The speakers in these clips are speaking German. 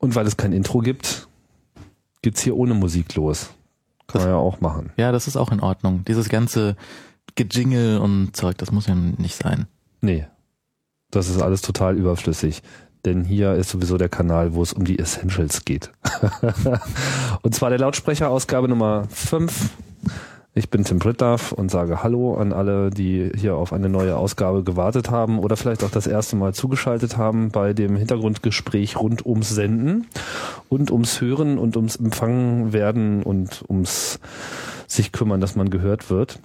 Und weil es kein Intro gibt, geht's hier ohne Musik los. Kann Das- man ja auch machen. Ja, das ist auch in Ordnung. Dieses ganze Gejingle und Zeug, das muss ja nicht sein. Nee. Das ist alles total überflüssig. Denn hier ist sowieso der Kanal, wo es um die Essentials geht. und zwar der Lautsprecherausgabe Nummer 5. Ich bin Tim Brittlaff und sage Hallo an alle, die hier auf eine neue Ausgabe gewartet haben oder vielleicht auch das erste Mal zugeschaltet haben bei dem Hintergrundgespräch rund ums Senden und ums Hören und ums Empfangen werden und ums sich kümmern, dass man gehört wird.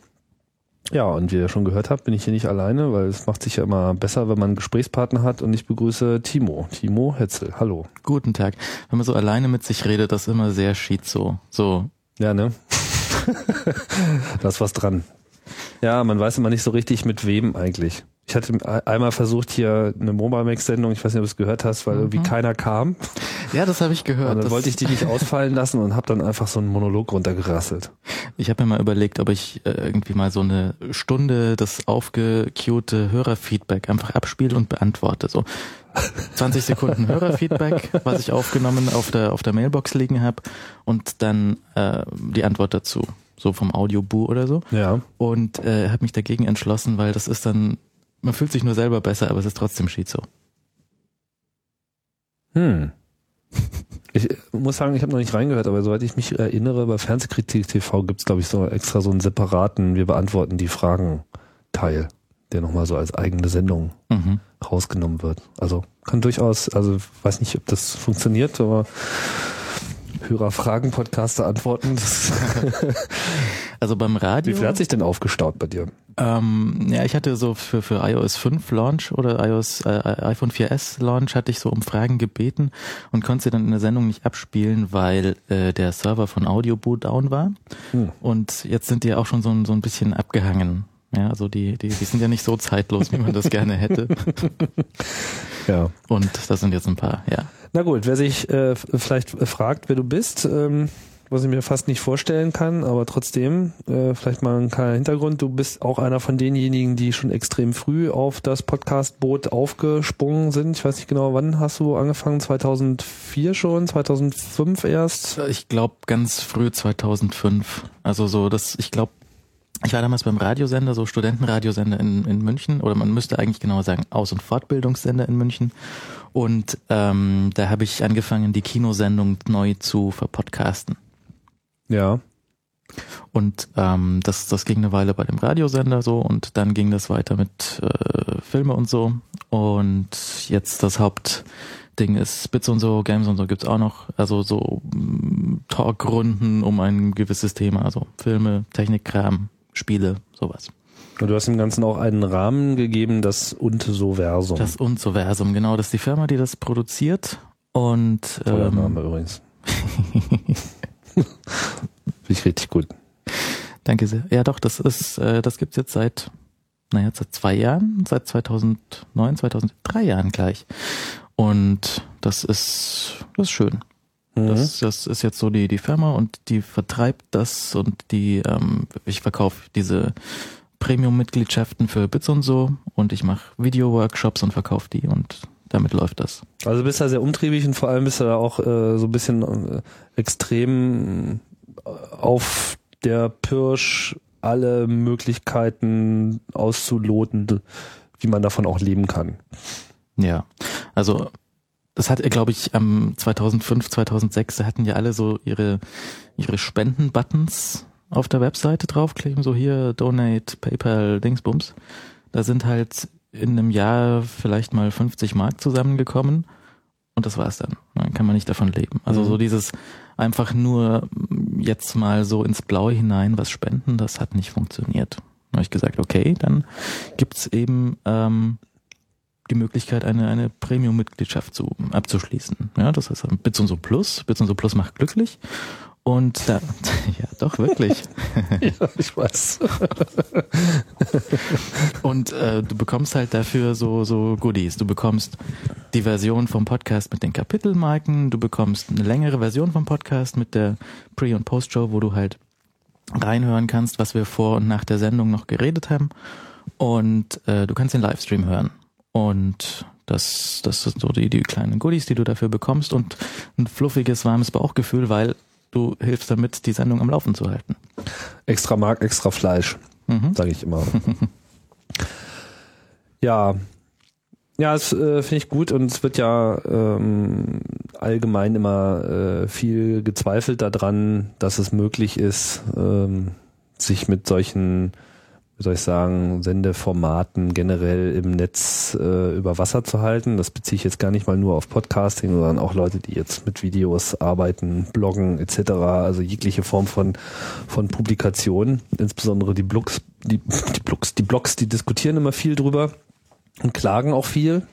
Ja, und wie ihr schon gehört habt, bin ich hier nicht alleine, weil es macht sich ja immer besser, wenn man einen Gesprächspartner hat und ich begrüße Timo. Timo Hetzel, hallo. Guten Tag. Wenn man so alleine mit sich redet, das ist immer sehr schizo. So, Ja, ne? da ist was dran. Ja, man weiß immer nicht so richtig mit wem eigentlich. Ich hatte einmal versucht hier eine Mobile Max Sendung, ich weiß nicht, ob du es gehört hast, weil irgendwie keiner kam. ja, das habe ich gehört. Und dann Das- wollte ich die nicht ausfallen lassen und habe dann einfach so einen Monolog runtergerasselt. Ich habe mir mal überlegt, ob ich äh, irgendwie mal so eine Stunde das aufgecuete Hörerfeedback einfach abspiele und beantworte. So 20 Sekunden Hörerfeedback, was ich aufgenommen auf der auf der Mailbox liegen habe und dann äh, die Antwort dazu, so vom Audioboo oder so. Ja. Und äh, habe mich dagegen entschlossen, weil das ist dann, man fühlt sich nur selber besser, aber es ist trotzdem Schizo. Hm. Ich muss sagen, ich habe noch nicht reingehört, aber soweit ich mich erinnere, bei Fernsehkritik TV gibt's es, glaube ich, so extra so einen separaten, wir beantworten die Fragen Teil, der nochmal so als eigene Sendung Mhm. Rausgenommen wird. Also kann durchaus, also weiß nicht, ob das funktioniert, aber Hörer Fragen, Podcaster antworten. Also beim wie Radio. viel hat sich denn aufgestaut bei dir? Ähm, ja, ich hatte so für, für iOS 5 Launch oder iOS äh, iPhone 4S Launch hatte ich so um Fragen gebeten und konnte sie dann in der Sendung nicht abspielen, weil äh, der Server von Audioboo down war. Hm. Und jetzt sind die auch schon so, so ein bisschen abgehangen. Ja, also die, die, die sind ja nicht so zeitlos, wie man das gerne hätte. Ja. Und das sind jetzt ein paar, ja. Na gut, wer sich äh, vielleicht fragt, wer du bist, ähm, was ich mir fast nicht vorstellen kann, aber trotzdem, äh, vielleicht mal ein kleiner Hintergrund. Du bist auch einer von denjenigen, die schon extrem früh auf das Podcast-Boot aufgesprungen sind. Ich weiß nicht genau, wann hast du angefangen? 2004 schon? 2005 erst? Ich glaube ganz früh 2005. Also so, das, ich glaube, ich war damals beim Radiosender, so Studentenradiosender in, in München, oder man müsste eigentlich genauer sagen Aus- und Fortbildungssender in München. Und ähm, da habe ich angefangen, die Kinosendung neu zu verpodcasten. Ja. Und ähm, das, das ging eine Weile bei dem Radiosender so und dann ging das weiter mit äh, Filme und so. Und jetzt das Hauptding ist Bits und so, Games und so gibt's auch noch. Also so mm, Talkrunden um ein gewisses Thema, also Filme, Technikkram, Spiele, sowas. Und du hast dem Ganzen auch einen Rahmen gegeben, das Untoversum. Das Unsoversum, genau, das ist die Firma, die das produziert. Und Toller ähm, Name übrigens. Finde ich richtig gut. Danke sehr. Ja, doch, das ist, äh, das gibt's jetzt seit, naja, seit zwei Jahren, seit 2009, 2003 Jahren gleich. Und das ist, das ist schön. Mhm. Das, das ist jetzt so die, die Firma und die vertreibt das und die, ähm, ich verkaufe diese Premium-Mitgliedschaften für Bits und so und ich mache Video-Workshops und verkaufe die und damit läuft das. Also du bist da sehr umtriebig und vor allem bist du da auch äh, so ein bisschen äh, extrem äh, auf der Pirsch alle Möglichkeiten auszuloten, wie man davon auch leben kann. Ja, also das hat, glaube ich, am 2005, 2006, da hatten ja alle so ihre ihre Spenden-Buttons auf der Webseite draufkleben, so hier Donate, PayPal, Dingsbums. Da sind halt in einem Jahr vielleicht mal 50 Mark zusammengekommen und das war's dann. Dann kann man nicht davon leben. Also Mhm. so dieses einfach nur jetzt mal so ins Blaue hinein was spenden, das hat nicht funktioniert. Dann habe ich gesagt, okay, dann gibt's eben ähm, die Möglichkeit, eine, eine Premium-Mitgliedschaft zu, abzuschließen. Ja, das heißt Bits und so Plus. Bits und so Plus macht glücklich. Und da, ja, doch, wirklich. ja, ich weiß. Und äh, du bekommst halt dafür so, so Goodies. Du bekommst die Version vom Podcast mit den Kapitelmarken, du bekommst eine längere Version vom Podcast mit der Pre- und Post-Show, wo du halt reinhören kannst, was wir vor und nach der Sendung noch geredet haben. Und äh, du kannst den Livestream hören. Und Das, das sind so die, die kleinen Goodies, die du dafür bekommst und ein fluffiges, warmes Bauchgefühl, weil du hilfst damit, die Sendung am Laufen zu halten. Extra Mark, extra Fleisch, mhm. sage ich immer. ja, ja, das äh, finde ich gut und es wird ja ähm, allgemein immer äh, viel gezweifelt daran, dass es möglich ist, ähm, sich mit solchen, wie soll ich sagen, Sendeformaten generell im Netz äh, über Wasser zu halten. Das beziehe ich jetzt gar nicht mal nur auf Podcasting, sondern auch Leute, die jetzt mit Videos arbeiten, bloggen etc. Also jegliche Form von von Publikation, insbesondere die Blogs, die, die Blogs, die Blogs, die diskutieren immer viel drüber und klagen auch viel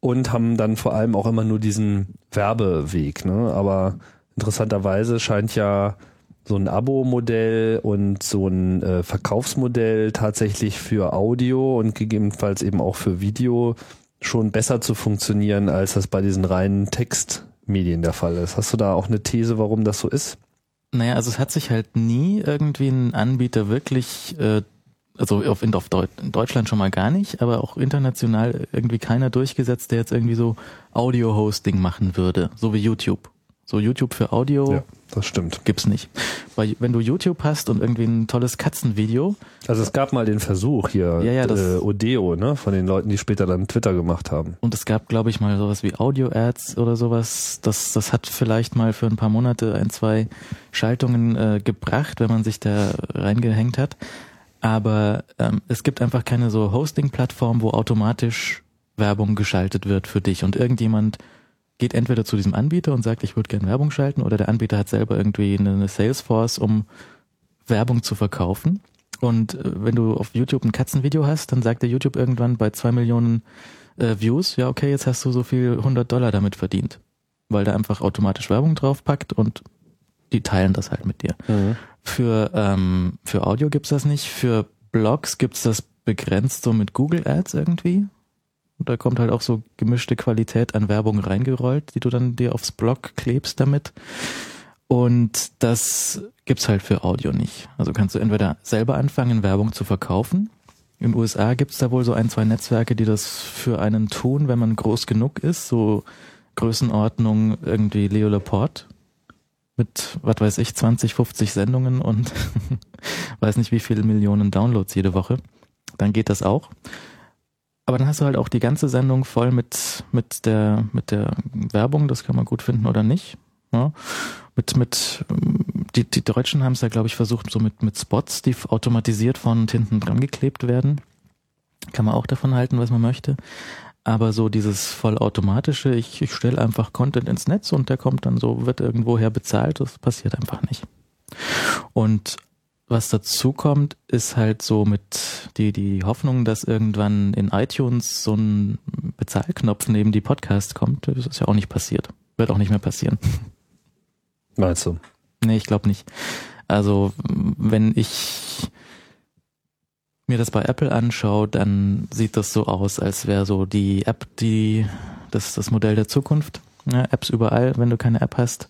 und haben dann vor allem auch immer nur diesen Werbeweg. Ne? Aber interessanterweise scheint ja so ein Abo-Modell und so ein äh, Verkaufsmodell tatsächlich für Audio und gegebenenfalls eben auch für Video schon besser zu funktionieren, als das bei diesen reinen Textmedien der Fall ist. Hast du da auch eine These, warum das so ist? Naja, also es hat sich halt nie irgendwie ein Anbieter wirklich äh, also auf, in, auf Deut in Deutschland schon mal gar nicht, aber auch international irgendwie keiner durchgesetzt, der jetzt irgendwie so Audio-Hosting machen würde, so wie YouTube. So YouTube für Audio. Ja, das stimmt. Gibt's nicht. Weil wenn du YouTube hast und irgendwie ein tolles Katzenvideo. Also es gab mal den Versuch hier, ja, ja, äh, Odeo, ne, von den Leuten, die später dann Twitter gemacht haben. Und es gab, glaube ich, mal sowas wie Audio-Ads oder sowas. Das, das hat vielleicht mal für ein paar Monate ein, zwei Schaltungen äh, gebracht, wenn man sich da reingehängt hat aber ähm, es gibt einfach keine so Hosting-Plattform, wo automatisch Werbung geschaltet wird für dich und irgendjemand geht entweder zu diesem Anbieter und sagt, ich würde gerne Werbung schalten oder der Anbieter hat selber irgendwie eine Salesforce, um Werbung zu verkaufen. Und äh, wenn du auf YouTube ein Katzenvideo hast, dann sagt der YouTube irgendwann bei zwei Millionen äh, Views, ja okay, jetzt hast du so viel 100 Dollar damit verdient, weil der einfach automatisch Werbung draufpackt und die teilen das halt mit dir. Mhm. Für, ähm, für Audio gibt's das nicht. Für Blogs gibt's das begrenzt so mit Google Ads irgendwie. Und da kommt halt auch so gemischte Qualität an Werbung reingerollt, die du dann dir aufs Blog klebst damit. Und das gibt's halt für Audio nicht. Also kannst du entweder selber anfangen, Werbung zu verkaufen. In den USA gibt's da wohl so ein, zwei Netzwerke, die das für einen tun, wenn man groß genug ist. So Größenordnung irgendwie Leo Laporte mit, was weiß ich, 20, 50 Sendungen und weiß nicht wie viele Millionen Downloads jede Woche, dann geht das auch. Aber dann hast du halt auch die ganze Sendung voll mit, mit der, mit der Werbung, das kann man gut finden oder nicht. Ja. Mit, mit, die, die Deutschen haben es ja, glaube ich, versucht, so mit, mit Spots, die automatisiert und hinten dran geklebt werden. Kann man auch davon halten, was man möchte. Aber so dieses vollautomatische, ich, ich stelle einfach Content ins Netz und der kommt dann so, wird irgendwoher bezahlt, das passiert einfach nicht. Und was dazu kommt, ist halt so mit die, die Hoffnung, dass irgendwann in iTunes so ein Bezahlknopf neben die Podcast kommt. Das ist ja auch nicht passiert. Wird auch nicht mehr passieren. Meinst du? Nee, ich glaube nicht. Also, wenn ich mir das bei Apple anschaue, dann sieht das so aus, als wäre so die App, die das das Modell der Zukunft. Ja, Apps überall. Wenn du keine App hast,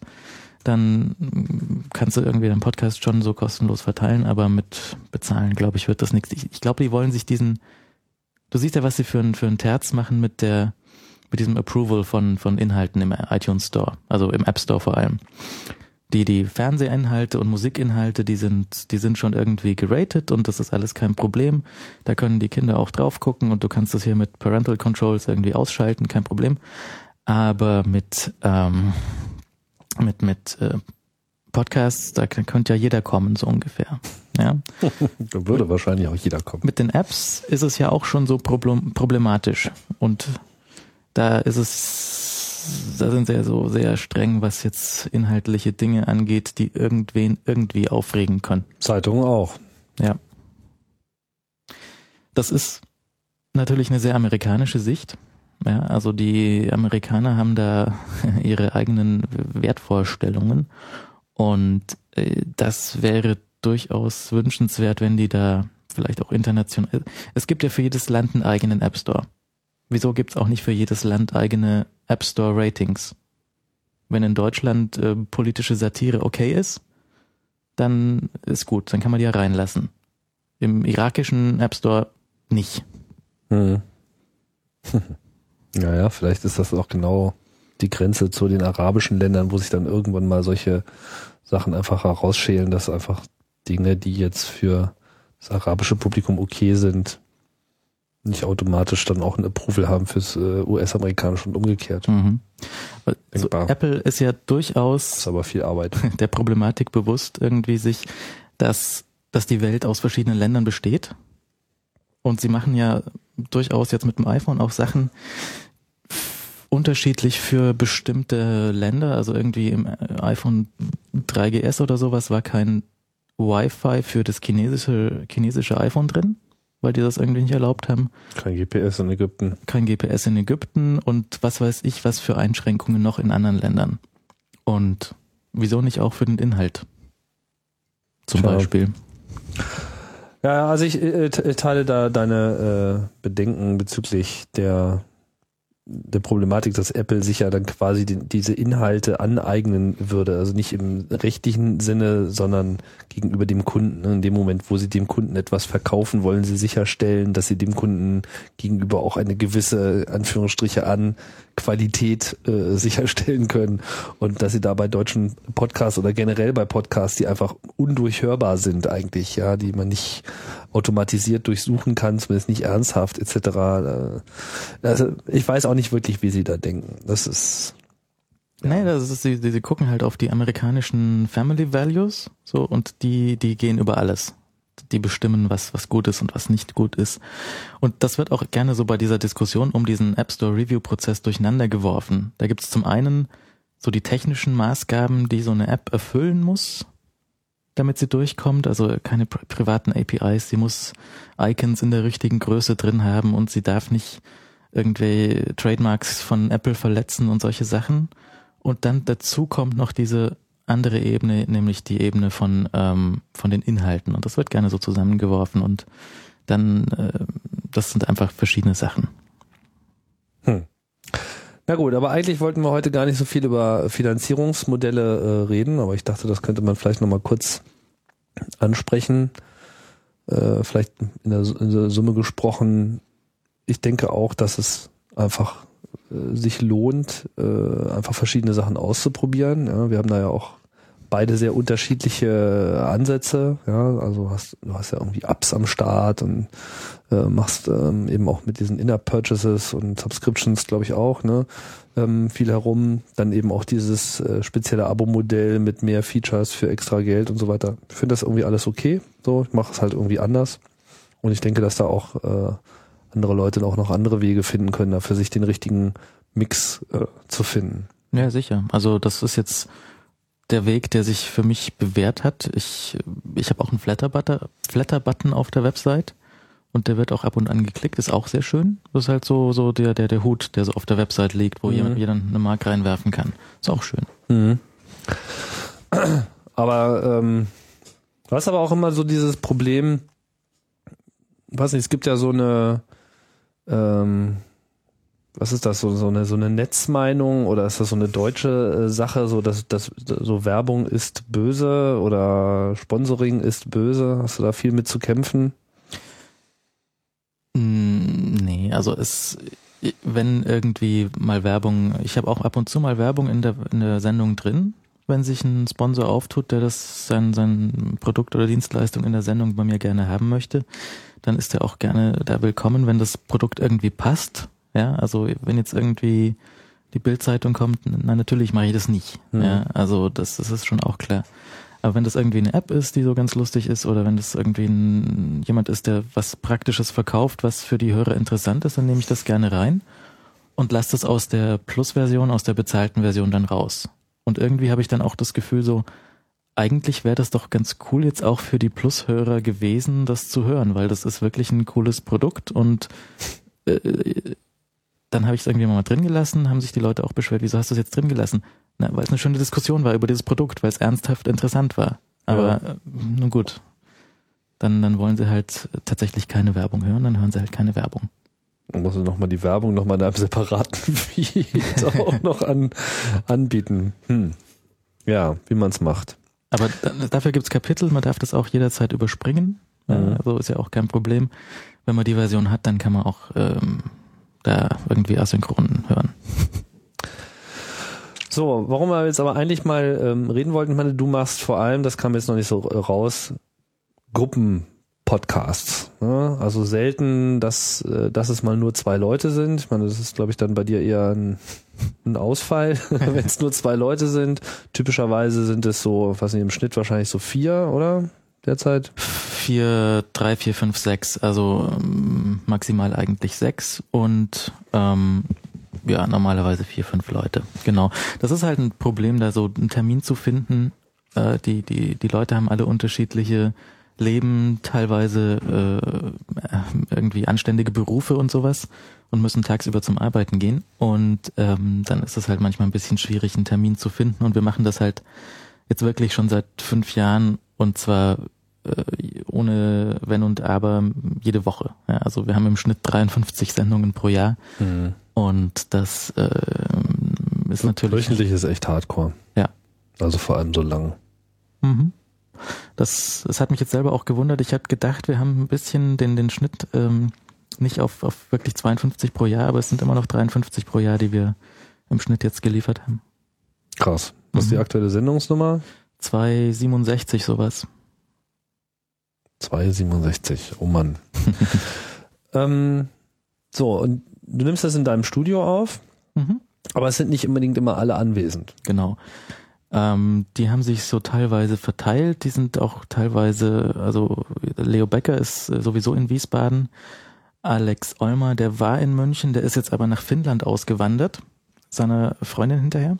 dann kannst du irgendwie deinen Podcast schon so kostenlos verteilen, aber mit bezahlen, glaube ich, wird das nichts. Ich, ich glaube, die wollen sich diesen. Du siehst ja, was sie für ein für ein Terz machen mit der mit diesem Approval von von Inhalten im iTunes Store, also im App Store vor allem die, die Fernsehinhalte und Musikinhalte, die sind, die sind schon irgendwie geratet und das ist alles kein Problem. Da können die Kinder auch drauf gucken und du kannst das hier mit Parental Controls irgendwie ausschalten, kein Problem. Aber mit, ähm, mit, mit äh, Podcasts, da könnte ja jeder kommen, so ungefähr. Ja. da würde wahrscheinlich auch jeder kommen. Mit den Apps ist es ja auch schon so problematisch. Und da ist es da sind sie ja so sehr streng, was jetzt inhaltliche Dinge angeht, die irgendwen irgendwie aufregen können. Zeitungen auch. Ja. Das ist natürlich eine sehr amerikanische Sicht. Ja, also die Amerikaner haben da ihre eigenen Wertvorstellungen und äh, das wäre durchaus wünschenswert, wenn die da vielleicht auch international. Es gibt ja für jedes Land einen eigenen App Store. Wieso gibt's auch nicht für jedes Land eigene App Store Ratings? Wenn in Deutschland äh, politische Satire okay ist, dann ist gut, dann kann man die ja reinlassen. Im irakischen App Store nicht. Mhm. Naja, vielleicht ist das auch genau die Grenze zu den arabischen Ländern, wo sich dann irgendwann mal solche Sachen einfach herausschälen, dass einfach Dinge, die jetzt für das arabische Publikum okay sind, nicht automatisch dann auch ein Approval haben fürs äh, US-amerikanische und umgekehrt. Mhm. Also Apple ist ja durchaus ist aber viel Arbeit. der Problematik bewusst, irgendwie sich, dass, dass die Welt aus verschiedenen Ländern besteht. Und sie machen ja durchaus jetzt mit dem iPhone auch Sachen, unterschiedlich für bestimmte Länder. Also irgendwie im äh, iPhone 3GS oder sowas war kein Wi-Fi für das chinesische, chinesische iPhone drin, weil die das irgendwie nicht erlaubt haben. Kein GPS in Ägypten. Kein GPS in Ägypten und was weiß ich, was für Einschränkungen noch in anderen Ländern. Und wieso nicht auch für den Inhalt? Zum Klar. Beispiel. Ja, also ich äh, teile da deine äh, Bedenken bezüglich der der Problematik, dass Apple sich ja dann quasi die, diese Inhalte aneignen würde. Also nicht im rechtlichen Sinne, sondern gegenüber dem Kunden. In dem Moment, wo sie dem Kunden etwas verkaufen, wollen sie sicherstellen, dass sie dem Kunden gegenüber auch eine gewisse, Anführungsstriche an, Qualität äh, sicherstellen können. Und dass sie da bei deutschen Podcasts oder generell bei Podcasts, die einfach undurchhörbar sind eigentlich, ja, die man nicht automatisiert durchsuchen kann, zumindest nicht ernsthaft etc. Äh, also ich weiß auch nicht wirklich, wie sie da denken. Das ist Nee, das ist, sie, sie gucken halt auf die amerikanischen Family Values, so, und die, die gehen über alles. Die bestimmen, was, was gut ist und was nicht gut ist. Und das wird auch gerne so bei dieser Diskussion um diesen App Store Review Prozess durcheinander geworfen. Da gibt es zum einen so die technischen Maßgaben, die so eine App erfüllen muss, damit sie durchkommt. Also keine pri privaten APIs. Sie muss Icons in der richtigen Größe drin haben und sie darf nicht irgendwie Trademarks von Apple verletzen und solche Sachen. Und dann dazu kommt noch diese andere Ebene, nämlich die Ebene von, ähm, von den Inhalten. Und das wird gerne so zusammengeworfen und dann, äh, das sind einfach verschiedene Sachen. Hm. Na gut, aber eigentlich wollten wir heute gar nicht so viel über Finanzierungsmodelle äh, reden, aber ich dachte, das könnte man vielleicht nochmal kurz ansprechen. Äh, vielleicht in der, in der Summe gesprochen. Ich denke auch, dass es einfach sich lohnt, äh, einfach verschiedene Sachen auszuprobieren. Ja, wir haben da ja auch beide sehr unterschiedliche Ansätze. Ja, also hast, du hast ja irgendwie Apps am Start und äh, machst ähm, eben auch mit diesen Inner Purchases und Subscriptions, glaube ich auch, ne, ähm, viel herum. Dann eben auch dieses äh, spezielle Abo-Modell mit mehr Features für extra Geld und so weiter. Ich finde das irgendwie alles okay. So, ich mache es halt irgendwie anders. Und ich denke, dass da auch äh, andere Leute auch noch andere Wege finden können, da für sich den richtigen Mix äh, zu finden. Ja, sicher. Also das ist jetzt der Weg, der sich für mich bewährt hat. Ich, ich habe auch einen Flatter-Button Flatter auf der Website und der wird auch ab und an geklickt, ist auch sehr schön. Das ist halt so, so der, der, der Hut, der so auf der Website liegt, wo mhm. jeder eine Mark reinwerfen kann. Ist auch schön. Mhm. Aber ähm, du hast aber auch immer so dieses Problem, weiß nicht, es gibt ja so eine ähm, was ist das, so, so, eine, so eine Netzmeinung oder ist das so eine deutsche äh, Sache, so dass, dass so Werbung ist böse oder Sponsoring ist böse? Hast du da viel mit zu kämpfen? Mm, nee, also es, wenn irgendwie mal Werbung, ich habe auch ab und zu mal Werbung in der, in der Sendung drin, wenn sich ein Sponsor auftut, der das sein, sein Produkt oder Dienstleistung in der Sendung bei mir gerne haben möchte, dann ist er auch gerne da willkommen, wenn das Produkt irgendwie passt ja, also wenn jetzt irgendwie die Bildzeitung kommt, nein, natürlich mache ich das nicht. Mhm. Ja, also das, das ist schon auch klar. Aber wenn das irgendwie eine App ist, die so ganz lustig ist, oder wenn das irgendwie ein, jemand ist, der was Praktisches verkauft, was für die Hörer interessant ist, dann nehme ich das gerne rein und lasse das aus der Plus-Version, aus der bezahlten Version dann raus. Und irgendwie habe ich dann auch das Gefühl so, eigentlich wäre das doch ganz cool jetzt auch für die Plus-Hörer gewesen, das zu hören, weil das ist wirklich ein cooles Produkt und äh, dann habe ich es irgendwie mal drin gelassen, haben sich die Leute auch beschwert, wieso hast du es jetzt drin gelassen? Na, weil es eine schöne Diskussion war über dieses Produkt, weil es ernsthaft interessant war. Aber ja. Äh, nun gut, dann, dann wollen sie halt tatsächlich keine Werbung hören, dann hören sie halt keine Werbung. Dann muss nochmal die Werbung nochmal in einem separaten Feed auch noch an, anbieten. Hm. Ja, wie man es macht. Aber dafür gibt's Kapitel, man darf das auch jederzeit überspringen. Mhm. Also ist ja auch kein Problem. Wenn man die Version hat, dann kann man auch ähm, da irgendwie asynchron hören. So, warum wir jetzt aber eigentlich mal ähm, reden wollten, ich meine, du machst vor allem, das kam jetzt noch nicht so raus, Gruppenpodcasts. Ne? Also selten, dass, äh, dass es mal nur zwei Leute sind. Ich meine, das ist, glaube ich, dann bei dir eher ein, ein Ausfall, wenn es nur zwei Leute sind. Typischerweise sind es so, was nicht, im Schnitt wahrscheinlich so vier, oder? Derzeit? Vier, drei, vier, fünf, sechs, also ähm, maximal eigentlich sechs und ähm, ja, normalerweise vier, fünf Leute. Genau. Das ist halt ein Problem, da so einen Termin zu finden. Äh, die, die, die Leute haben alle unterschiedliche Leben, teilweise äh, irgendwie anständige Berufe und sowas und müssen tagsüber zum Arbeiten gehen. Und ähm, dann ist es halt manchmal ein bisschen schwierig, einen Termin zu finden. Und wir machen das halt jetzt wirklich schon seit fünf Jahren und zwar äh, ohne Wenn und Aber jede Woche. Ja, also wir haben im Schnitt 53 Sendungen pro Jahr. Mhm. Und das äh, ist natürlich. Wöchentlich ist echt hardcore. Ja. Also vor allem so lang. Mhm. Das, das hat mich jetzt selber auch gewundert. Ich habe gedacht, wir haben ein bisschen den, den Schnitt ähm, nicht auf, auf wirklich 52 pro Jahr, aber es sind immer noch 53 pro Jahr, die wir im Schnitt jetzt geliefert haben. Krass. Was ist die mhm. aktuelle Sendungsnummer? 267 sowas. 267, oh Mann. ähm, so, und du nimmst das in deinem Studio auf, mhm. aber es sind nicht unbedingt immer alle anwesend. Genau. Ähm, die haben sich so teilweise verteilt, die sind auch teilweise, also Leo Becker ist sowieso in Wiesbaden, Alex Olmer, der war in München, der ist jetzt aber nach Finnland ausgewandert, seiner Freundin hinterher.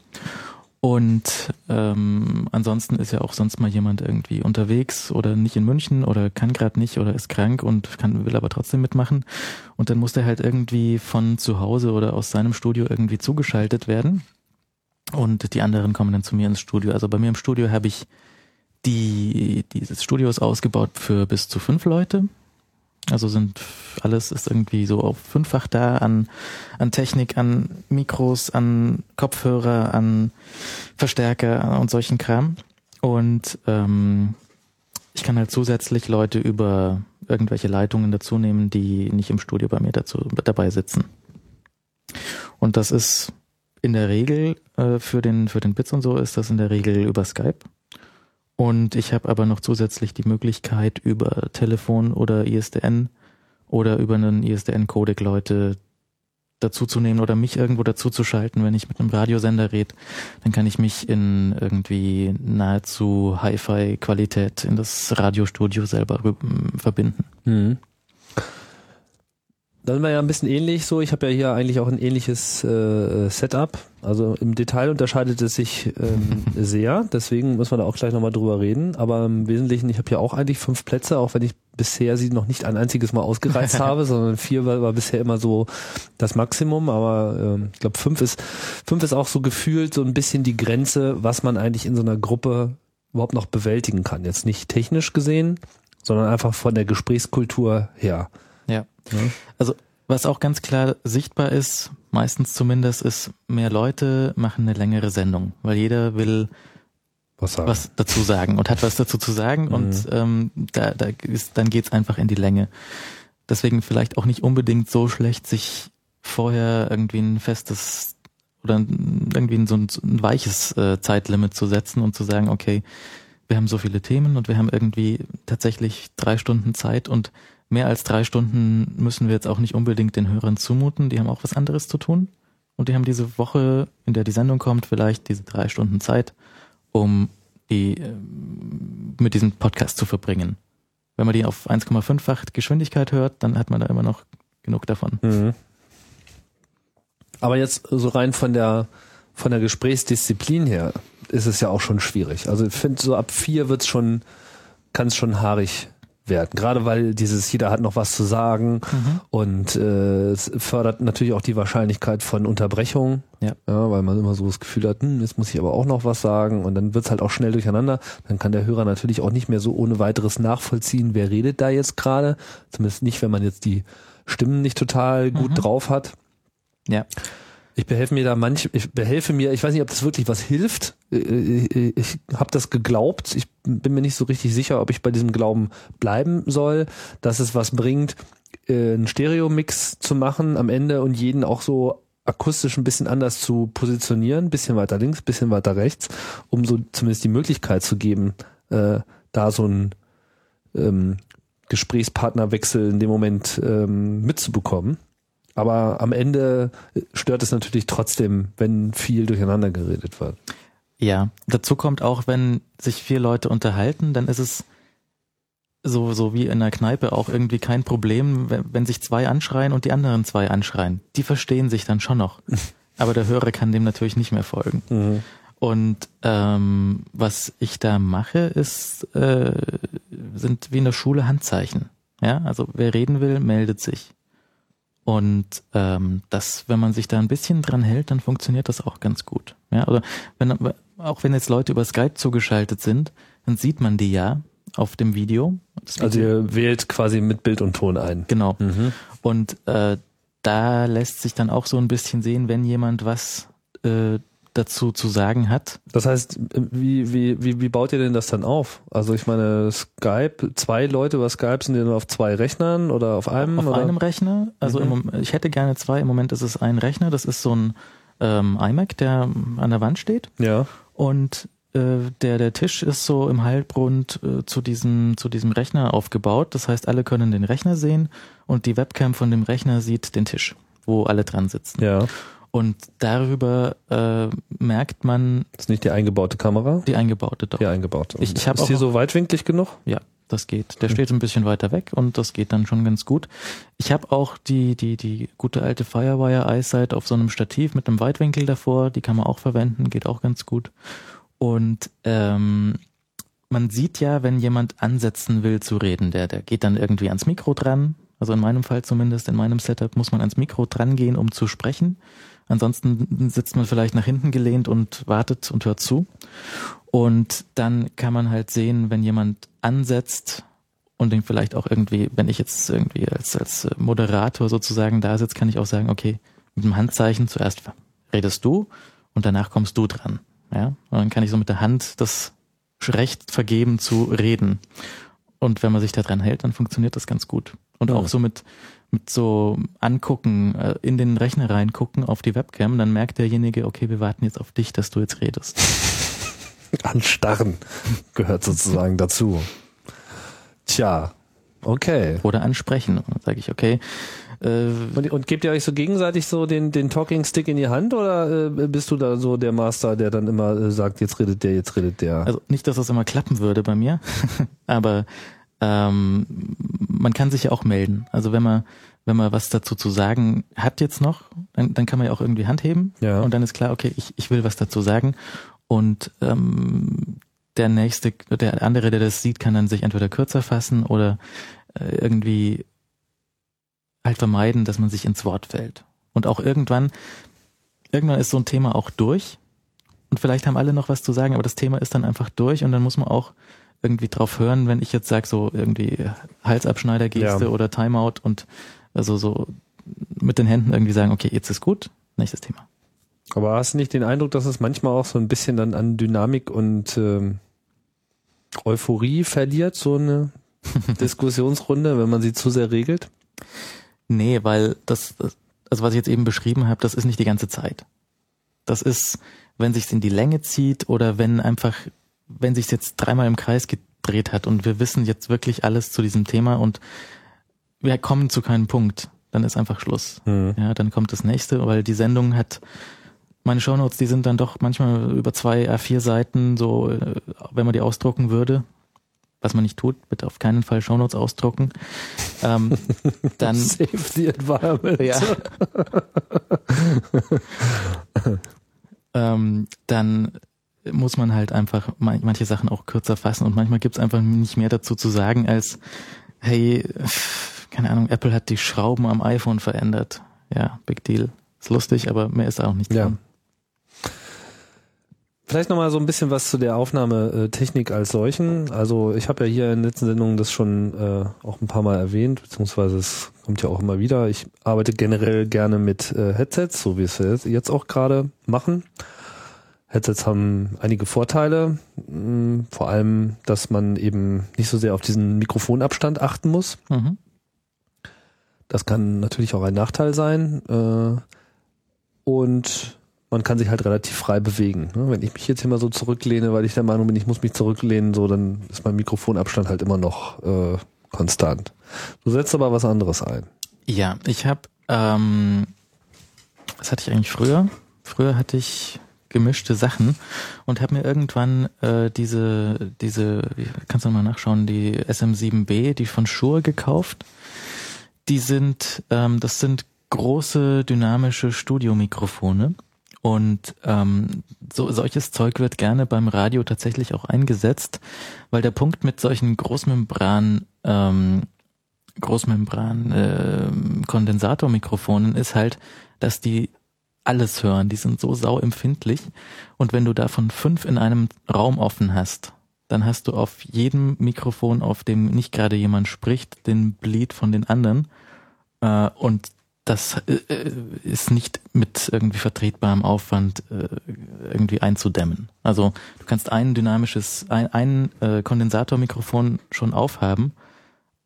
Und ähm, ansonsten ist ja auch sonst mal jemand irgendwie unterwegs oder nicht in München oder kann gerade nicht oder ist krank und kann, will aber trotzdem mitmachen. Und dann muss der halt irgendwie von zu Hause oder aus seinem Studio irgendwie zugeschaltet werden. Und die anderen kommen dann zu mir ins Studio. Also bei mir im Studio habe ich die, dieses Studio ist ausgebaut für bis zu fünf Leute. Also sind alles ist irgendwie so auf fünffach da an, an Technik, an Mikros, an Kopfhörer, an Verstärker und solchen Kram. Und ähm, ich kann halt zusätzlich Leute über irgendwelche Leitungen dazu nehmen, die nicht im Studio bei mir dazu dabei sitzen. Und das ist in der Regel äh, für den für den Bits und so ist das in der Regel über Skype. Und ich habe aber noch zusätzlich die Möglichkeit, über Telefon oder ISDN oder über einen ISDN-Codec Leute dazuzunehmen oder mich irgendwo dazuzuschalten, wenn ich mit einem Radiosender rede, dann kann ich mich in irgendwie nahezu Hi-Fi-Qualität in das Radiostudio selber verbinden. Mhm. Dann war ja ein bisschen ähnlich so. Ich habe ja hier eigentlich auch ein ähnliches äh, Setup. Also im Detail unterscheidet es sich ähm, sehr. Deswegen müssen wir da auch gleich nochmal drüber reden. Aber im Wesentlichen, ich habe ja auch eigentlich fünf Plätze, auch wenn ich bisher sie noch nicht ein einziges Mal ausgereizt habe, sondern vier war, war, bisher immer so das Maximum. Aber ähm, ich glaube, fünf ist fünf ist auch so gefühlt so ein bisschen die Grenze, was man eigentlich in so einer Gruppe überhaupt noch bewältigen kann. Jetzt nicht technisch gesehen, sondern einfach von der Gesprächskultur her. Ja. ja. Also was auch ganz klar sichtbar ist, meistens zumindest, ist, mehr Leute machen eine längere Sendung, weil jeder will was, was dazu sagen und hat was dazu zu sagen mhm. und ähm, da, da ist, dann geht's einfach in die Länge. Deswegen vielleicht auch nicht unbedingt so schlecht, sich vorher irgendwie ein festes oder irgendwie so ein, ein weiches äh, Zeitlimit zu setzen und zu sagen, okay, wir haben so viele Themen und wir haben irgendwie tatsächlich drei Stunden Zeit und mehr als drei Stunden müssen wir jetzt auch nicht unbedingt den Hörern zumuten. Die haben auch was anderes zu tun. Und die haben diese Woche, in der die Sendung kommt, vielleicht diese drei Stunden Zeit, um die äh, mit diesem Podcast zu verbringen. Wenn man die auf 1,5-fach Geschwindigkeit hört, dann hat man da immer noch genug davon. Mhm. Aber jetzt so rein von der von der Gesprächsdisziplin her ist es ja auch schon schwierig. Also ich finde so ab vier wird's schon kann es schon haarig werden. Gerade weil dieses jeder hat noch was zu sagen mhm. und äh, es fördert natürlich auch die Wahrscheinlichkeit von Unterbrechung, ja. ja. weil man immer so das Gefühl hat, hm, jetzt muss ich aber auch noch was sagen und dann wird's halt auch schnell durcheinander. Dann kann der Hörer natürlich auch nicht mehr so ohne weiteres nachvollziehen, wer redet da jetzt gerade. Zumindest nicht, wenn man jetzt die Stimmen nicht total gut mhm. drauf hat. Ja. Ich behelfe mir da manch, ich behelfe mir, ich weiß nicht, ob das wirklich was hilft. Äh, äh, ich habe das geglaubt. Ich bin mir nicht so richtig sicher, ob ich bei diesem Glauben bleiben soll, dass es was bringt. äh, einen Stereo-Mix zu machen am Ende und jeden auch so akustisch ein bisschen anders zu positionieren, bisschen weiter links, bisschen weiter rechts, um so zumindest die Möglichkeit zu geben, äh, da so ein ähm, Gesprächspartnerwechsel in dem Moment ähm, mitzubekommen. Aber am Ende stört es natürlich trotzdem, wenn viel durcheinander geredet wird. Ja, dazu kommt auch, wenn sich vier Leute unterhalten, dann ist es so, so wie in der Kneipe auch irgendwie kein Problem, wenn, wenn sich zwei anschreien und die anderen zwei anschreien. Die verstehen sich dann schon noch. Aber der Hörer kann dem natürlich nicht mehr folgen. Mhm. Und ähm, was ich da mache, ist äh, sind wie in der Schule Handzeichen. Ja, also wer reden will, meldet sich. Und ähm, das, wenn man sich da ein bisschen dran hält, dann funktioniert das auch ganz gut. Ja, oder wenn auch wenn jetzt Leute über Skype zugeschaltet sind, dann sieht man die ja auf dem Video. Das also ihr wählt quasi mit Bild und Ton ein. Genau. Mhm. Und äh, da lässt sich dann auch so ein bisschen sehen, wenn jemand was äh, dazu zu sagen hat. Das heißt, wie, wie, wie, wie baut ihr denn das dann auf? Also ich meine, Skype, zwei Leute über Skype sind dann auf zwei Rechnern oder auf einem? Auf oder? einem Rechner. Also Mhm. im, ich hätte gerne zwei. Im Moment ist es ein Rechner. Das ist so ein ähm, iMac, der an der Wand steht. Ja. Und äh, der, der Tisch ist so im Halbrund äh, zu, diesem, zu diesem Rechner aufgebaut. Das heißt, alle können den Rechner sehen und die Webcam von dem Rechner sieht den Tisch, wo alle dran sitzen. Ja. Und darüber äh, merkt man Das ist nicht die eingebaute Kamera? die eingebaute doch. Die eingebaute. Ich- ich ist auch die so weitwinklig genug? Ja, das geht. Der steht ein bisschen weiter weg und das geht dann schon ganz gut. Ich habe auch die, die, die gute alte Firewire EyeSight auf so einem Stativ mit einem Weitwinkel davor. Die kann man auch verwenden, geht auch ganz gut. Und ähm, man sieht ja, wenn jemand ansetzen will zu reden, der, der geht dann irgendwie ans Mikro dran. Also in meinem Fall zumindest, in meinem Setup muss man ans Mikro dran gehen, um zu sprechen. Ansonsten sitzt man vielleicht nach hinten gelehnt und wartet und hört zu. Und dann kann man halt sehen, wenn jemand ansetzt und den vielleicht auch irgendwie, wenn ich jetzt irgendwie als, als Moderator sozusagen da sitze, kann ich auch sagen, okay, mit dem Handzeichen zuerst redest du und danach kommst du dran. Ja, und dann kann ich so mit der Hand das Recht vergeben zu reden. Und wenn man sich da dran hält, dann funktioniert das ganz gut. Und Ja. auch so mit, mit so angucken, äh, in den Rechner reingucken auf die Webcam, dann merkt derjenige, okay, wir warten jetzt auf dich, dass du jetzt redest. Anstarren gehört sozusagen dazu. Tja, okay. Oder ansprechen. Sage ich, okay, äh, Und, und gebt ihr euch so gegenseitig so den, den Talking Stick in die Hand oder äh, bist du da so der Master, der dann immer äh, sagt, jetzt redet der, jetzt redet der? also nicht, dass das immer klappen würde bei mir, aber ähm, man kann sich ja auch melden. Also wenn man wenn man was dazu zu sagen hat jetzt noch, dann, dann kann man ja auch irgendwie Hand heben Ja. und dann ist klar, okay, ich, ich will was dazu sagen und ähm, der nächste, der andere, der das sieht, kann dann sich entweder kürzer fassen oder äh, irgendwie halt vermeiden, dass man sich ins Wort fällt. Und auch irgendwann, irgendwann ist so ein Thema auch durch und vielleicht haben alle noch was zu sagen, aber das Thema ist dann einfach durch und dann muss man auch irgendwie drauf hören, wenn ich jetzt sage, so irgendwie Halsabschneider-Geste Ja. oder Timeout und also so mit den Händen irgendwie sagen, okay, jetzt ist gut, nächstes Thema. Aber hast du nicht den Eindruck, dass es manchmal auch so ein bisschen dann an Dynamik und ähm, Euphorie verliert, so eine Diskussionsrunde, wenn man sie zu sehr regelt? Nee, weil das, also was ich jetzt eben beschrieben habe, das ist nicht die ganze Zeit. Das ist, wenn sich's in die Länge zieht oder wenn einfach, wenn sich's jetzt dreimal im Kreis gedreht hat und wir wissen jetzt wirklich alles zu diesem Thema und wir kommen zu keinem Punkt, dann ist einfach Schluss. Hm. Ja, dann kommt das nächste, weil die Sendung hat meine Shownotes, die sind dann doch manchmal über zwei A4 Seiten, so äh, wenn man die ausdrucken würde, was man nicht tut, bitte auf keinen Fall Shownotes ausdrucken. Ähm, dann Save the environment. ja. ähm, dann muss man halt einfach man- manche Sachen auch kürzer fassen und manchmal gibt's einfach nicht mehr dazu zu sagen als, hey, keine Ahnung, Apple hat die Schrauben am iPhone verändert. Ja, big deal. Ist lustig, aber mehr ist da auch nicht Ja. dran. Vielleicht nochmal so ein bisschen was zu der Aufnahmetechnik als solchen. Also ich habe ja hier in den letzten Sendungen das schon äh, auch ein paar Mal erwähnt, beziehungsweise es kommt ja auch immer wieder. Ich arbeite generell gerne mit äh, Headsets, so wie wir es jetzt- jetzt auch gerade machen. Headsets haben einige Vorteile, mh, vor allem, dass man eben nicht so sehr auf diesen Mikrofonabstand achten muss. Mhm. Das kann natürlich auch ein Nachteil sein. Äh, und man kann sich halt relativ frei bewegen. Ne? Wenn ich mich jetzt hier mal so zurücklehne, weil ich der Meinung bin, ich muss mich zurücklehnen, so, dann ist mein Mikrofonabstand halt immer noch äh, konstant. Du setzt aber was anderes ein. Ja, ich habe, ähm, was hatte ich eigentlich früher? Früher hatte ich gemischte Sachen und habe mir irgendwann äh, diese, diese, kannst du mal nachschauen, die SM7B, die von Shure gekauft. Die sind, ähm, das sind große dynamische Studiomikrofone und ähm, so solches Zeug wird gerne beim Radio tatsächlich auch eingesetzt, weil der Punkt mit solchen Großmembran ähm, Großmembran äh, Kondensatormikrofonen ist halt, dass die alles hören. Die sind so sauempfindlich. Und wenn du davon fünf in einem Raum offen hast, dann hast du auf jedem Mikrofon, auf dem nicht gerade jemand spricht, den Bleed von den anderen. Äh, und das äh, äh, ist nicht mit irgendwie vertretbarem Aufwand äh, irgendwie einzudämmen. Also du kannst ein dynamisches, ein, ein äh, Kondensatormikrofon schon aufhaben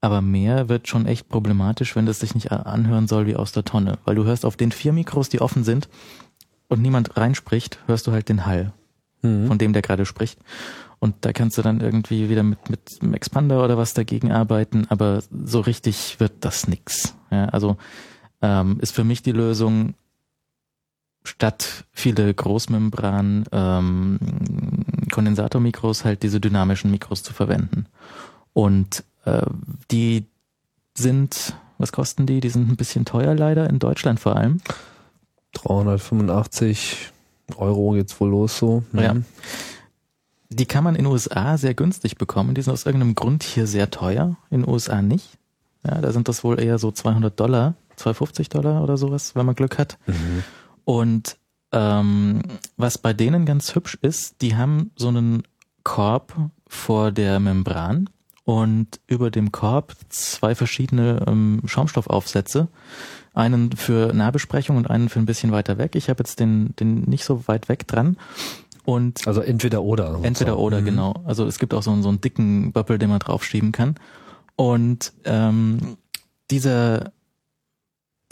aber mehr wird schon echt problematisch, wenn das sich nicht anhören soll wie aus der Tonne. Weil du hörst auf den vier Mikros, die offen sind und niemand reinspricht, hörst du halt den Hall, mhm. von dem der gerade spricht. Und da kannst du dann irgendwie wieder mit, mit einem Expander oder was dagegen arbeiten, aber so richtig wird das nix. Ja, also ähm, ist für mich die Lösung, statt viele Großmembran ähm, Kondensatormikros halt diese dynamischen Mikros zu verwenden. Und äh, die sind, was kosten die? Die sind ein bisschen teuer leider, in Deutschland vor allem. 385 Euro geht's wohl los so. Mhm. Ja. Die kann man in den USA sehr günstig bekommen. Die sind aus irgendeinem Grund hier sehr teuer, in den USA nicht. Ja, da sind das wohl eher so 200 Dollar, 250 Dollar oder sowas, wenn man Glück hat. Mhm. Und ähm, was bei denen ganz hübsch ist, die haben so einen Korb vor der Membran und über dem Korb zwei verschiedene ähm, Schaumstoffaufsätze. Einen für Nahbesprechung und einen für ein bisschen weiter weg. Ich habe jetzt den, den nicht so weit weg dran. Und also entweder oder. Entweder oder, mhm. genau. Also es gibt auch so, so einen dicken Böppel, den man draufschieben kann. Und ähm, dieser,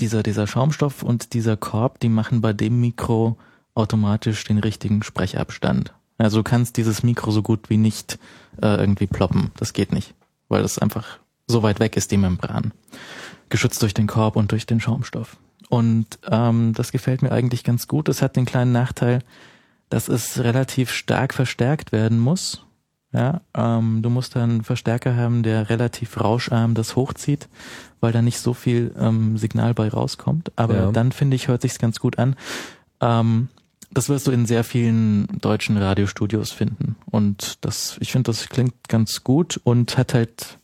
dieser, dieser Schaumstoff und dieser Korb, die machen bei dem Mikro automatisch den richtigen Sprechabstand. Also du kannst dieses Mikro so gut wie nicht äh, irgendwie ploppen. Das geht nicht, weil das einfach so weit weg ist, die Membran. Geschützt durch den Korb und durch den Schaumstoff. Und ähm, das gefällt mir eigentlich ganz gut. Es hat den kleinen Nachteil, dass es relativ stark verstärkt werden muss. Ja, ähm, du musst dann einen Verstärker haben, der relativ rauscharm das hochzieht, weil da nicht so viel ähm, Signal bei rauskommt. Aber ja. dann finde ich, hört sich's ganz gut an. Ähm, das wirst du in sehr vielen deutschen Radiostudios finden. Und das, ich finde, das klingt ganz gut und hat halt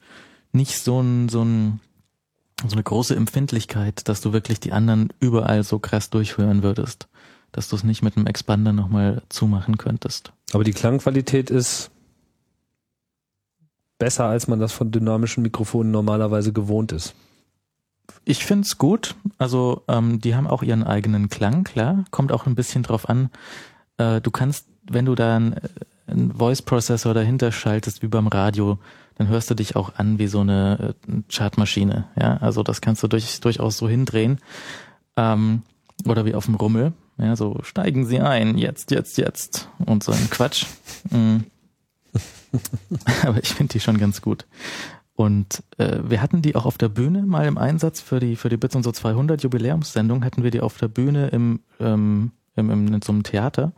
nicht so ein, so ein, so eine große Empfindlichkeit, dass du wirklich die anderen überall so krass durchhören würdest. Dass du es nicht mit einem Expander nochmal zumachen könntest. Aber die Klangqualität ist besser, als man das von dynamischen Mikrofonen normalerweise gewohnt ist. Ich find's gut. Also ähm, die haben auch ihren eigenen Klang, klar. Kommt auch ein bisschen drauf an. Äh, du kannst, wenn du da einen, einen Voice Processor dahinter schaltest, wie beim Radio, dann hörst du dich auch an wie so eine äh, Chartmaschine. Ja, also das kannst du durch, durchaus so hindrehen. Ähm, oder wie auf dem Rummel. Ja, so steigen Sie ein, jetzt, jetzt, jetzt. Und so ein Quatsch. Mhm. Aber ich finde die schon ganz gut. Und äh, wir hatten die auch auf der Bühne mal im Einsatz für die für die Bits und so 200 Jubiläumssendung hatten wir die auf der Bühne im, ähm, im, im in so einem Theater.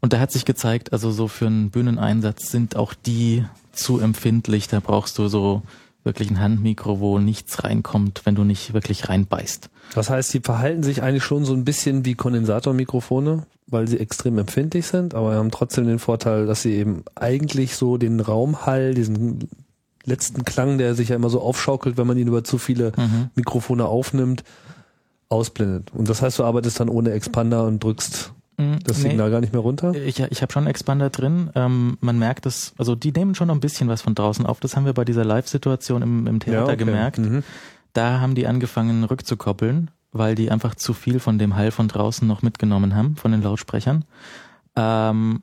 Und da hat sich gezeigt, also so für einen Bühneneinsatz sind auch die zu empfindlich. Da brauchst du so wirklich ein Handmikro, wo nichts reinkommt, wenn du nicht wirklich reinbeißt. Das heißt, die verhalten sich eigentlich schon so ein bisschen wie Kondensatormikrofone, weil sie extrem empfindlich sind, aber haben trotzdem den Vorteil, dass sie eben eigentlich so den Raumhall, diesen letzten Klang, der sich ja immer so aufschaukelt, wenn man ihn über zu viele mhm. Mikrofone aufnimmt, ausblendet. Und das heißt, du arbeitest dann ohne Expander und drückst mhm. das Signal nee, gar nicht mehr runter? Ich, ich habe schon Expander drin. Ähm, man merkt es, also die nehmen schon noch ein bisschen was von draußen auf. Das haben wir bei dieser Live-Situation im, im Theater ja, okay. gemerkt. Mhm. Da haben die angefangen rückzukoppeln, weil die einfach zu viel von dem Hall von draußen noch mitgenommen haben, von den Lautsprechern. Ähm,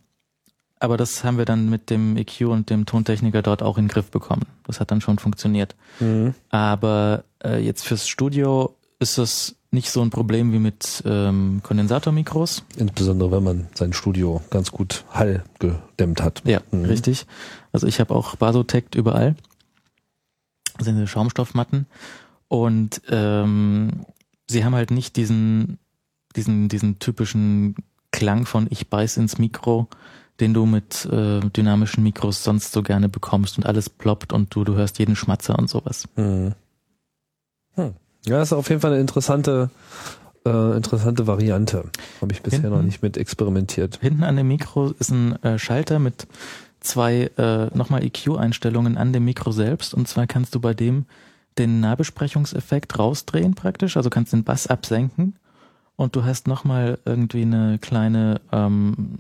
aber das haben wir dann mit dem EQ und dem Tontechniker dort auch in den Griff bekommen. Das hat dann schon funktioniert. Mhm. Aber äh, jetzt fürs Studio ist das nicht so ein Problem wie mit ähm, Kondensatormikros. Insbesondere wenn man sein Studio ganz gut Hall gedämmt hat. Ja, Mhm. richtig. Also ich habe auch Basotect überall. Das sind Schaumstoffmatten. Und ähm, sie haben halt nicht diesen, diesen, diesen typischen Klang von ich beiß ins Mikro, den du mit äh, dynamischen Mikros sonst so gerne bekommst und alles ploppt und du, du hörst jeden Schmatzer und sowas. Hm. Hm. Ja, ist auf jeden Fall eine interessante, äh, interessante Variante. Habe ich bisher Hinten? noch nicht mit experimentiert. Hinten an dem Mikro ist ein äh, Schalter mit zwei äh, nochmal EQ-Einstellungen an dem Mikro selbst. Und zwar kannst du bei dem den Nahbesprechungseffekt rausdrehen praktisch, also kannst den Bass absenken und du hast nochmal irgendwie eine kleine, ähm,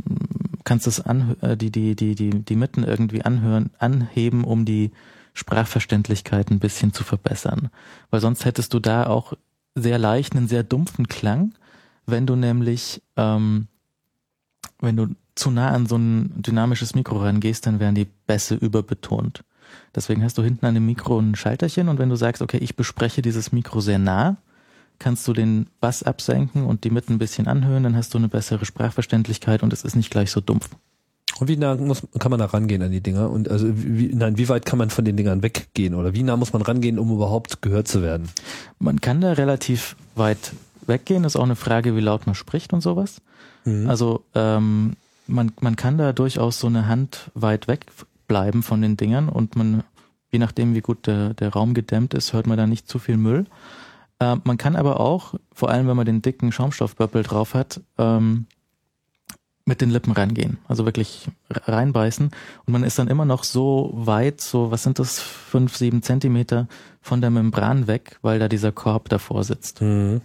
kannst es an, äh, die, die, die, die, die Mitten irgendwie anhören, anheben, um die Sprachverständlichkeit ein bisschen zu verbessern. Weil sonst hättest du da auch sehr leicht einen sehr dumpfen Klang, wenn du nämlich ähm, wenn du zu nah an so ein dynamisches Mikro rangehst, dann werden die Bässe überbetont. Deswegen hast du hinten an dem Mikro ein Schalterchen und wenn du sagst, okay, ich bespreche dieses Mikro sehr nah, kannst du den Bass absenken und die Mitten ein bisschen anhören, dann hast du eine bessere Sprachverständlichkeit und es ist nicht gleich so dumpf. Und wie nah muss, kann man da rangehen an die Dinger? Und also wie, nein, wie weit kann man von den Dingern weggehen? Oder wie nah muss man rangehen, um überhaupt gehört zu werden? Man kann da relativ weit weggehen, ist auch eine Frage, wie laut man spricht und sowas. Mhm. Also ähm, man, man kann da durchaus so eine Hand weit weg bleiben von den Dingern und man, je nachdem wie gut der, der Raum gedämmt ist, hört man da nicht zu viel Müll. Äh, man kann aber auch, vor allem wenn man den dicken Schaumstoffböppel drauf hat, ähm, mit den Lippen reingehen. Also wirklich reinbeißen. Und man ist dann immer noch so weit, so, was sind das, fünf, sieben Zentimeter von der Membran weg, weil da dieser Korb davor sitzt. Mhm.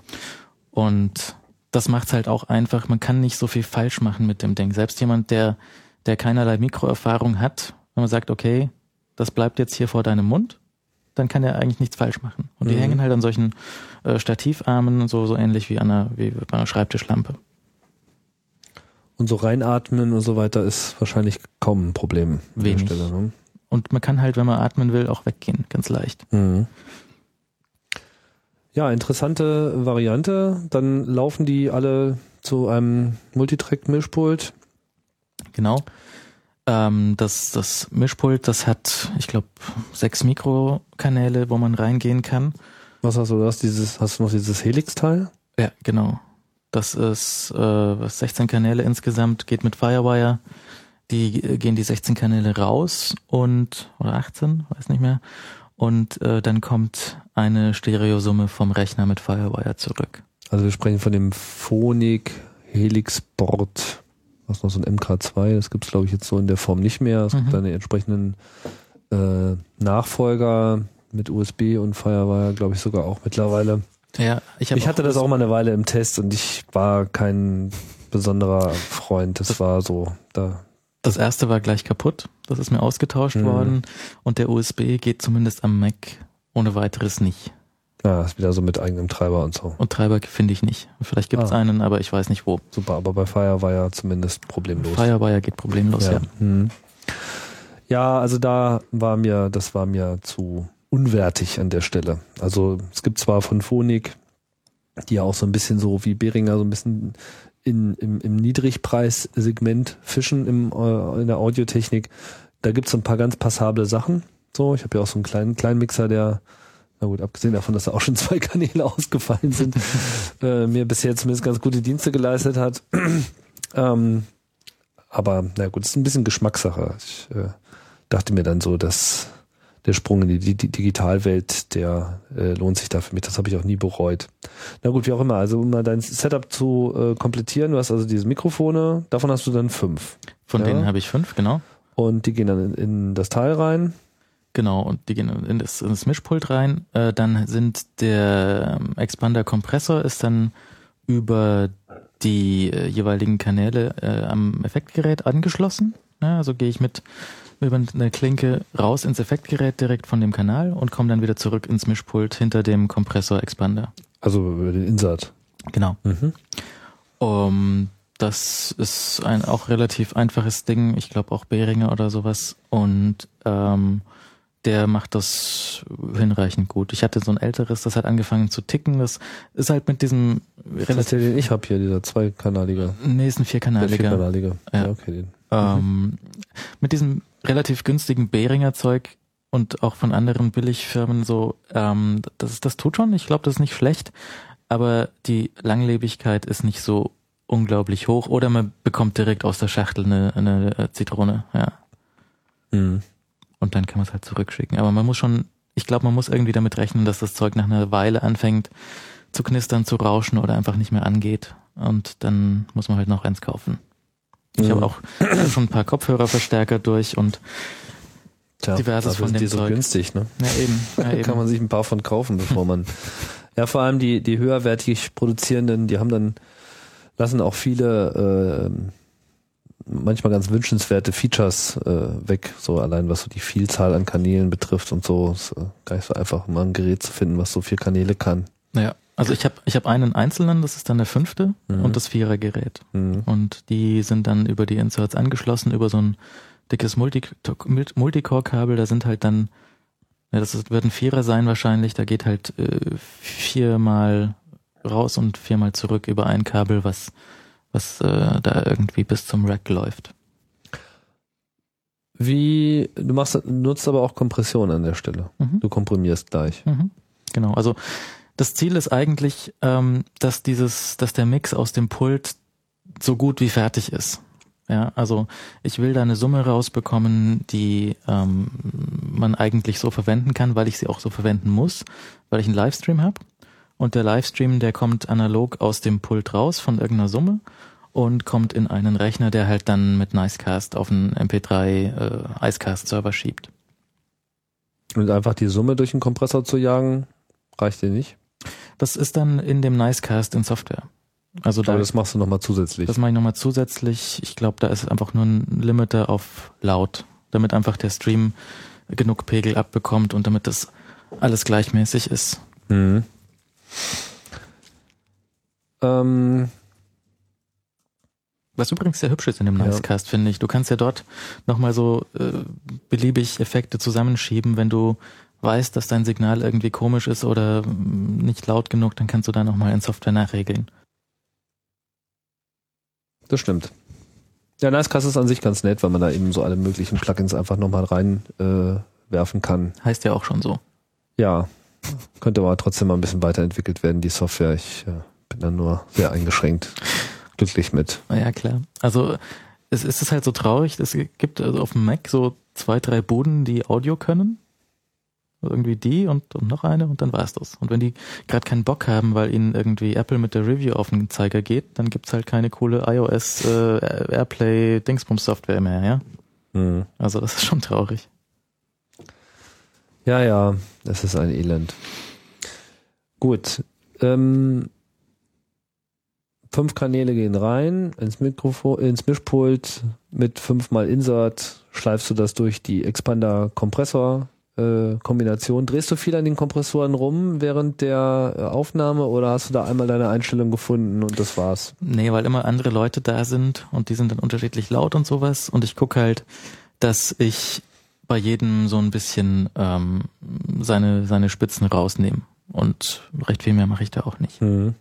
Und das macht's halt auch einfach. Man kann nicht so viel falsch machen mit dem Ding. Selbst jemand, der, der keinerlei Mikroerfahrung hat, wenn man sagt, okay, das bleibt jetzt hier vor deinem Mund, dann kann er eigentlich nichts falsch machen. Und die Mhm. hängen halt an solchen äh, Stativarmen, so, so ähnlich wie an einer, wie bei einer Schreibtischlampe. Und so reinatmen und so weiter ist wahrscheinlich kaum ein Problem. Wenig. Stelle, ne? Und man kann halt, wenn man atmen will, auch weggehen, ganz leicht. Mhm. Ja, interessante Variante. Dann laufen die alle zu einem Multitrack-Mischpult. Genau. Ähm, das, das Mischpult, das hat, ich glaube, sechs Mikrokanäle, wo man reingehen kann. Was hast du? Du hast dieses, hast du noch dieses Helix-Teil? Ja, genau. Das ist äh, was 16 Kanäle insgesamt, geht mit Firewire. Die äh, gehen die 16 Kanäle raus und oder 18, weiß nicht mehr. Und äh, dann kommt eine Stereosumme vom Rechner mit Firewire zurück. Also wir sprechen von dem Phonik Helix Board, was noch so ein MK2, das gibt's glaube ich jetzt so in der Form nicht mehr. Es gibt Mhm. dann den entsprechenden äh, Nachfolger mit USB und Firewire, glaube ich sogar auch mittlerweile. Ja, ich, Ich hatte das auch mal eine Weile im Test und ich war kein besonderer Freund. Das war so, da Das erste war gleich kaputt. Das ist mir ausgetauscht Mhm. worden. Und der USB geht zumindest am Mac ohne weiteres nicht. Ja, ist wieder so mit eigenem Treiber und so. Und Treiber finde ich nicht. Vielleicht gibt es Ah. einen, aber ich weiß nicht wo. Super, aber bei Firewire zumindest problemlos. Firewire geht problemlos, ja. ja. Hm. ja, also da war mir, das war mir zu unwertig an der Stelle. Also es gibt zwar von Phonik, die ja auch so ein bisschen so wie Behringer so ein bisschen in, im, im Niedrigpreissegment fischen im, äh, in der Audiotechnik. Da gibt's so ein paar ganz passable Sachen. So, ich habe ja auch so einen kleinen, kleinen Mixer, der, na gut, abgesehen davon, dass da auch schon zwei Kanäle ausgefallen sind, äh, mir bisher zumindest ganz gute Dienste geleistet hat. ähm, aber na gut, ist ein bisschen Geschmackssache. Ich äh, dachte mir dann so, dass der Sprung in die, die, die Digitalwelt, der äh, lohnt sich da für mich. Das habe ich auch nie bereut. Na gut, wie auch immer. Also um mal dein Setup zu äh, komplettieren, du hast also diese Mikrofone, davon hast du dann fünf. Von Ja. denen habe ich fünf, genau. Und die gehen dann in, in das Teil rein. Genau, und die gehen in das, in das Mischpult rein. Äh, dann sind der ähm, Expander-Kompressor ist dann über die äh, jeweiligen Kanäle äh, am Effektgerät angeschlossen. Ja, also gehe ich mit über eine Klinke raus ins Effektgerät direkt von dem Kanal und komme dann wieder zurück ins Mischpult hinter dem Kompressor-Expander. Also über den Insert. Genau. Mhm. Um, Das ist ein auch relativ einfaches Ding. Ich glaube auch Behringer oder sowas. Und ähm, der macht das hinreichend gut. Ich hatte so ein älteres, das hat angefangen zu ticken. Das ist halt mit diesem relativ. Das ist der, den ich habe hier, dieser zweikanalige. Nee, ist ein vierkanaliger. Der vierkanalige. Ja. ja, okay, den. Ähm, mit diesem relativ günstigen Behringer Zeug und auch von anderen Billigfirmen so, ähm, das, das tut schon. Ich glaube, das ist nicht schlecht, aber die Langlebigkeit ist nicht so unglaublich hoch. Oder man bekommt direkt aus der Schachtel eine, eine Zitrone, ja. Mhm und dann kann man es halt zurückschicken. Aber man muss schon, ich glaube, man muss irgendwie damit rechnen, dass das Zeug nach einer Weile anfängt zu knistern, zu rauschen oder einfach nicht mehr angeht. Und dann muss man halt noch eins kaufen. Ich mhm. habe auch schon ein paar Kopfhörerverstärker durch und Tja, diverses von dem die so günstig, ne? Ja, eben. Ja, eben. kann man sich ein paar von kaufen, bevor man. ja, vor allem die, die höherwertig produzierenden, die haben dann, lassen auch viele äh, manchmal ganz wünschenswerte Features äh, weg, so allein was so die Vielzahl an Kanälen betrifft und so. Ist äh, gar nicht so einfach, mal ein Gerät zu finden, was so viele Kanäle kann. Naja, also ich habe ich hab einen einzelnen, das ist dann der fünfte mhm. und das Vierergerät. Mhm. Und die sind dann über die Inserts angeschlossen, über so ein dickes Multicore-Kabel, da sind halt dann, ja, das wird ein Vierer sein wahrscheinlich, da geht halt äh, viermal raus und viermal zurück über ein Kabel, was was äh, da irgendwie bis zum Rack läuft. Wie, du machst, nutzt aber auch Kompression an der Stelle. Mhm. Du komprimierst gleich. Mhm. Genau, also das Ziel ist eigentlich, ähm, dass dieses, dass der Mix aus dem Pult so gut wie fertig ist. Ja, also ich will da eine Summe rausbekommen, die ähm, man eigentlich so verwenden kann, weil ich sie auch so verwenden muss, weil ich einen Livestream habe. Und der Livestream, der kommt analog aus dem Pult raus von irgendeiner Summe und kommt in einen Rechner, der halt dann mit Nicecast auf einen MP3 äh, Icecast-Server schiebt. Und einfach die Summe durch den Kompressor zu jagen, reicht dir nicht? Das ist dann in dem Nicecast in Software. Also da, Aber das machst du nochmal zusätzlich. Das mache ich nochmal zusätzlich. Ich glaube, da ist einfach nur ein Limiter auf laut, damit einfach der Stream genug Pegel abbekommt und damit das alles gleichmäßig ist. Mhm. Ähm, was übrigens sehr hübsch ist in dem Nicecast, ja. finde ich. Du kannst ja dort nochmal so äh, beliebig Effekte zusammenschieben, wenn du weißt, dass dein Signal irgendwie komisch ist oder mm, nicht laut genug, dann kannst du da nochmal in Software nachregeln. Das stimmt. Ja, Nicecast ist an sich ganz nett, weil man da eben so alle möglichen Plugins einfach nochmal reinwerfen äh, kann. Heißt ja auch schon so. Ja, könnte aber trotzdem mal ein bisschen weiterentwickelt werden, die Software. Ich äh, bin da nur sehr eingeschränkt glücklich mit. Ja, klar. Also es ist halt so traurig, es gibt also auf dem Mac so zwei, drei Buden, die Audio können. Irgendwie die und, und noch eine und dann war's das. Und wenn die gerade keinen Bock haben, weil ihnen irgendwie Apple mit der Review auf den Zeiger geht, dann gibt's halt keine coole iOS äh, Airplay Dingsbums Software mehr, ja. Mhm. Also das ist schon traurig. Ja, ja, das ist ein Elend. Gut. Ähm, fünf Kanäle gehen rein ins Mikrofon, ins Mischpult mit fünfmal Insert, schleifst du das durch die Expander-Kompressor äh, Kombination. Drehst du viel an den Kompressoren rum während der äh, Aufnahme oder hast du da einmal deine Einstellung gefunden und das war's? Nee, weil immer andere Leute da sind und die sind dann unterschiedlich laut und sowas und ich gucke halt, dass ich bei jedem so ein bisschen ähm, seine, seine Spitzen rausnehme. Und recht viel mehr mache ich da auch nicht. Mhm.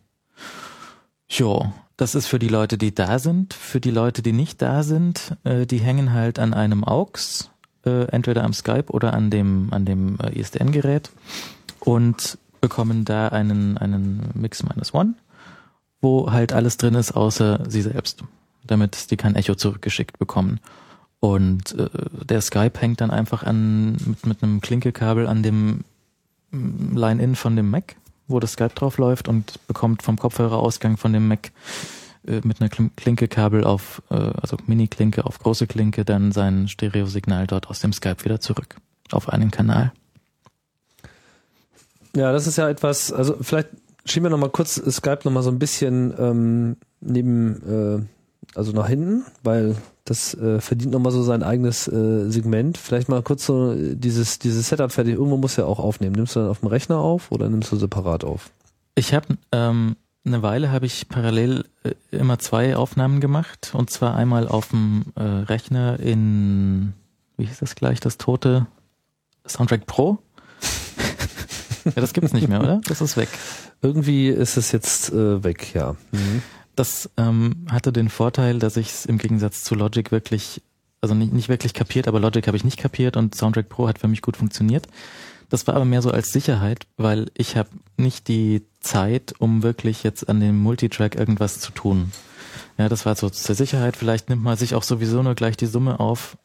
Jo, das ist für die Leute, die da sind. Für die Leute, die nicht da sind, äh, die hängen halt an einem AUX, äh, entweder am Skype oder an dem, an dem äh, ISDN-Gerät und bekommen da einen, einen Mix minus one, wo halt alles drin ist, außer sie selbst, damit die kein Echo zurückgeschickt bekommen. Und äh, der Skype hängt dann einfach an mit, mit einem Klinkekabel an dem mm, Line-In von dem Mac, wo das Skype drauf läuft und bekommt vom Kopfhörerausgang von dem Mac äh, mit einer Klinkekabel auf, äh, also Mini-Klinke auf große Klinke dann sein Stereosignal dort aus dem Skype wieder zurück auf einen Kanal. Ja, das ist ja etwas, also vielleicht schieben wir nochmal kurz Skype nochmal so ein bisschen ähm, neben, äh, also nach hinten, weil das äh, verdient nochmal so sein eigenes äh, Segment. Vielleicht mal kurz so dieses, dieses Setup fertig. Irgendwo muss ja auch aufnehmen. Nimmst du dann auf dem Rechner auf oder nimmst du separat auf? Ich habe ähm, eine Weile habe ich parallel äh, immer zwei Aufnahmen gemacht und zwar einmal auf dem äh, Rechner in, wie hieß das gleich, das tote Soundtrack Pro. ja, das gibt's nicht mehr, oder? Das ist weg. Irgendwie ist es jetzt äh, weg, ja. Mhm. Das ähm, hatte den Vorteil, dass ich es im Gegensatz zu Logic wirklich, also nicht, nicht wirklich kapiert, aber Logic habe ich nicht kapiert und Soundtrack Pro hat für mich gut funktioniert. Das war aber mehr so als Sicherheit, weil ich habe nicht die Zeit, um wirklich jetzt an dem Multitrack irgendwas zu tun. Ja, das war so zur Sicherheit. Vielleicht nimmt man sich auch sowieso nur gleich die Summe auf.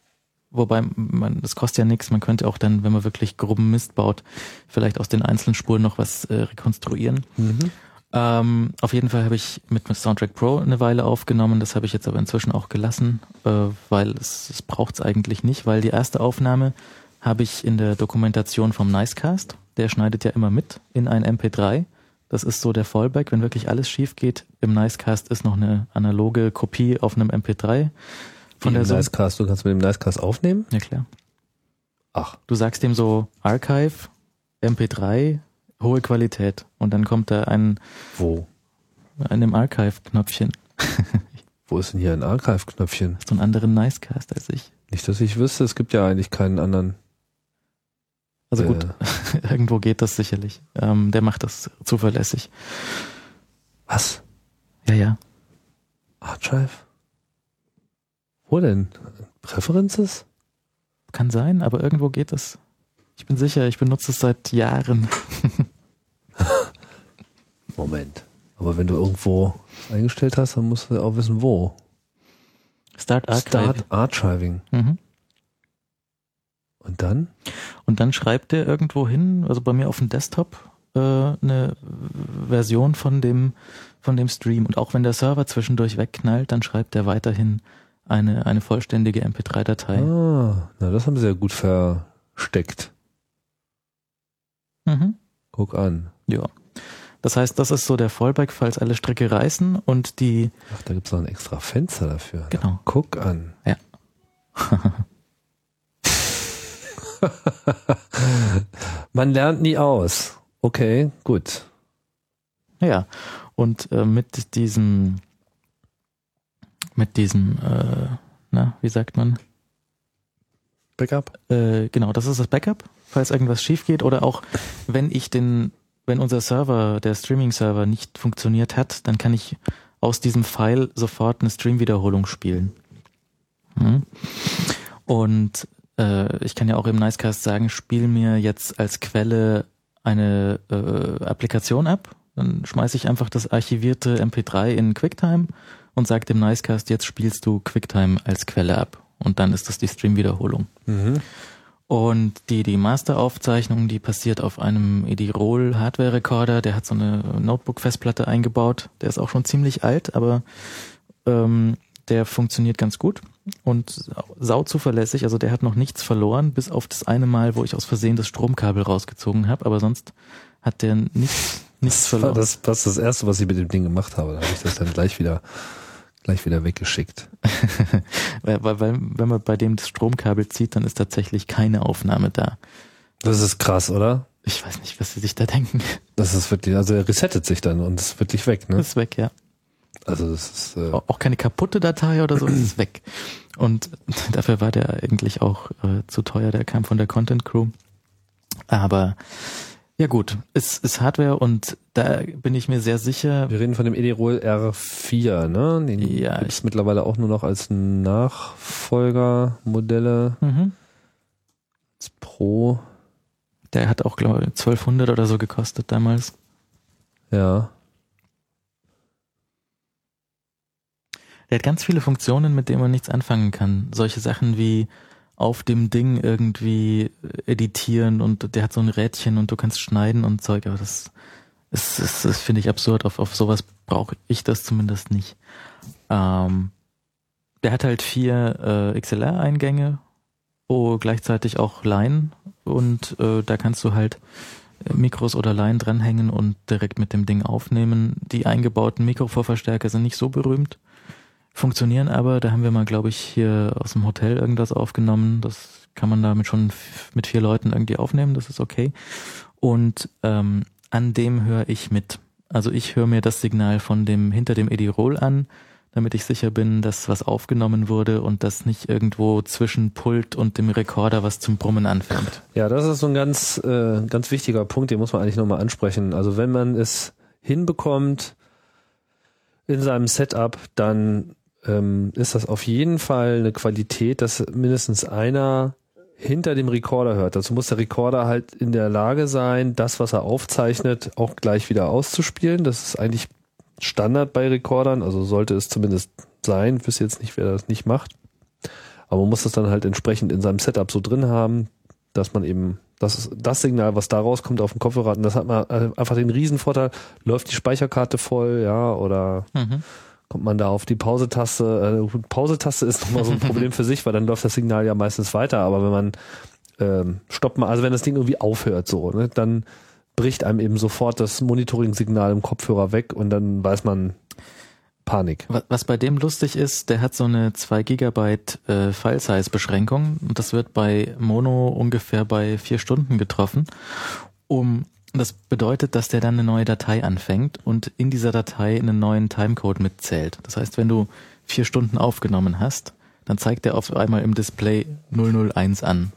Wobei man, das kostet ja nichts. Man könnte auch dann, wenn man wirklich groben Mist baut, vielleicht aus den einzelnen Spuren noch was äh, rekonstruieren. Mhm. Ähm, auf jeden Fall habe ich mit Soundtrack Pro eine Weile aufgenommen. Das habe ich jetzt aber inzwischen auch gelassen, äh, weil es, es braucht es eigentlich nicht, weil die erste Aufnahme habe ich in der Dokumentation vom Nicecast. Der schneidet ja immer mit in ein MP3. Das ist so der Fallback, wenn wirklich alles schief geht. Im Nicecast ist noch eine analoge Kopie auf einem MP3 von Wie der im Nicecast. Du kannst mit dem Nicecast aufnehmen? Ja klar. Ach. Du sagst dem so Archive, MP3, hohe Qualität und dann kommt da ein Wo? An dem Archive-Knöpfchen. Wo ist denn hier ein Archive-Knöpfchen? Hast du einen anderen Nicecast als ich? Nicht, dass ich wüsste, es gibt ja eigentlich keinen anderen. Also gut, äh. irgendwo geht das sicherlich. Ähm, der macht das zuverlässig. Was? Ja, ja. Archive? Wo denn? Präferences? Kann sein, aber irgendwo geht das. Ich bin sicher, ich benutze es seit Jahren. Moment. Aber wenn du irgendwo eingestellt hast, dann musst du auch wissen, wo. Start Archiving. Start Archiving. Mhm. Und dann? Und dann schreibt er irgendwo hin, also bei mir auf dem Desktop, äh, eine Version von dem, von dem Stream. Und auch wenn der Server zwischendurch wegknallt, dann schreibt er weiterhin eine, eine vollständige MP3-Datei. Ah, na, das haben sie ja gut versteckt. Mhm. Guck an. Ja. Das heißt, das ist so der Fallback, falls alle Stricke reißen und die. Ach, da gibt's noch ein extra Fenster dafür. Genau. Na, guck an. Ja. Man lernt nie aus. Okay, gut. Ja, und äh, mit diesem, mit diesem, äh, na, wie sagt man? Backup? Äh, genau, das ist das Backup, falls irgendwas schief geht oder auch wenn ich den, wenn unser Server, der Streaming-Server nicht funktioniert hat, dann kann ich aus diesem File sofort eine Stream-Wiederholung spielen. Hm? Und äh, ich kann ja auch im Nicecast sagen, spiel mir jetzt als Quelle eine äh, Applikation ab. Dann schmeiße ich einfach das archivierte MP3 in QuickTime und sage dem Nicecast, jetzt spielst du QuickTime als Quelle ab. Und dann ist das die Stream-Wiederholung. Mhm. Und die, die Masteraufzeichnung, die passiert auf einem Edirol Hardware Recorder, der hat so eine Notebook-Festplatte eingebaut. Der ist auch schon ziemlich alt, aber ähm, der funktioniert ganz gut und sau zuverlässig. Also der hat noch nichts verloren, bis auf das eine Mal, wo ich aus Versehen das Stromkabel rausgezogen habe. Aber sonst hat der nichts, nichts das verloren. Das war das, das erste, was ich mit dem Ding gemacht habe. Da habe ich das dann gleich wieder gleich wieder weggeschickt. weil, weil, wenn man bei dem das Stromkabel zieht, dann ist tatsächlich keine Aufnahme da. Das ist krass, oder? Ich weiß nicht, was sie sich da denken. Das ist wirklich, also er resettet sich dann und ist wirklich weg, ne? Ist weg, ja. Also das ist äh auch keine kaputte Datei oder so, das ist weg. Und dafür war der eigentlich auch äh, zu teuer, der kam von der Content Crew. Aber ja gut, es ist Hardware und da bin ich mir sehr sicher. Wir reden von dem Edirol R4, ne? Den ja, gibt's mittlerweile auch nur noch als Nachfolgermodelle. Mhm. Als Pro. Der hat auch, glaube ich, 1200 oder so gekostet damals. Ja. Der hat ganz viele Funktionen, mit denen man nichts anfangen kann. Solche Sachen wie auf dem Ding irgendwie editieren und der hat so ein Rädchen und du kannst schneiden und Zeug, aber das ist, ist, das finde ich absurd. Auf, auf sowas brauche ich das zumindest nicht. Ähm, der hat halt vier äh, XLR-Eingänge, wo gleichzeitig auch Line und äh, da kannst du halt Mikros oder Line dranhängen und direkt mit dem Ding aufnehmen. Die eingebauten Mikrovorverstärker sind nicht so berühmt funktionieren aber. Da haben wir mal, glaube ich, hier aus dem Hotel irgendwas aufgenommen. Das kann man damit schon mit vier Leuten irgendwie aufnehmen. Das ist okay. Und ähm, an dem höre ich mit. Also ich höre mir das Signal von dem hinter dem Edirol an, damit ich sicher bin, dass was aufgenommen wurde und dass nicht irgendwo zwischen Pult und dem Rekorder was zum Brummen anfängt. Ja, das ist so ein ganz, äh, ganz wichtiger Punkt, den muss man eigentlich nochmal ansprechen. Also wenn man es hinbekommt in seinem Setup, dann ähm, ist das auf jeden Fall eine Qualität, dass mindestens einer hinter dem Rekorder hört. Dazu muss der Rekorder halt in der Lage sein, das, was er aufzeichnet, auch gleich wieder auszuspielen. Das ist eigentlich Standard bei Rekordern, also sollte es zumindest sein. Ich wüsste jetzt nicht, wer das nicht macht. Aber man muss das dann halt entsprechend in seinem Setup so drin haben, dass man eben das, das Signal, was da rauskommt auf dem Kopfhörer, und das hat man einfach den Riesenvorteil, läuft die Speicherkarte voll, ja, oder mhm. Kommt man da auf die Pause-Taste. Äh, Pause-Taste ist nochmal so ein Problem für sich, weil dann läuft das Signal ja meistens weiter, aber wenn man ähm, stoppt mal, also wenn das Ding irgendwie aufhört, so, ne, dann bricht einem eben sofort das Monitoring-Signal im Kopfhörer weg und dann weiß man Panik. Was bei dem lustig ist, der hat so eine 2 Gigabyte äh, File-Size-Beschränkung und das wird bei Mono ungefähr bei vier Stunden getroffen. Um das bedeutet, dass der dann eine neue Datei anfängt und in dieser Datei einen neuen Timecode mitzählt. Das heißt, wenn du vier Stunden aufgenommen hast, dann zeigt er auf einmal im Display 001 an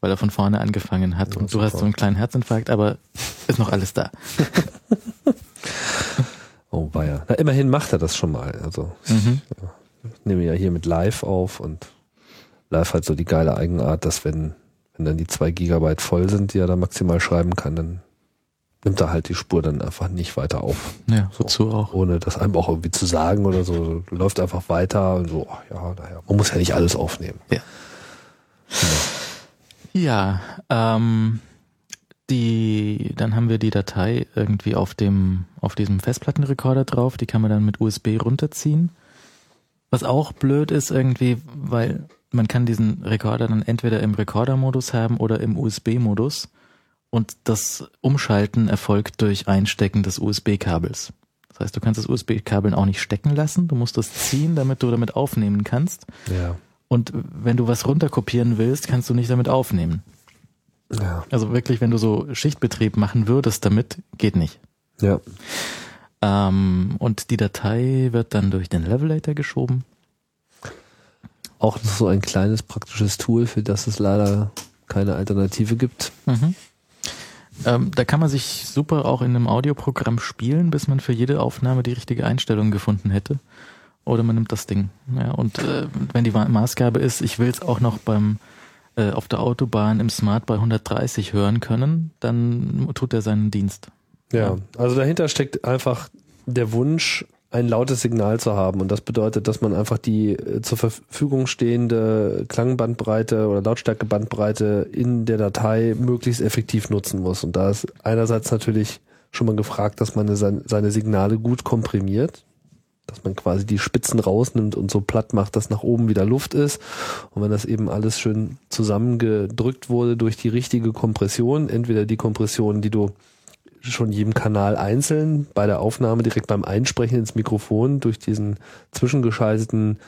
weil er von vorne angefangen hat. Ja, und du hast so einen kleinen Herzinfarkt, aber ist noch alles da. oh, ja. Na, immerhin macht er das schon mal. Also mhm. ich nehme ja hier mit Live auf und Live hat so die geile Eigenart, dass wenn, wenn dann die zwei Gigabyte voll sind, die er da maximal schreiben kann, dann nimmt er halt die Spur dann einfach nicht weiter auf. Ja, wozu auch. Ohne das einem auch irgendwie zu sagen oder so. Läuft einfach weiter und so, ja, naja. Man muss ja nicht alles aufnehmen. Ja. Genau. Ja, ähm, die, dann haben wir die Datei irgendwie auf dem, auf diesem Festplattenrekorder drauf, die kann man dann mit USB runterziehen. Was auch blöd ist irgendwie, weil man kann diesen Rekorder dann entweder im Rekordermodus haben oder im USB-Modus und das Umschalten erfolgt durch Einstecken des USB-Kabels. Das heißt, du kannst das USB-Kabel auch nicht stecken lassen, du musst das ziehen, damit du damit aufnehmen kannst. Ja. Und wenn du was runterkopieren willst, kannst du nicht damit aufnehmen. Ja. Also wirklich, wenn du so Schichtbetrieb machen würdest damit, geht nicht. Ja. Ähm, und die Datei wird dann durch den Levelator geschoben. Auch so ein kleines praktisches Tool, für das es leider keine Alternative gibt. Mhm. Ähm, da kann man sich super auch in einem Audioprogramm spielen, bis man für jede Aufnahme die richtige Einstellung gefunden hätte oder man nimmt das Ding. Ja, und äh, wenn die Maßgabe ist, ich will es auch noch beim äh, auf der Autobahn im Smart bei 130 hören können, dann tut er seinen Dienst. Ja, also dahinter steckt einfach der Wunsch, ein lautes Signal zu haben. Und das bedeutet, dass man einfach die äh, zur Verfügung stehende Klangbandbreite oder Lautstärkebandbreite in der Datei möglichst effektiv nutzen muss. Und da ist einerseits natürlich schon mal gefragt, dass man seine Signale gut komprimiert dass man quasi die Spitzen rausnimmt und so platt macht, dass nach oben wieder Luft ist. Und wenn das eben alles schön zusammengedrückt wurde durch die richtige Kompression, entweder die Kompression, die du schon jedem Kanal einzeln bei der Aufnahme direkt beim Einsprechen ins Mikrofon durch diesen zwischengeschalteten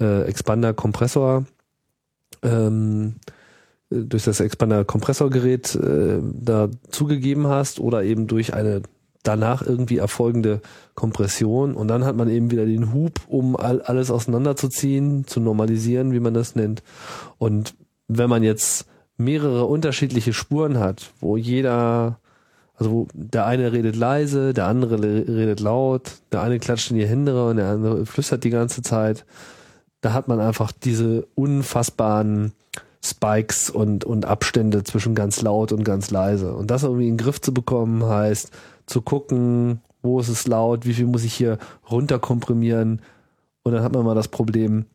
äh, Expander-Kompressor ähm, durch das Expander-Kompressorgerät äh, da zugegeben hast oder eben durch eine danach irgendwie erfolgende Kompression und dann hat man eben wieder den Hub, um all, alles auseinanderzuziehen, zu normalisieren, wie man das nennt. Und wenn man jetzt mehrere unterschiedliche Spuren hat, wo jeder, also wo der eine redet leise, der andere redet laut, der eine klatscht in die Hände und der andere flüstert die ganze Zeit, da hat man einfach diese unfassbaren Spikes und, und Abstände zwischen ganz laut und ganz leise. Und das irgendwie in den Griff zu bekommen heißt, zu gucken, wo ist es laut, wie viel muss ich hier runterkomprimieren. Und dann hat man mal das Problem,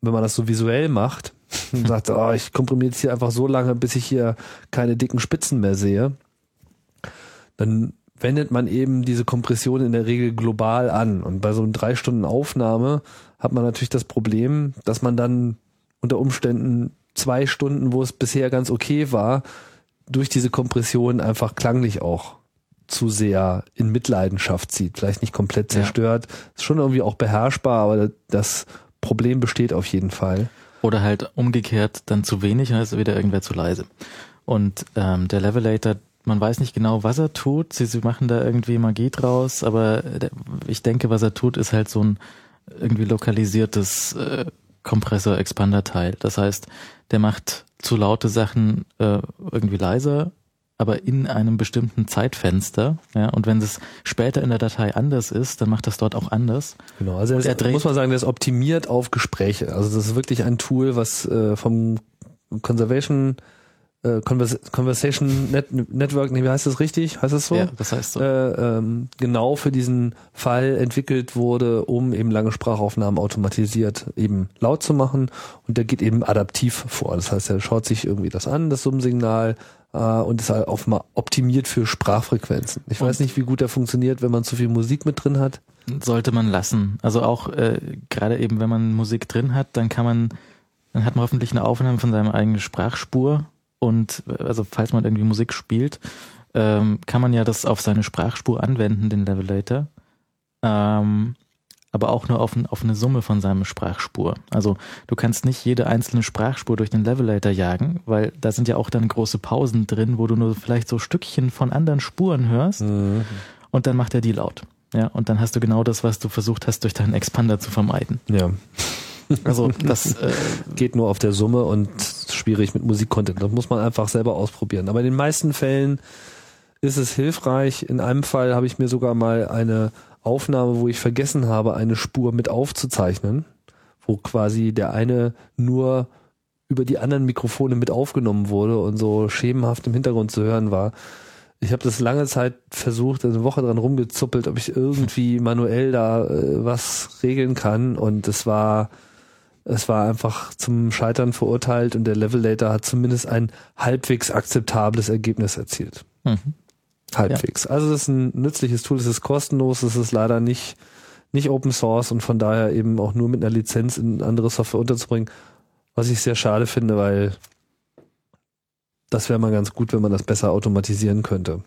wenn man das so visuell macht und sagt, oh, ich komprimiere jetzt hier einfach so lange, bis ich hier keine dicken Spitzen mehr sehe, dann wendet man eben diese Kompression in der Regel global an. Und bei so einer drei Stunden Aufnahme hat man natürlich das Problem, dass man dann unter Umständen zwei Stunden, wo es bisher ganz okay war, durch diese Kompression einfach klanglich auch zu sehr in Mitleidenschaft zieht. Vielleicht nicht komplett zerstört. Ja. Ist schon irgendwie auch beherrschbar, aber das Problem besteht auf jeden Fall. Oder halt umgekehrt dann zu wenig, dann ist wieder irgendwer zu leise. Und ähm, der Levelator, man weiß nicht genau, was er tut. Sie, sie machen da irgendwie Magie draus, aber der, ich denke, was er tut, ist halt so ein irgendwie lokalisiertes äh, Kompressor-Expander-Teil. Das heißt, der macht zu laute Sachen äh, irgendwie leiser, aber in einem bestimmten Zeitfenster. Ja, und wenn es später in der Datei anders ist, dann macht das dort auch anders. Genau, also er er dreht- muss man sagen, der ist optimiert auf Gespräche. Also das ist wirklich ein Tool, was äh, vom Conservation äh, Convers Conversation Net Network, nee, wie heißt das richtig? Heißt das so? Ja, das heißt so. äh, ähm, genau für diesen Fall entwickelt wurde, um eben lange Sprachaufnahmen automatisiert eben laut zu machen. Und der geht eben adaptiv vor. Das heißt, er schaut sich irgendwie das an, das Summsignal, äh, und ist halt auch mal optimiert für Sprachfrequenzen. Ich weiß Und- nicht, wie gut der funktioniert, wenn man zu viel Musik mit drin hat. sollte man lassen. Also auch äh, gerade eben, wenn man Musik drin hat, dann kann man, dann hat man hoffentlich eine Aufnahme von seiner eigenen Sprachspur und äh, also falls man irgendwie Musik spielt, ähm, kann man ja das auf seine Sprachspur anwenden, den Levelator. Ähm, aber auch nur auf, auf eine Summe von seinem Sprachspur. Also du kannst nicht jede einzelne Sprachspur durch den Levelator jagen, weil da sind ja auch dann große Pausen drin, wo du nur vielleicht so Stückchen von anderen Spuren hörst und dann macht er die laut. Ja, und dann hast du genau das, was du versucht hast, durch deinen Expander zu vermeiden. Ja. Also das, äh, geht nur auf der Summe und schwierig mit Musikcontent. Das muss man einfach selber ausprobieren. Aber in den meisten Fällen ist es hilfreich. In einem Fall habe ich mir sogar mal eine Aufnahme, wo ich vergessen habe, eine Spur mit aufzuzeichnen, wo quasi der eine nur über die anderen Mikrofone mit aufgenommen wurde und so schemenhaft im Hintergrund zu hören war. Ich habe das lange Zeit versucht, eine Woche dran rumgezuppelt, ob ich irgendwie manuell da äh, was regeln kann und es war es war einfach zum Scheitern verurteilt und der Levelator hat zumindest ein halbwegs akzeptables Ergebnis erzielt. mhm. Halbwegs. Also das ist ein nützliches Tool, es ist kostenlos, es ist leider nicht, nicht Open Source und von daher eben auch nur mit einer Lizenz in andere Software unterzubringen, was ich sehr schade finde, weil das wäre mal ganz gut, wenn man das besser automatisieren könnte.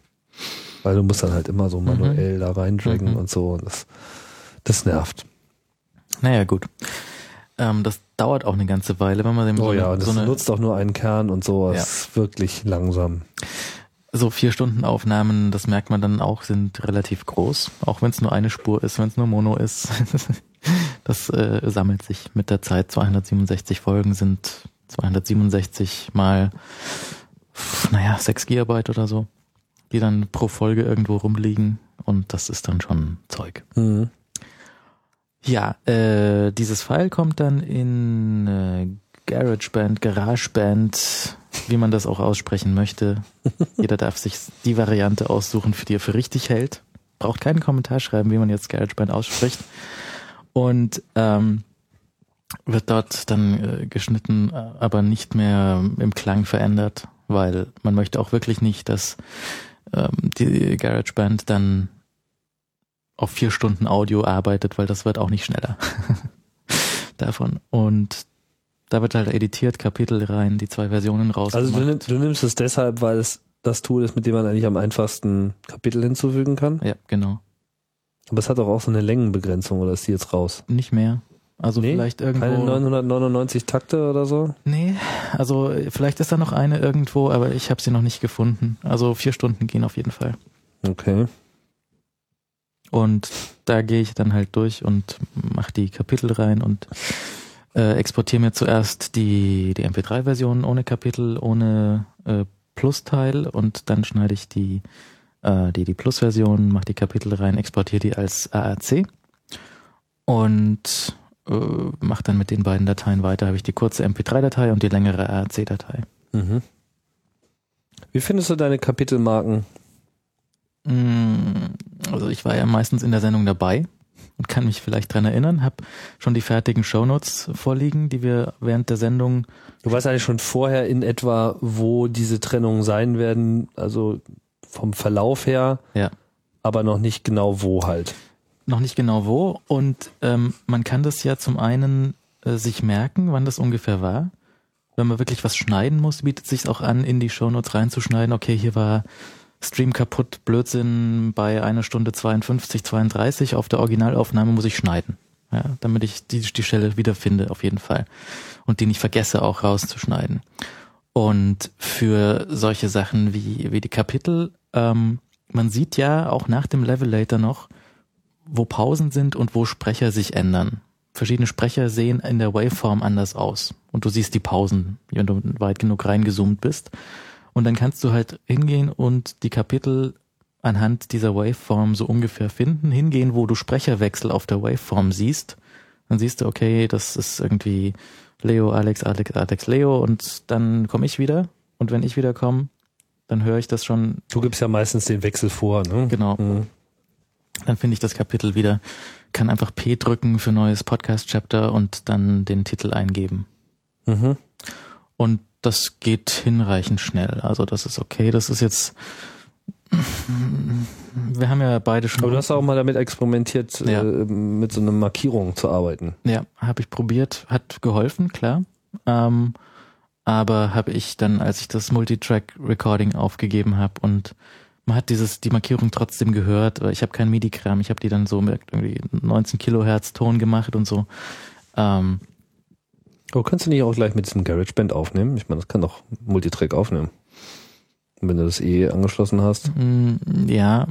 Weil du musst dann halt immer so manuell da reindraggen Mhm. und so. Und das, das nervt. naja, gut. Ähm, das dauert auch eine ganze Weile, wenn man dem Oh so, ja, eine, das so, eine, nutzt auch nur einen Kern und so. Das Ja. ist wirklich langsam. so vier Stunden Aufnahmen, das merkt man dann auch, sind relativ groß, auch wenn es nur eine Spur ist, wenn es nur Mono ist. das äh, sammelt sich mit der Zeit. 267 Folgen sind 267 mal, naja, 6 Gigabyte oder so, die dann pro Folge irgendwo rumliegen und das ist dann schon Zeug. Mhm. Ja, äh, dieses File kommt dann in äh, GarageBand, GarageBand, wie man das auch aussprechen möchte. Jeder darf sich die Variante aussuchen, für die er für richtig hält. Braucht keinen Kommentar schreiben, wie man jetzt GarageBand ausspricht. Und ähm, wird dort dann äh, geschnitten, äh, aber nicht mehr im Klang verändert, weil man möchte auch wirklich nicht, dass ähm, die GarageBand dann auf vier Stunden Audio arbeitet, weil das wird auch nicht schneller davon. Und da wird halt editiert, Kapitel rein, die zwei Versionen raus. Also du, du nimmst es deshalb, weil es das Tool ist, mit dem man eigentlich am einfachsten Kapitel hinzufügen kann. ja, genau. Aber es hat doch auch so eine Längenbegrenzung, oder ist die jetzt raus? Nicht mehr. Also Nee, vielleicht irgendwo. Keine 999 Takte oder so? Nee, also äh, vielleicht ist da noch eine irgendwo, aber ich habe sie noch nicht gefunden. Also vier Stunden gehen auf jeden Fall. Okay. Und da gehe ich dann halt durch und mache die Kapitel rein und äh, exportiere mir zuerst die, die MP3-Version ohne Kapitel, ohne äh, Plus-Teil und dann schneide ich die, äh, die, die Plus-Version, mache die Kapitel rein, exportiere die als AAC und äh, mache dann mit den beiden Dateien weiter. Habe ich die kurze MP3-Datei und die längere AAC-Datei. Mhm. Wie findest du deine Kapitelmarken? Mm, Also ich war ja meistens in der Sendung dabei und kann mich vielleicht dran erinnern, habe schon die fertigen Shownotes vorliegen, die wir während der Sendung Du weißt eigentlich schon vorher in etwa, wo diese Trennungen sein werden, also vom Verlauf her, Ja. aber noch nicht genau wo halt. noch nicht genau wo und ähm, man kann das ja zum einen äh, sich merken, wann das ungefähr war. Wenn man wirklich was schneiden muss, bietet sich auch an, in die Shownotes reinzuschneiden. Okay, hier war Stream kaputt, Blödsinn bei einer Stunde 52, 32. Auf der Originalaufnahme muss ich schneiden. Ja, damit ich die, die Stelle wiederfinde, auf jeden Fall. Und die nicht vergesse, auch rauszuschneiden. Und für solche Sachen wie, wie die Kapitel, ähm, man sieht ja auch nach dem Levelator noch, wo Pausen sind und wo Sprecher sich ändern. Verschiedene Sprecher sehen in der Waveform anders aus. Und du siehst die Pausen, wenn du weit genug reingezoomt bist. Und dann kannst du halt hingehen und die Kapitel anhand dieser Waveform so ungefähr finden, hingehen, wo du Sprecherwechsel auf der Waveform siehst. Dann siehst du, okay, das ist irgendwie Leo, Alex, Alex, Alex, Leo und dann komme ich wieder. Und wenn ich wieder komme, dann höre ich das schon. Du gibst ja meistens den Wechsel vor, ne? Genau. Mhm. Dann finde ich das Kapitel wieder, kann einfach P drücken für neues Podcast-Chapter und dann den Titel eingeben. Mhm. Und das geht hinreichend schnell. Also das ist okay. Das ist jetzt wir haben ja beide schon. Aber du hast auch mal damit experimentiert, ja. äh, mit so einer Markierung zu arbeiten. Ja, habe ich probiert, hat geholfen, klar. Ähm, aber habe ich dann, als ich das Multitrack-Recording aufgegeben habe und man hat dieses die Markierung trotzdem gehört, ich habe keinen MIDI-Kram, ich habe die dann so mit irgendwie 19 Kilohertz Ton gemacht und so. Ähm, aber kannst du nicht auch gleich mit diesem GarageBand aufnehmen? Ich meine, das kann doch Multitrack aufnehmen. Wenn du das eh angeschlossen hast. Mm, ja,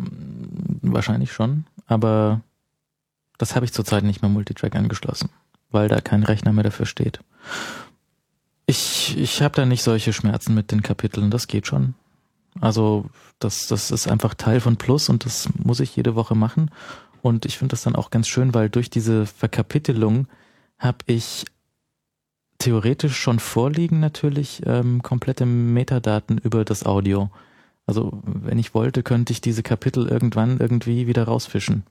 wahrscheinlich schon. Aber das habe ich zurzeit nicht mehr Multitrack angeschlossen, weil da kein Rechner mehr dafür steht. Ich, ich habe da nicht solche Schmerzen mit den Kapiteln, das geht schon. Also das, das ist einfach Teil von Plus und das muss ich jede Woche machen. Und ich finde das dann auch ganz schön, weil durch diese Verkapitelung habe ich theoretisch schon vorliegen natürlich ähm, komplette Metadaten über das Audio. Also wenn ich wollte, könnte ich diese Kapitel irgendwann irgendwie wieder rausfischen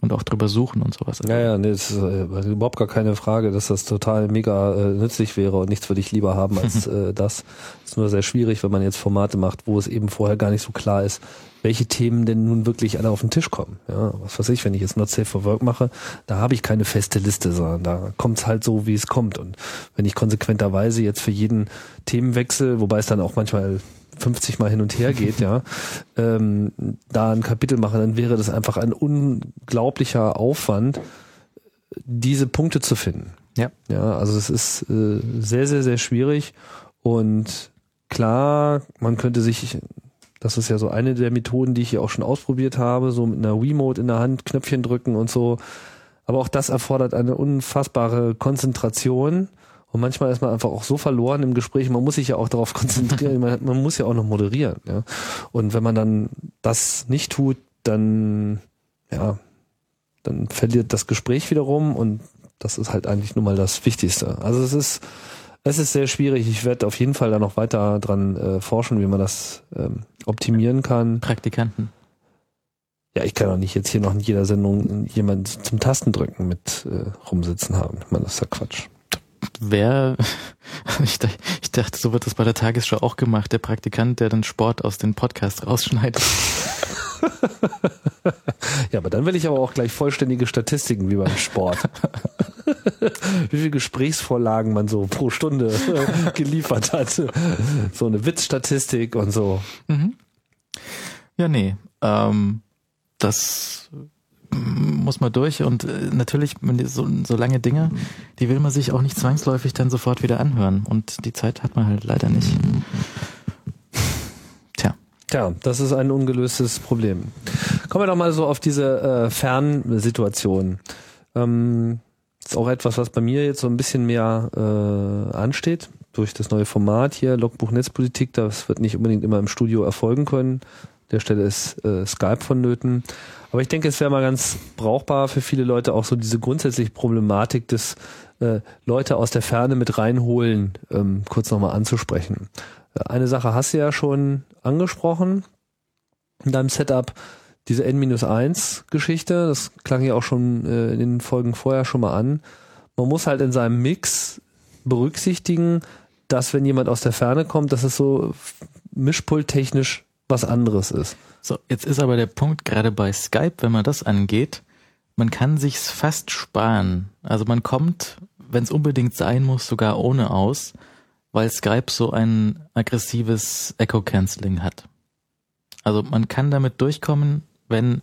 und auch drüber suchen und sowas. Ja, ja, nee, das ist äh, überhaupt gar keine Frage, dass das total mega äh, nützlich wäre und nichts würde ich lieber haben als äh, das. Ist nur sehr schwierig, wenn man jetzt Formate macht, wo es eben vorher gar nicht so klar ist, welche Themen denn nun wirklich alle auf den Tisch kommen. Ja, was weiß ich, wenn ich jetzt Not Safe for Work mache, da habe ich keine feste Liste, sondern da kommt es halt so, wie es kommt. Und wenn ich konsequenterweise jetzt für jeden Themenwechsel, wobei es dann auch manchmal 50 Mal hin und her geht, ja, ähm, da ein Kapitel mache, dann wäre das einfach ein unglaublicher Aufwand, diese Punkte zu finden. Ja. Ja, also es ist äh, sehr, sehr, sehr schwierig und klar, man könnte sich, das ist ja so eine der Methoden, die ich hier auch schon ausprobiert habe, so mit einer Wiimote in der Hand, Knöpfchen drücken und so. Aber auch das erfordert eine unfassbare Konzentration und manchmal ist man einfach auch so verloren im Gespräch, man muss sich ja auch darauf konzentrieren, man, man, muss ja auch noch moderieren. Ja? Und wenn man dann das nicht tut, dann, ja, dann verliert das Gespräch wiederum und das ist halt eigentlich nur mal das Wichtigste. Also es ist, es ist sehr schwierig. Ich werde auf jeden Fall da noch weiter dran äh, forschen, wie man das ähm, optimieren kann. Praktikanten. Ja, ich kann auch nicht jetzt hier noch in jeder Sendung jemand zum Tastendrücken mit äh, rumsitzen haben. Ich meine, das ist ja Quatsch wer, ich, ich dachte, so wird das bei der Tagesschau auch gemacht, der Praktikant, der den Sport aus den Podcasts rausschneidet. ja, aber dann will ich aber auch gleich vollständige Statistiken wie beim Sport. wie viele Gesprächsvorlagen man so pro Stunde geliefert hat. So eine Witzstatistik und so. Mhm. Ja, nee. Ähm, das muss man durch und äh, natürlich so, so lange Dinge, die will man sich auch nicht zwangsläufig dann sofort wieder anhören und die Zeit hat man halt leider nicht. Tja. Tja, das ist ein ungelöstes Problem. Kommen wir doch mal so auf diese äh, Fernsituation. Ähm, ist auch etwas, was bei mir jetzt so ein bisschen mehr äh, ansteht durch das neue Format hier, Logbuch Netzpolitik. Das wird nicht unbedingt immer im Studio erfolgen können. Der Stelle ist äh, Skype vonnöten. Aber ich denke, es wäre mal ganz brauchbar für viele Leute auch so diese grundsätzliche Problematik des äh, Leute aus der Ferne mit reinholen, ähm, kurz nochmal anzusprechen. Eine Sache hast du ja schon angesprochen in deinem Setup, diese N-1-Geschichte, das klang ja auch schon äh, in den Folgen vorher schon mal an. Man muss halt in seinem Mix berücksichtigen, dass wenn jemand aus der Ferne kommt, dass es so mischpulttechnisch was anderes ist. So, jetzt ist aber der Punkt gerade bei Skype, wenn man das angeht, man kann sich's fast sparen. Also man kommt, wenn es unbedingt sein muss, sogar ohne aus, weil Skype so ein aggressives Echo Cancelling hat. Also man kann damit durchkommen, wenn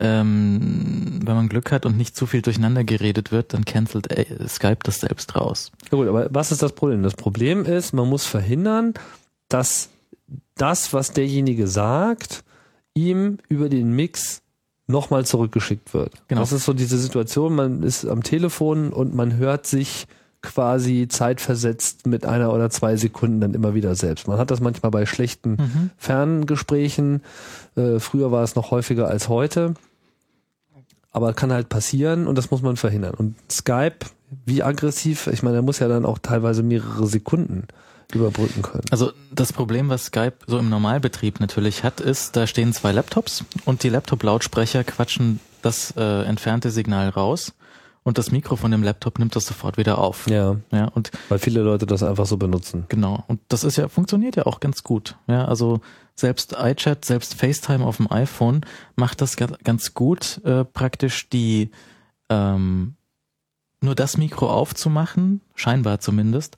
ähm, wenn man Glück hat und nicht zu viel durcheinander geredet wird, dann cancelt äh, Skype das selbst raus. Ja gut, aber was ist das Problem? Das Problem ist, man muss verhindern, dass das, was derjenige sagt, ihm über den Mix nochmal zurückgeschickt wird. Genau. Das ist so diese Situation, man ist am Telefon und man hört sich quasi zeitversetzt mit einer oder zwei Sekunden dann immer wieder selbst. Man hat das manchmal bei schlechten Mhm. Ferngesprächen. Äh, früher war es noch häufiger als heute. Aber kann halt passieren und das muss man verhindern. Und Skype, wie aggressiv, ich meine, er muss ja dann auch teilweise mehrere Sekunden überbrücken können. Also das Problem, was Skype so im Normalbetrieb natürlich hat, ist, da stehen zwei Laptops und die Laptop-Lautsprecher quatschen das äh, entfernte Signal raus und das Mikro von dem Laptop nimmt das sofort wieder auf. Ja, Ja, und weil viele Leute das einfach so benutzen. Genau. Und das ist ja, funktioniert ja auch ganz gut. Ja, also selbst iChat, selbst FaceTime auf dem iPhone macht das ga- ganz gut, äh, praktisch die, ähm, nur das Mikro aufzumachen, scheinbar zumindest,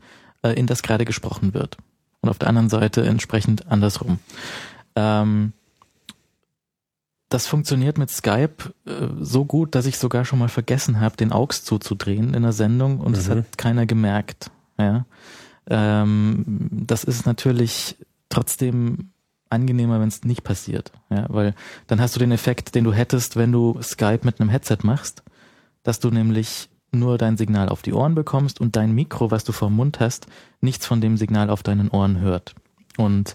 in das gerade gesprochen wird. Und auf der anderen Seite entsprechend andersrum. Ähm, das funktioniert mit Skype äh, so gut, dass ich sogar schon mal vergessen habe, den AUX zuzudrehen in der Sendung und es Mhm. hat keiner gemerkt. Ja. Ähm, das ist natürlich trotzdem angenehmer, wenn es nicht passiert. Ja, weil dann hast du den Effekt, den du hättest, wenn du Skype mit einem Headset machst, dass du nämlich nur dein Signal auf die Ohren bekommst und dein Mikro, was du vor dem Mund hast, nichts von dem Signal auf deinen Ohren hört. Und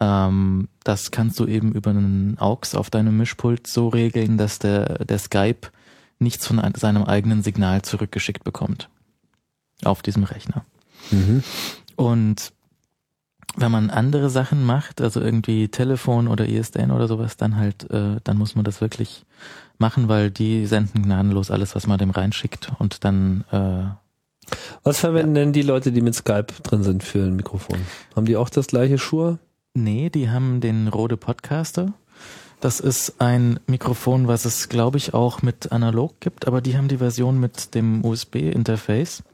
ähm, das kannst du eben über einen AUX auf deinem Mischpult so regeln, dass der, der Skype nichts von ein- seinem eigenen Signal zurückgeschickt bekommt. Auf diesem Rechner. Mhm. Und wenn man andere Sachen macht, also irgendwie Telefon oder ISDN oder sowas, dann halt, äh, dann muss man das wirklich machen, weil die senden gnadenlos alles, was man dem reinschickt und dann äh, Was verwenden denn die Leute, die mit Skype drin sind für ein Mikrofon? Haben die auch das gleiche Schuhe? Nee, die haben den Rode Podcaster. Das ist ein Mikrofon, was es, glaube ich, auch mit analog gibt, aber die haben die Version mit dem USB-Interface.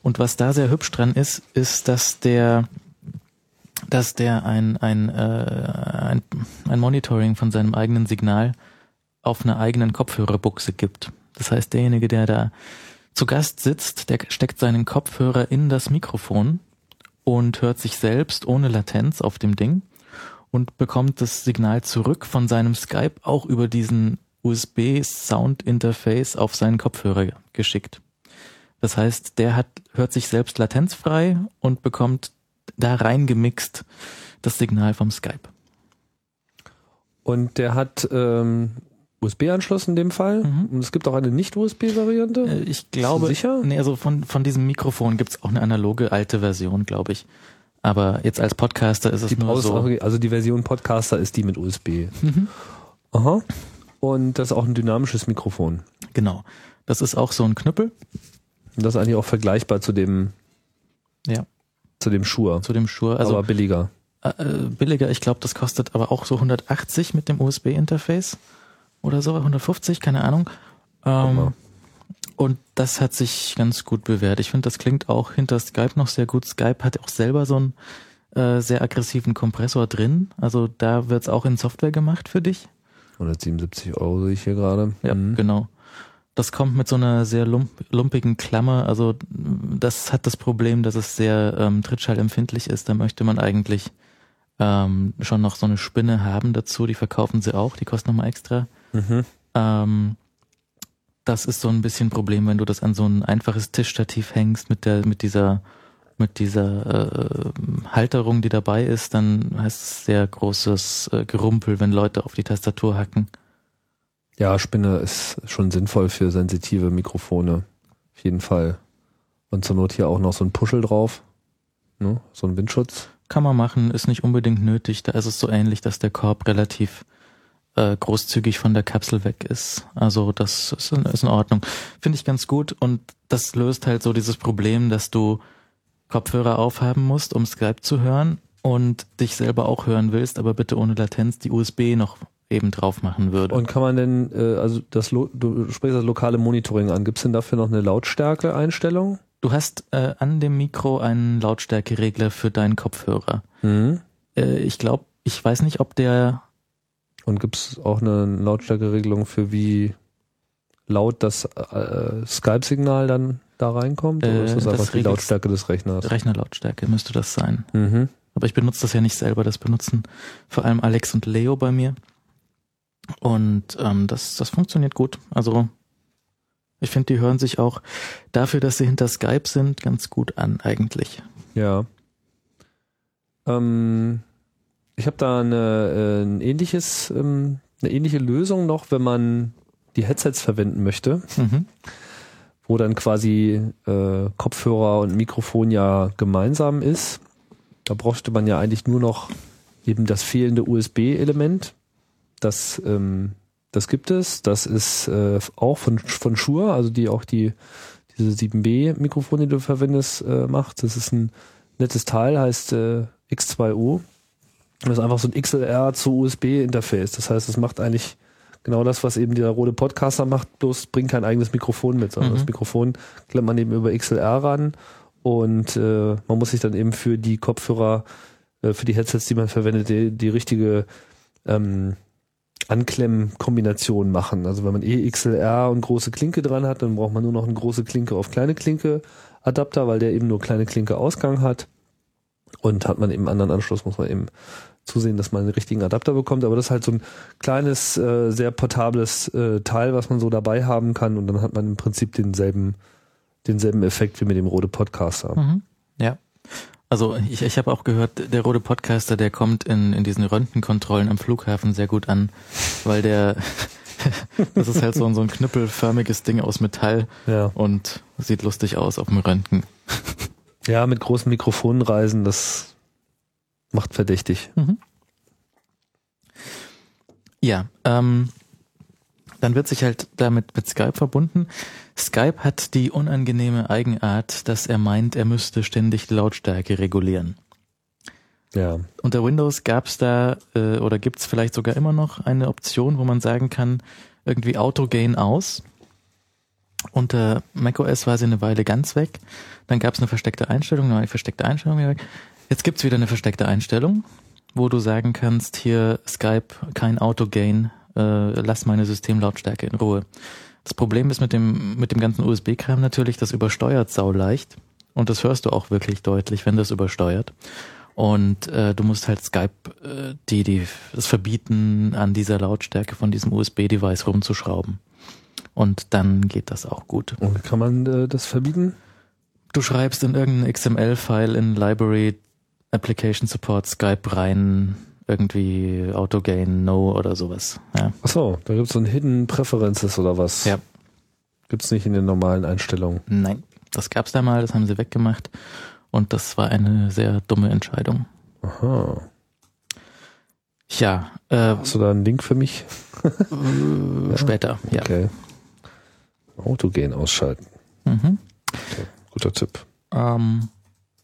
Und was da sehr hübsch dran ist, ist, dass der, dass der ein, ein, äh, ein, ein Monitoring von seinem eigenen Signal auf einer eigenen Kopfhörerbuchse gibt. Das heißt, derjenige, der da zu Gast sitzt, der steckt seinen Kopfhörer in das Mikrofon und hört sich selbst ohne Latenz auf dem Ding und bekommt das Signal zurück von seinem Skype auch über diesen USB-Sound-Interface auf seinen Kopfhörer geschickt. Das heißt, der hat, hört sich selbst latenzfrei und bekommt da reingemixt das Signal vom Skype. Und der hat ähm, USB-Anschluss in dem Fall. Mhm. Und es gibt auch eine Nicht-USB-Variante. Äh, Ich glaube, sicher? nee, also von, von diesem Mikrofon gibt's auch eine analoge alte Version, glaube ich. Aber jetzt als Podcaster ist es die nur Pause, so. also die Version Podcaster ist die mit USB. Mhm. Aha. Und das ist auch ein dynamisches Mikrofon. Genau. Das ist auch so ein Knüppel. Und das ist eigentlich auch vergleichbar zu dem, Ja. Zu dem Schuhe. Zu dem Schuhe. Also aber billiger. äh, äh, billiger, ich glaube, das kostet aber auch so 180 mit dem USB-Interface oder so, 150, keine Ahnung. Ähm, und das hat sich ganz gut bewährt. Ich finde, das klingt auch hinter Skype noch sehr gut. Skype hat auch selber so einen äh, sehr aggressiven Kompressor drin. Also da wird's auch in Software gemacht für dich. 177 Euro sehe ich hier gerade. Ja, Mhm. genau. Das kommt mit so einer sehr lump lumpigen Klammer. Also das hat das Problem, dass es sehr ähm, trittschallempfindlich ist. Da möchte man eigentlich ähm, schon noch so eine Spinne haben dazu. Die verkaufen sie auch. Die kosten nochmal extra. Mhm. Ähm, das ist so ein bisschen ein Problem, wenn du das an so ein einfaches Tischstativ hängst mit der mit dieser mit dieser äh, Halterung, die dabei ist, dann heißt es sehr großes äh, Gerumpel, wenn Leute auf die Tastatur hacken. Ja, Spinne ist schon sinnvoll für sensitive Mikrofone. Auf jeden Fall. Und zur Not hier auch noch so ein Puschel drauf. Ne? So ein Windschutz. Kann man machen, ist nicht unbedingt nötig. Da ist es so ähnlich, dass der Korb relativ äh, großzügig von der Kapsel weg ist. Also das ist in, ist in Ordnung. Finde ich ganz gut und das löst halt so dieses Problem, dass du Kopfhörer aufhaben musst, um Skype zu hören und dich selber auch hören willst, aber bitte ohne Latenz die USB noch eben drauf machen würde. Und kann man denn, äh, also das du sprichst das lokale Monitoring an, gibt's denn dafür noch eine Lautstärke-Einstellung? du hast äh, an dem Mikro einen Lautstärkeregler für deinen Kopfhörer. Mhm. Äh, ich glaube, ich weiß nicht, ob der Und gibt es auch eine Lautstärkeregelung für wie laut das äh, Skype-Signal dann da reinkommt? Oder Äh, ist das das einfach die regelt- Lautstärke des Rechners? Rechnerlautstärke müsste das sein. Mhm. Aber ich benutze das ja nicht selber, das benutzen vor allem Alex und Leo bei mir. Und ähm, das, das funktioniert gut. Also ich finde, die hören sich auch dafür, dass sie hinter Skype sind, ganz gut an eigentlich. Ja. Ähm, ich habe da eine, äh, ein ähnliches, ähm, eine ähnliche Lösung noch, wenn man die Headsets verwenden möchte, Mhm. wo dann quasi äh, Kopfhörer und Mikrofon ja gemeinsam ist. Da bräuchte man ja eigentlich nur noch eben das fehlende USB-Element. Das, ähm, das gibt es. Das ist äh, auch von, von Shure, also die auch die diese 7B-Mikrofone, die du verwendest, äh, macht. Das ist ein nettes Teil, heißt äh, X2O. Das ist einfach so ein XLR zu USB-Interface. Das heißt, es macht eigentlich genau das, was eben der rote Podcaster macht, bloß bringt kein eigenes Mikrofon mit, sondern Mhm. das Mikrofon klemmt man eben über XLR ran und äh, man muss sich dann eben für die Kopfhörer, äh, für die Headsets, die man verwendet, die, die richtige ähm, Anklemmkombination machen. Also wenn man eh XLR und große Klinke dran hat, dann braucht man nur noch eine große Klinke auf kleine Klinke Adapter, weil der eben nur kleine Klinke Ausgang hat. Und hat man eben anderen Anschluss, muss man eben zusehen, dass man den richtigen Adapter bekommt. Aber das ist halt so ein kleines, äh, sehr portables äh, Teil, was man so dabei haben kann. Und dann hat man im Prinzip denselben, denselben Effekt wie mit dem Rode Podcaster. Mhm. Ja. Also ich, ich habe auch gehört, der rote Podcaster, der kommt in, in diesen Röntgenkontrollen am Flughafen sehr gut an, weil der das ist halt so, ein- so ein knüppelförmiges Ding aus Metall Ja. und sieht lustig aus auf dem Röntgen. ja, mit großen Mikrofonen reisen, das macht verdächtig. Ja, ähm, dann wird sich halt damit mit Skype verbunden. Skype hat die unangenehme Eigenart, dass er meint, er müsste ständig die Lautstärke regulieren. Ja. Unter Windows gab es da äh, oder gibt es vielleicht sogar immer noch eine Option, wo man sagen kann, irgendwie Auto-Gain aus. Unter macOS war sie eine Weile ganz weg. Dann gab es eine versteckte Einstellung, dann war die versteckte Einstellung wieder weg. Jetzt gibt's wieder eine versteckte Einstellung, wo du sagen kannst, hier Skype, kein Auto-Gain, äh, lass meine Systemlautstärke in Ruhe. Das Problem ist mit dem, mit dem ganzen USB-Kram natürlich, das übersteuert sauleicht. Und das hörst du auch wirklich deutlich, wenn das übersteuert. Und äh, du musst halt Skype äh, die, die das verbieten, an dieser Lautstärke von diesem USB-Device rumzuschrauben. Und dann geht das auch gut. Und kann man äh, das verbieten? Du schreibst in irgendein XML-File in Library Application Support Skype rein, irgendwie Autogain No oder sowas. Ja. Achso, da gibt's so ein Hidden Preferences oder was? Ja. Gibt's nicht in den normalen Einstellungen. Nein, das gab's da mal, das haben sie weggemacht. Und das war eine sehr dumme Entscheidung. Aha. Ja, äh, Hast du da einen Link für mich? äh, später, ja. Okay. Autogen ausschalten. Mhm. Guter Tipp. Ähm,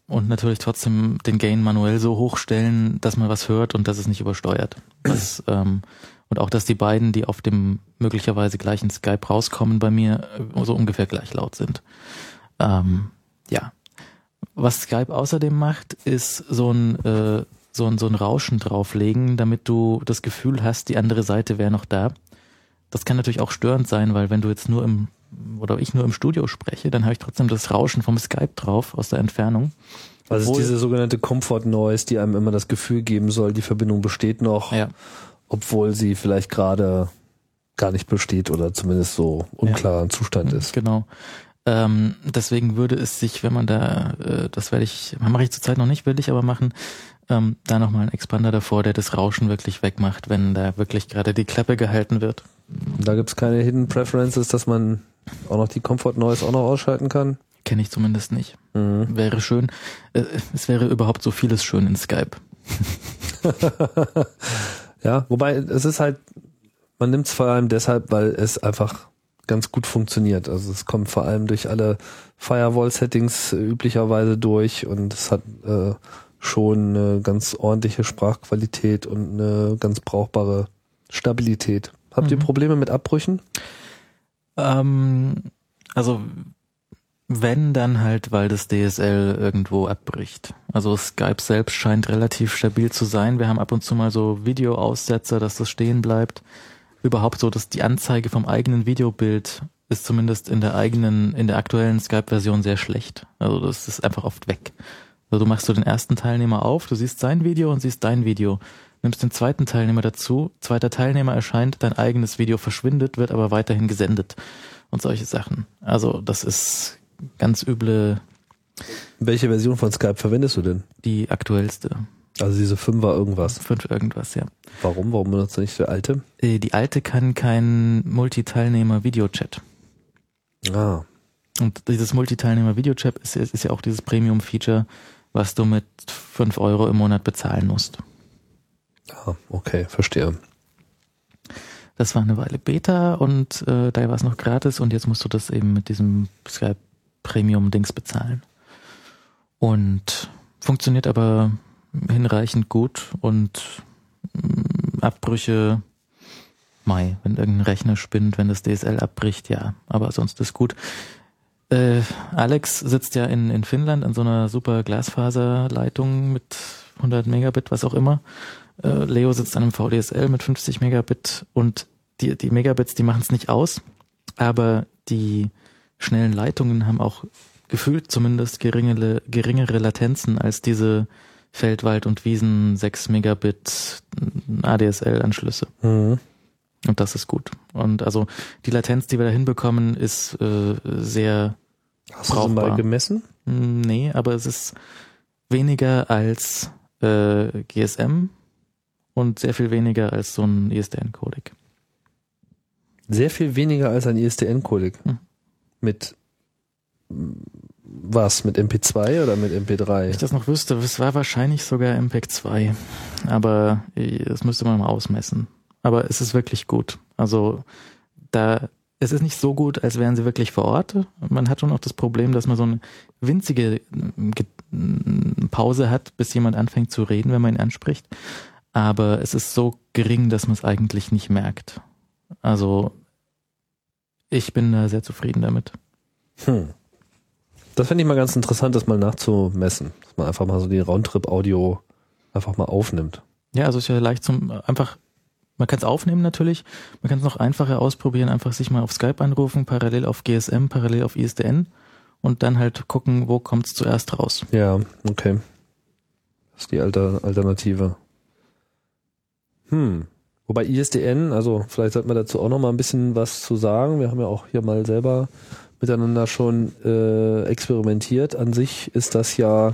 und natürlich trotzdem den Gain manuell so hochstellen, dass man was hört und dass es nicht übersteuert. Das, ähm, und auch, dass die beiden, die auf dem möglicherweise gleichen Skype rauskommen, bei mir äh, so ungefähr gleich laut sind. Ähm, ja. Was Skype außerdem macht, ist so ein, äh, so ein, so ein Rauschen drauflegen, damit du das Gefühl hast, die andere Seite wäre noch da. Das kann natürlich auch störend sein, weil wenn du jetzt nur im oder ich nur im Studio spreche, dann habe ich trotzdem das Rauschen vom Skype drauf aus der Entfernung. Also es ist diese sogenannte Comfort Noise, die einem immer das Gefühl geben soll, die Verbindung besteht noch, Ja, obwohl sie vielleicht gerade gar nicht besteht oder zumindest so unklar im Zustand ist. genau. Ähm, deswegen würde es sich, wenn man da, äh, das werde ich, mache ich zurzeit noch nicht, will ich aber machen, ähm, da nochmal einen Expander davor, der das Rauschen wirklich wegmacht, wenn da wirklich gerade die Klappe gehalten wird. Da gibt's keine Hidden Preferences, dass man auch noch die Comfort Noise auch noch ausschalten kann. Kenne ich zumindest nicht. Mhm. Wäre schön. Äh, es wäre überhaupt so vieles schön in Skype. Ja, wobei es ist halt, man nimmt es vor allem deshalb, weil es einfach ganz gut funktioniert. Also es kommt vor allem durch alle Firewall-Settings üblicherweise durch und es hat äh, schon eine ganz ordentliche Sprachqualität und eine ganz brauchbare Stabilität. Habt ihr Mhm. Probleme mit Abbrüchen? Ähm, also Wenn dann halt, weil das DSL irgendwo abbricht. Also Skype selbst scheint relativ stabil zu sein. Wir haben ab und zu mal so Videoaussetzer, dass das stehen bleibt. Überhaupt so, dass die Anzeige vom eigenen Videobild ist zumindest in der eigenen, in der aktuellen Skype-Version sehr schlecht. Also das ist einfach oft weg. Also du machst so den ersten Teilnehmer auf, du siehst sein Video und siehst dein Video. Nimmst den zweiten Teilnehmer dazu, zweiter Teilnehmer erscheint, dein eigenes Video verschwindet, wird aber weiterhin gesendet und solche Sachen. Also das ist ganz üble. Welche Version von Skype verwendest du denn? Die aktuellste. Also diese 5er irgendwas. 5 irgendwas, ja. Warum? Warum benutzt du nicht die alte? Äh, die alte kann kein Multiteilnehmer-Videochat. Ah. Und dieses Multiteilnehmer-Videochat ist, ist ja auch dieses Premium-Feature, was du mit 5 Euro im Monat bezahlen musst. Ah, okay, verstehe. Das war eine Weile Beta und äh, da war es noch gratis und jetzt musst du das eben mit diesem Skype Premium-Dings bezahlen. Und funktioniert aber hinreichend gut und mh, mm, Abbrüche, Mai, wenn irgendein Rechner spinnt, wenn das DSL abbricht, ja, aber sonst ist gut. Äh, Alex sitzt ja in, in Finnland an so einer super Glasfaserleitung mit 100 Megabit, was auch immer. Äh, Leo sitzt an einem VDSL mit 50 Megabit und die, die Megabits, die machen es nicht aus, aber die schnellen Leitungen haben auch gefühlt zumindest geringere, geringere Latenzen als diese Feldwald- und Wiesen 6 Megabit ADSL-Anschlüsse. Mhm. Und das ist gut. Und also die Latenz, die wir da hinbekommen, ist äh, sehr Hast brauchbar. du mal gemessen? Nee, aber es ist weniger als äh, GSM und sehr viel weniger als so ein ISDN-Codec. Sehr viel weniger als ein ISDN-Codec. Hm. Mit was? Mit MP2 oder mit MP3? Wenn ich das noch wüsste, es war wahrscheinlich sogar MP2. Aber das müsste man mal ausmessen. Aber es ist wirklich gut. Also da, es ist nicht so gut, als wären sie wirklich vor Ort. Man hat schon auch das Problem, dass man so eine winzige Pause hat, bis jemand anfängt zu reden, wenn man ihn anspricht. Aber es ist so gering, dass man es eigentlich nicht merkt. Also ich bin da sehr zufrieden damit. Hm. Das fände ich mal ganz interessant, das mal nachzumessen. Dass man einfach mal so die Roundtrip-Audio einfach mal aufnimmt. Ja, also ist ja leicht zum einfach, man kann es aufnehmen natürlich, man kann es noch einfacher ausprobieren, einfach sich mal auf Skype anrufen, parallel auf GSM, parallel auf ISDN und dann halt gucken, wo kommt es zuerst raus. Ja, okay. Das ist die Alter Alternative. Hm. Wobei ISDN, also vielleicht sollte man dazu auch noch mal ein bisschen was zu sagen. Wir haben ja auch hier mal selber miteinander schon äh, experimentiert. An sich ist das ja,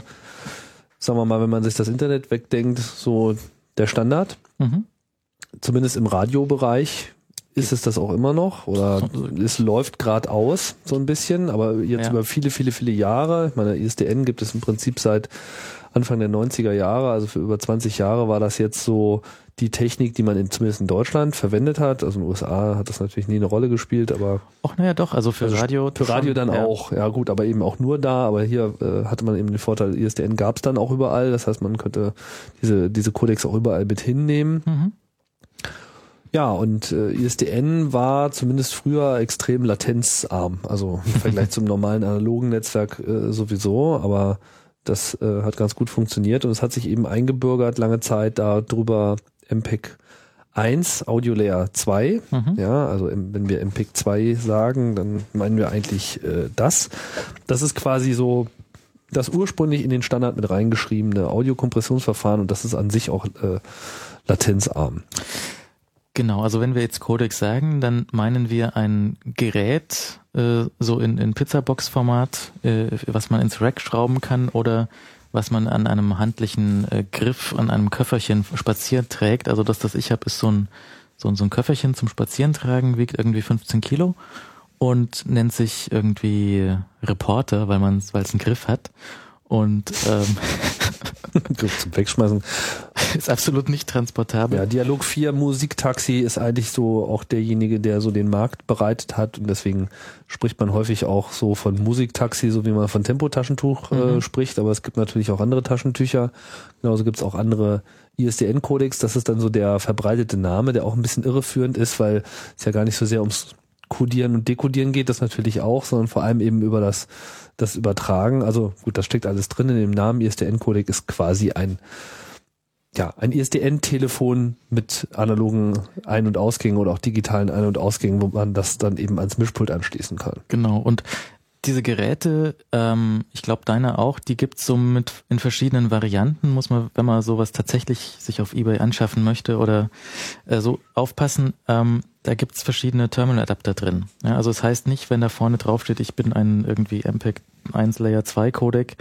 sagen wir mal, wenn man sich das Internet wegdenkt, so der Standard. Mhm. Zumindest im Radiobereich ist es das auch immer noch oder es läuft gerade aus so ein bisschen, aber jetzt ja. über viele, viele, viele Jahre. Ich meine, ISDN gibt es im Prinzip seit Anfang der 90er Jahre, also für über 20 Jahre war das jetzt so die Technik, die man in, zumindest in Deutschland verwendet hat. Also in den USA hat das natürlich nie eine Rolle gespielt, aber. Ach naja, doch, also für also Radio. Für Radio dann ja. auch, ja gut, aber eben auch nur da, aber hier äh, hatte man eben den Vorteil, ISDN gab es dann auch überall. Das heißt, man könnte diese, diese Codecs auch überall mit hinnehmen. Mhm. Ja, und äh, ISDN war zumindest früher extrem latenzarm, also im Vergleich zum normalen analogen Netzwerk äh, sowieso, aber das äh, hat ganz gut funktioniert und es hat sich eben eingebürgert lange Zeit darüber MPEG 1, Audio Layer 2. Mhm. Ja, also wenn wir MPEG 2 sagen, dann meinen wir eigentlich äh, das. Das ist quasi so das ursprünglich in den Standard mit reingeschriebene Audiokompressionsverfahren und das ist an sich auch äh, latenzarm. Genau, also wenn wir jetzt Codec sagen, dann meinen wir ein Gerät, äh, so in, in Pizzabox-Format, äh, was man ins Rack schrauben kann oder was man an einem handlichen äh, Griff, an einem Köfferchen spazieren trägt. Also das, das ich habe, ist so ein, so, ein, so ein Köfferchen zum Spazierentragen, wiegt irgendwie 15 Kilo und nennt sich irgendwie Reporter, weil man weil es einen Griff hat. Und ähm, zum Wegschmeißen. Ist absolut nicht transportabel. Ja, Dialog 4 Musiktaxi ist eigentlich so auch derjenige, der so den Markt bereitet hat und deswegen spricht man häufig auch so von Musiktaxi, so wie man von Tempotaschentuch äh, mhm. spricht, aber es gibt natürlich auch andere Taschentücher. Genauso gibt es auch andere ISDN-Codex, das ist dann so der verbreitete Name, der auch ein bisschen irreführend ist, weil es ja gar nicht so sehr ums Codieren und Dekodieren geht das natürlich auch, sondern vor allem eben über das, das Übertragen. Also gut, das steckt alles drin in dem Namen. ISDN-Codec ist quasi ein, ja, ein ISDN-Telefon mit analogen Ein- und Ausgängen oder auch digitalen Ein- und Ausgängen, wo man das dann eben ans Mischpult anschließen kann. Genau. Und diese Geräte, ähm, ich glaube deine auch, die gibt's so mit in verschiedenen Varianten, muss man, wenn man sowas tatsächlich sich auf Ebay anschaffen möchte oder äh, so aufpassen, ähm, da gibt's verschiedene Terminal-Adapter drin. Ja, also es das heißt nicht, wenn da vorne drauf steht, ich bin ein irgendwie MPEG 1 Layer 2 Codec,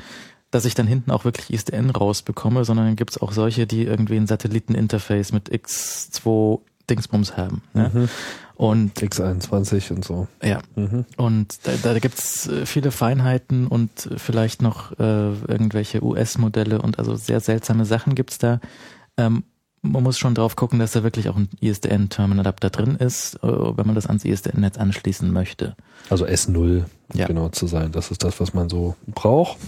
dass ich dann hinten auch wirklich ISDN rausbekomme, sondern dann gibt's auch solche, die irgendwie ein Satelliteninterface mit X2 Dingsbums haben. Ne? Mhm. Und X21 und so. Ja. Mhm. Und da, da gibt's äh, viele Feinheiten und vielleicht noch äh, irgendwelche US-Modelle und also sehr seltsame Sachen gibt's da. Ähm, man muss schon drauf gucken, dass da wirklich auch ein ISDN-Terminal-Adapter drin ist, äh, wenn man das ans ISDN-Netz anschließen möchte. Also S0, ja. genau zu sein. Das ist das, was man so braucht.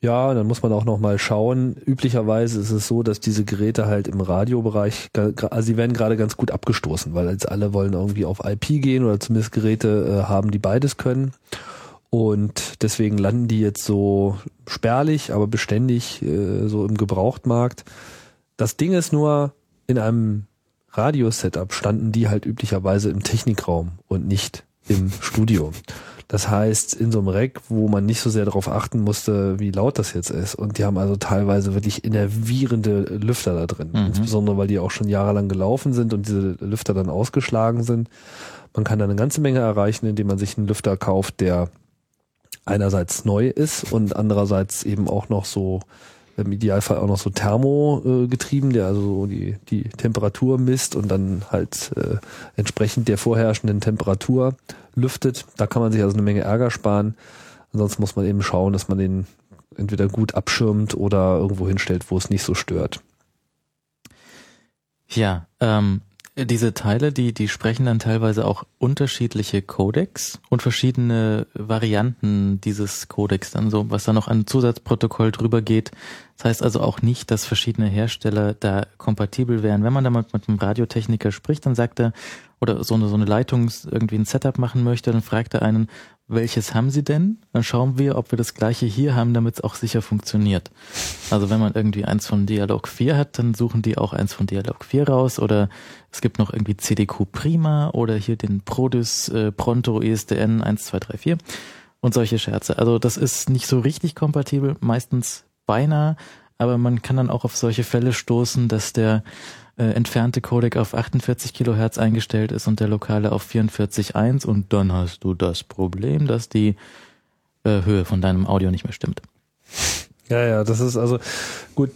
Ja, dann muss man auch noch mal schauen. Üblicherweise ist es so, dass diese Geräte halt im Radiobereich, also sie werden gerade ganz gut abgestoßen, weil jetzt alle wollen irgendwie auf IP gehen oder zumindest Geräte äh, haben, die beides können. Und deswegen landen die jetzt so spärlich, aber beständig äh, so im Gebrauchtmarkt. Das Ding ist nur, in einem Radio-Setup standen die halt üblicherweise im Technikraum und nicht im Studio. Das heißt, in so einem Rack, wo man nicht so sehr darauf achten musste, wie laut das jetzt ist. Und die haben also teilweise wirklich innervierende Lüfter da drin. Mhm. Insbesondere, weil die auch schon jahrelang gelaufen sind und diese Lüfter dann ausgeschlagen sind. Man kann da eine ganze Menge erreichen, indem man sich einen Lüfter kauft, der einerseits neu ist und andererseits eben auch noch so im Idealfall auch noch so thermogetrieben, der also die, die Temperatur misst und dann halt äh, entsprechend der vorherrschenden Temperatur lüftet. Da kann man sich also eine Menge Ärger sparen. Ansonsten muss man eben schauen, dass man den entweder gut abschirmt oder irgendwo hinstellt, wo es nicht so stört. Ja, ähm, diese Teile, die, die sprechen dann teilweise auch unterschiedliche Codecs und verschiedene Varianten dieses Codecs dann so, was da noch an Zusatzprotokoll drüber geht. Das heißt also auch nicht, dass verschiedene Hersteller da kompatibel wären. Wenn man da mal mit einem Radiotechniker spricht, dann sagt er, oder so eine, so eine Leitung irgendwie ein Setup machen möchte, dann fragt er einen, welches haben Sie denn? Dann schauen wir, ob wir das gleiche hier haben, damit es auch sicher funktioniert. Also wenn man irgendwie eins von Dialog 4 hat, dann suchen die auch eins von Dialog 4 raus oder es gibt noch irgendwie CDQ Prima oder hier den Prodys äh, Pronto ESDN 1234 und solche Scherze. Also das ist nicht so richtig kompatibel, meistens beinahe, aber man kann dann auch auf solche Fälle stoßen, dass der äh, entfernte Codec auf 48 Kilohertz eingestellt ist und der lokale auf 44.1 und dann hast du das Problem, dass die äh, Höhe von deinem Audio nicht mehr stimmt. Ja, ja, das ist also gut.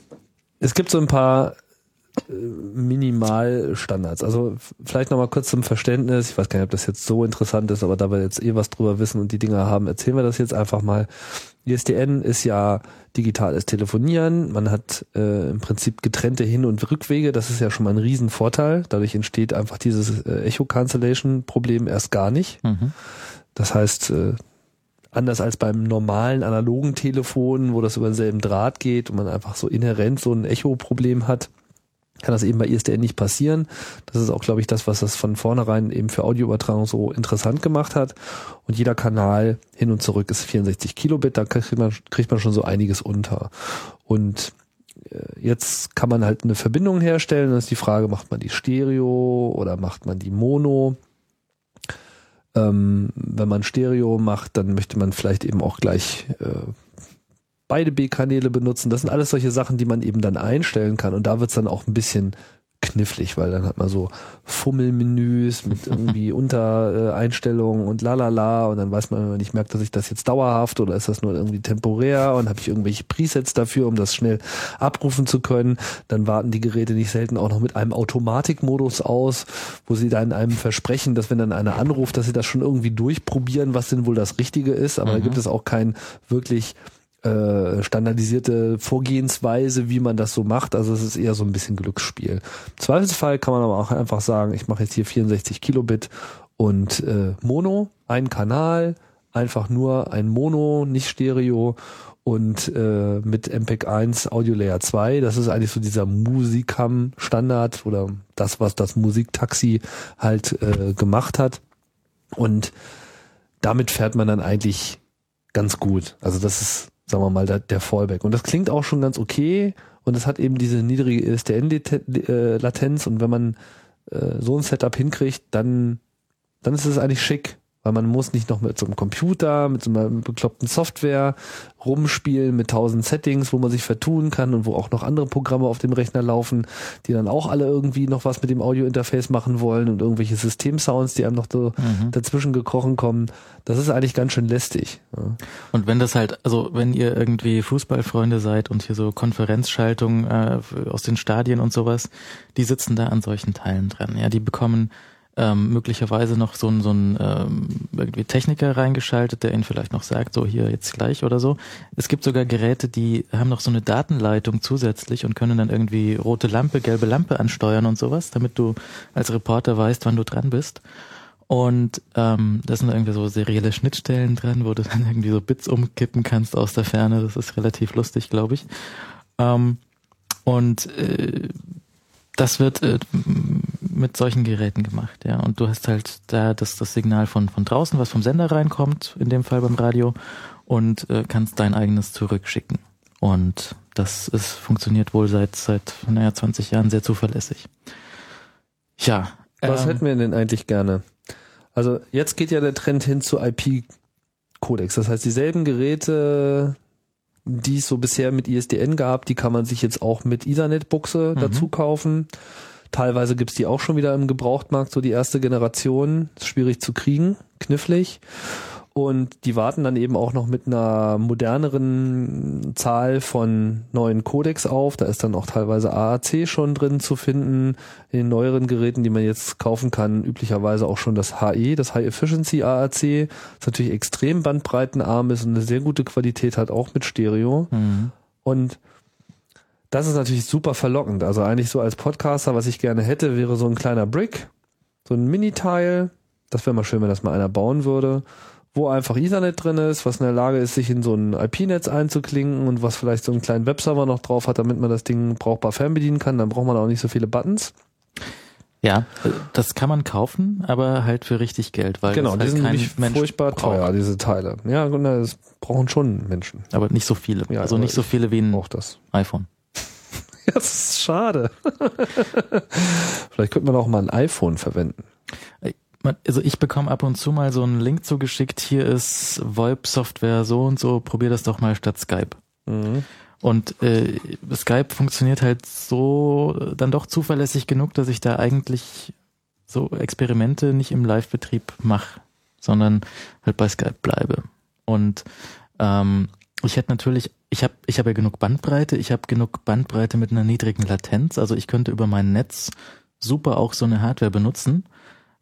Es gibt so ein paar äh, Minimalstandards. Also vielleicht nochmal kurz zum Verständnis. Ich weiß gar nicht, ob das jetzt so interessant ist, aber da wir jetzt eh was drüber wissen und die Dinger haben, erzählen wir das jetzt einfach mal. ISDN ist ja digitales Telefonieren. Man hat äh, im Prinzip getrennte Hin- und Rückwege. Das ist ja schon mal ein Riesenvorteil. Dadurch entsteht einfach dieses äh, Echo-Cancellation-Problem erst gar nicht. Mhm. Das heißt, äh, anders als beim normalen analogen Telefon, wo das über denselben Draht geht und man einfach so inhärent so ein Echo-Problem hat, kann das eben bei ISDN nicht passieren. Das ist auch, glaube ich, das, was das von vornherein eben für Audioübertragung so interessant gemacht hat. Und jeder Kanal hin und zurück ist 64 Kilobit, da kriegt man, kriegt man schon so einiges unter. Und äh, jetzt kann man halt eine Verbindung herstellen. Das ist die Frage, macht man die Stereo oder macht man die Mono? Ähm, wenn man Stereo macht, dann möchte man vielleicht eben auch gleich äh, beide B-Kanäle benutzen. Das sind alles solche Sachen, die man eben dann einstellen kann. Und da wird's dann auch ein bisschen knifflig, weil dann hat man so Fummelmenüs mit irgendwie Untereinstellungen und lalala und dann weiß man, wenn man nicht merkt, dass ich das jetzt dauerhaft oder ist das nur irgendwie temporär und habe ich irgendwelche Presets dafür, um das schnell abrufen zu können. Dann warten die Geräte nicht selten auch noch mit einem Automatikmodus aus, wo sie dann einem versprechen, dass wenn dann einer anruft, dass sie das schon irgendwie durchprobieren, was denn wohl das Richtige ist. Aber mhm. da gibt es auch kein wirklich äh, standardisierte Vorgehensweise, wie man das so macht. Also es ist eher so ein bisschen Glücksspiel. Im Zweifelsfall kann man aber auch einfach sagen, ich mache jetzt hier 64 Kilobit und äh, Mono, ein Kanal, einfach nur ein Mono, nicht Stereo und äh, mit MPEG 1 Audio Layer 2. Das ist eigentlich so dieser Musikam Standard oder das, was das Musiktaxi halt äh, gemacht hat. Und damit fährt man dann eigentlich ganz gut. Also das ist, sagen wir mal, der, der Fallback. Und das klingt auch schon ganz okay. Und es hat eben diese niedrige ISDN-Latenz und wenn man äh, so ein Setup hinkriegt, dann, dann ist es eigentlich schick weil man muss nicht noch mit so einem Computer, mit so einer bekloppten Software rumspielen, mit tausend Settings, wo man sich vertun kann und wo auch noch andere Programme auf dem Rechner laufen, die dann auch alle irgendwie noch was mit dem Audio-Interface machen wollen und irgendwelche Systemsounds, die einem noch so mhm. dazwischen gekrochen kommen. Das ist eigentlich ganz schön lästig. Ja. Und wenn das halt, also wenn ihr irgendwie Fußballfreunde seid und hier so Konferenzschaltungen äh, aus den Stadien und sowas, die sitzen da an solchen Teilen dran. Ja, die bekommen ähm, möglicherweise noch so ein, so ein ähm, irgendwie Techniker reingeschaltet, der ihnen vielleicht noch sagt, so hier jetzt gleich oder so. Es gibt sogar Geräte, die haben noch so eine Datenleitung zusätzlich und können dann irgendwie rote Lampe, gelbe Lampe ansteuern und sowas, damit du als Reporter weißt, wann du dran bist. Und ähm, da sind irgendwie so serielle Schnittstellen dran, wo du dann irgendwie so Bits umkippen kannst aus der Ferne. Das ist relativ lustig, glaube ich. Ähm, und äh, das wird äh, mit solchen Geräten gemacht, ja. Und du hast halt da das, das Signal von, von draußen, was vom Sender reinkommt, in dem Fall beim Radio, und äh, kannst dein eigenes zurückschicken. Und das ist, funktioniert wohl seit, seit, naja, 20 Jahren sehr zuverlässig. Ja. Was ähm, hätten wir denn eigentlich gerne? Also jetzt geht ja der Trend hin zu IP-Codex. Das heißt, dieselben Geräte, die es so bisher mit ISDN gab, die kann man sich jetzt auch mit Ethernet-Buchse mhm. dazu kaufen. Teilweise gibt's die auch schon wieder im Gebrauchtmarkt, so die erste Generation. Ist schwierig zu kriegen, knifflig. Und die warten dann eben auch noch mit einer moderneren Zahl von neuen Codecs auf. Da ist dann auch teilweise AAC schon drin zu finden. In den neueren Geräten, die man jetzt kaufen kann, üblicherweise auch schon das HE, das High Efficiency AAC. Das natürlich extrem bandbreitenarm ist und eine sehr gute Qualität hat, auch mit Stereo. Mhm. Und das ist natürlich super verlockend. Also eigentlich so als Podcaster, was ich gerne hätte, wäre so ein kleiner Brick, so ein Mini-Teil. Das wäre mal schön, wenn das mal einer bauen würde wo einfach Ethernet drin ist, was in der Lage ist, sich in so ein IP-Netz einzuklinken und was vielleicht so einen kleinen Webserver noch drauf hat, damit man das Ding brauchbar fernbedienen kann. Dann braucht man auch nicht so viele Buttons. Ja, das kann man kaufen, aber halt für richtig Geld, weil genau, das halt die sind nämlich furchtbar braucht. teuer, diese Teile. Ja, das brauchen schon Menschen. Aber nicht so viele. Ja, also nicht so viele wie ein iPhone. das ist schade. Vielleicht könnte man auch mal ein iPhone verwenden also ich bekomme ab und zu mal so einen Link zugeschickt, hier ist VoIP-Software so und so, probier das doch mal statt Skype. Mhm. Und äh, Skype funktioniert halt so dann doch zuverlässig genug, dass ich da eigentlich so Experimente nicht im Live-Betrieb mache, sondern halt bei Skype bleibe. Und ähm, ich hätte natürlich, ich habe ich hab ja genug Bandbreite, ich habe genug Bandbreite mit einer niedrigen Latenz, also ich könnte über mein Netz super auch so eine Hardware benutzen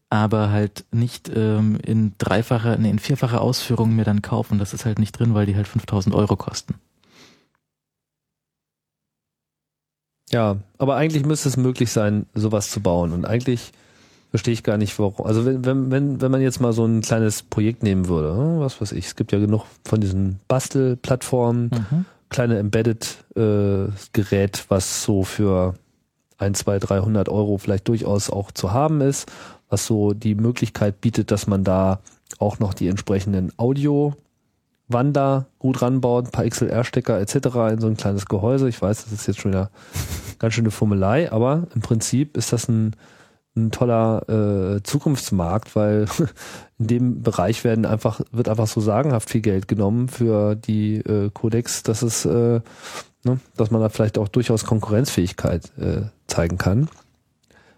aber halt nicht ähm, in dreifacher, nee, in vierfacher Ausführung mir dann kaufen. Das ist halt nicht drin, weil die halt 5000 Euro kosten. Ja, aber eigentlich müsste es möglich sein, sowas zu bauen. Und eigentlich verstehe ich gar nicht, warum. Also wenn, wenn, wenn, wenn man jetzt mal so ein kleines Projekt nehmen würde, hm, was weiß ich, es gibt ja genug von diesen Bastelplattformen, mhm. kleine Embedded-Gerät, äh, was so für ein, zwei, 300 Euro vielleicht durchaus auch zu haben ist was so die Möglichkeit bietet, dass man da auch noch die entsprechenden Audio-Wander gut ranbaut, ein paar XLR-Stecker etc. in so ein kleines Gehäuse. Ich weiß, das ist jetzt schon wieder ganz schöne Fummelei, aber im Prinzip ist das ein, ein toller äh, Zukunftsmarkt, weil in dem Bereich werden einfach, wird einfach so sagenhaft viel Geld genommen für die äh, Codex, dass es, äh, ne, dass man da vielleicht auch durchaus Konkurrenzfähigkeit äh, zeigen kann.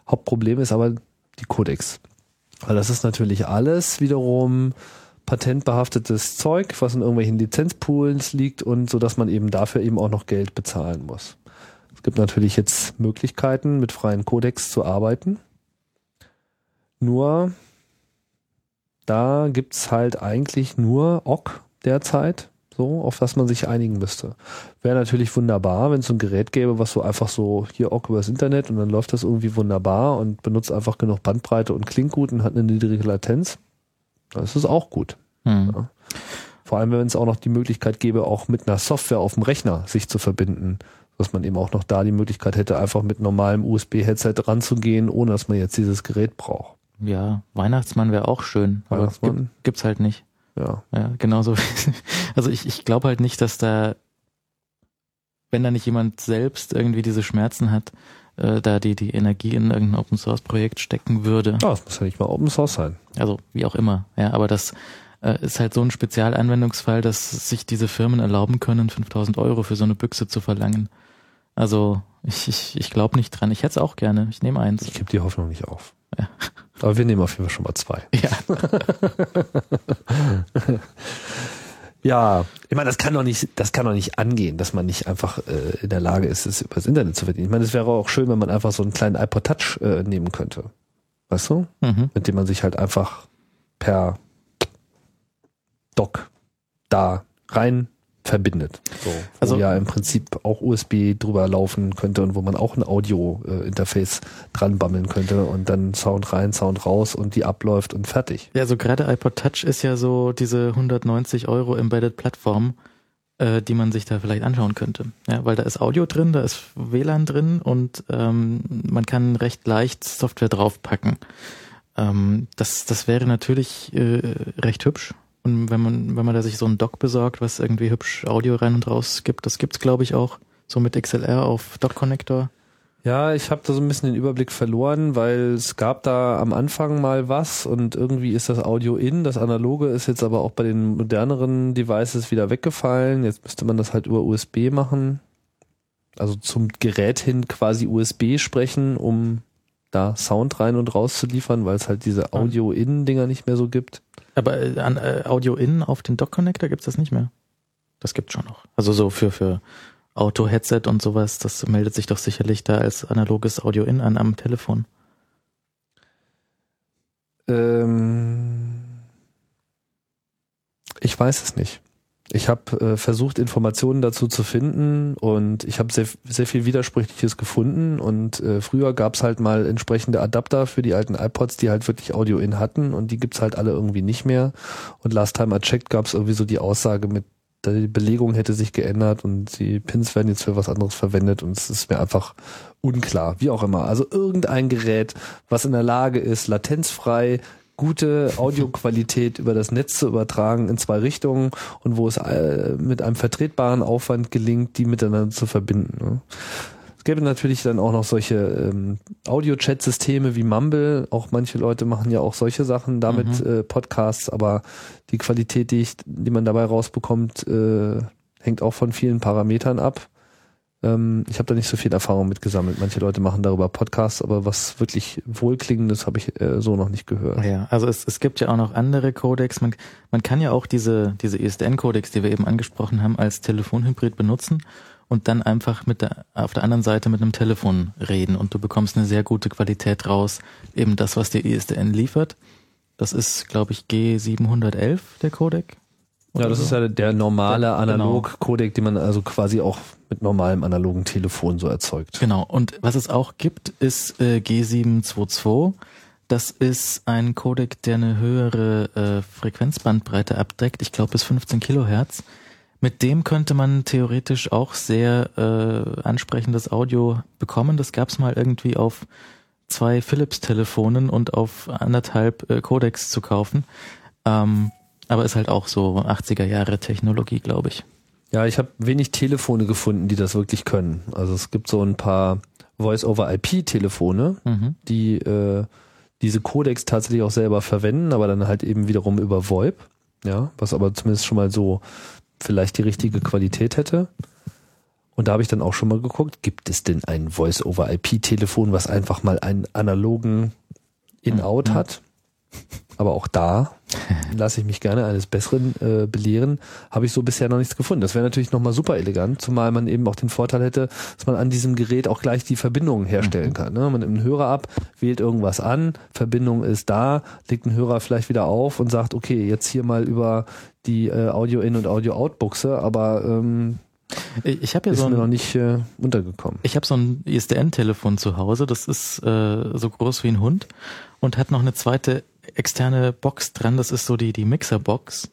Hauptproblem ist aber die Codex. Weil das ist natürlich alles wiederum patentbehaftetes Zeug, was in irgendwelchen Lizenzpools liegt und so, dass man eben dafür eben auch noch Geld bezahlen muss. Es gibt natürlich jetzt Möglichkeiten, mit freien Codex zu arbeiten. Nur da gibt's halt eigentlich nur OGG derzeit so, auf das man sich einigen müsste. Wäre natürlich wunderbar, wenn es so ein Gerät gäbe, was so einfach so hier auch übers Internet und dann läuft das irgendwie wunderbar und benutzt einfach genug Bandbreite und klingt gut und hat eine niedrige Latenz. Das ist auch gut. Mhm. Ja. Vor allem, wenn es auch noch die Möglichkeit gäbe, auch mit einer Software auf dem Rechner sich zu verbinden, dass man eben auch noch da die Möglichkeit hätte, einfach mit normalem USB-Headset ranzugehen, ohne dass man jetzt dieses Gerät braucht. Ja, Weihnachtsmann wäre auch schön, aber Weihnachtsmann? gibt, gibt's halt nicht. Ja. Ja, genauso. Also ich, ich glaube halt nicht, dass da, wenn da nicht jemand selbst irgendwie diese Schmerzen hat, äh, da die, die Energie in irgendein Open Source Projekt stecken würde. Ja, es muss ja nicht mal Open Source sein. Also wie auch immer. Ja, aber das äh, ist halt so ein Spezialanwendungsfall, dass sich diese Firmen erlauben können, 5000 Euro für so eine Büchse zu verlangen. Also ich, ich, ich glaube nicht dran. Ich hätte es auch gerne. Ich nehme eins. Ich gebe die Hoffnung nicht auf. Ja. Aber wir nehmen auf jeden Fall schon mal zwei. Ja. Ja, ich meine, das kann doch nicht, das kann doch nicht angehen, dass man nicht einfach äh, in der Lage ist, es übers Internet zu verdienen. Ich meine, es wäre auch schön, wenn man einfach so einen kleinen iPod Touch äh, nehmen könnte. Weißt du? Mhm. Mit dem man sich halt einfach per Dock da rein verbindet. So, wo Also- ja im Prinzip auch USB drüber laufen könnte und wo man auch ein Audio-Interface dran bammeln könnte und dann Sound rein, Sound raus und die abläuft und fertig. Ja, so gerade iPod Touch ist ja so diese 190 Euro Embedded Plattform, äh, die man sich da vielleicht anschauen könnte. Ja, weil da ist Audio drin, da ist WLAN drin und ähm, man kann recht leicht Software draufpacken. Ähm, das, das wäre natürlich äh, recht hübsch. Und wenn man, wenn man da sich so ein Dock besorgt, was irgendwie hübsch Audio rein und raus gibt, das gibt's glaube ich auch so mit XLR auf Dock-Connector. Ja, ich habe da so ein bisschen den Überblick verloren, weil es gab da am Anfang mal was und irgendwie ist das Audio in, das Analoge ist jetzt aber auch bei den moderneren Devices wieder weggefallen. Jetzt müsste man das halt über USB machen. Also zum Gerät hin quasi USB sprechen, um da Sound rein und raus zu liefern, weil es halt diese Audio-In-Dinger nicht mehr so gibt. Aber äh, an äh, Audio in auf den Dock-Connector gibt's das nicht mehr. Das gibt's schon noch. Also so für, für Auto-Headset und sowas, das meldet sich doch sicherlich da als analoges Audio in an am Telefon. Ähm, ich weiß es nicht. Ich habe äh, versucht, Informationen dazu zu finden und ich habe sehr, sehr viel Widersprüchliches gefunden und äh, früher gab's halt mal entsprechende Adapter für die alten iPods, die halt wirklich Audio-In hatten und die gibt's halt alle irgendwie nicht mehr. Und last time I checked gab's irgendwie so die Aussage mit, die Belegung hätte sich geändert und die Pins werden jetzt für was anderes verwendet und es ist mir einfach unklar, wie auch immer. Also irgendein Gerät, was in der Lage ist, latenzfrei gute Audioqualität über das Netz zu übertragen in zwei Richtungen und wo es äh, mit einem vertretbaren Aufwand gelingt, die miteinander zu verbinden. Ne? Es gäbe natürlich dann auch noch solche ähm, Audio-Chat-Systeme wie Mumble. Auch manche Leute machen ja auch solche Sachen damit, äh, Podcasts, aber die Qualität, die, ich, die man dabei rausbekommt, äh, hängt auch von vielen Parametern ab. Ähm, ich habe da nicht so viel Erfahrung mit gesammelt. Manche Leute machen darüber Podcasts, aber was wirklich wohlklingendes habe ich äh, so noch nicht gehört. Ja, also es, es gibt ja auch noch andere Codecs. Man, man kann ja auch diese, diese ISDN-Codecs, die wir eben angesprochen haben, als Telefonhybrid benutzen und dann einfach mit der, auf der anderen Seite mit einem Telefon reden und du bekommst eine sehr gute Qualität raus. Eben das, was der ISDN liefert. Das ist, glaube ich, G711, der Codec. Ja, das ist ja der normale genau. Analog-Codec, den man also quasi auch mit normalem analogen Telefon so erzeugt. Genau. Und was es auch gibt, ist äh, G722. Das ist ein Codec, der eine höhere äh, Frequenzbandbreite abdeckt. Ich glaube bis 15 Kilohertz. Mit dem könnte man theoretisch auch sehr äh, ansprechendes Audio bekommen. Das gab es mal irgendwie auf zwei Philips-Telefonen und auf anderthalb äh, Codecs zu kaufen. Ähm, aber ist halt auch so 80er Jahre Technologie, glaube ich. Ja, ich habe wenig Telefone gefunden, die das wirklich können. Also es gibt so ein paar Voice-over-IP-Telefone, Mhm. die äh, diese Codecs tatsächlich auch selber verwenden, aber dann halt eben wiederum über VoIP, ja, was aber zumindest schon mal so vielleicht die richtige Qualität hätte. Und da habe ich dann auch schon mal geguckt, gibt es denn ein Voice-over-IP-Telefon, was einfach mal einen analogen In-Out Mhm. hat? Aber auch da lasse ich mich gerne eines Besseren äh, belehren, habe ich so bisher noch nichts gefunden. Das wäre natürlich nochmal super elegant, zumal man eben auch den Vorteil hätte, dass man an diesem Gerät auch gleich die Verbindung herstellen kann. Ne? Man nimmt einen Hörer ab, wählt irgendwas an, Verbindung ist da, legt einen Hörer vielleicht wieder auf und sagt, okay, jetzt hier mal über die äh, Audio-In- und Audio-Out-Buchse, aber ähm, Ich, habe ja ist so mir ein, noch nicht äh, untergekommen. Ich habe so ein ISDN-Telefon zu Hause, das ist äh, so groß wie ein Hund und hat noch eine zweite externe Box dran, das ist so die, die Mixer-Box.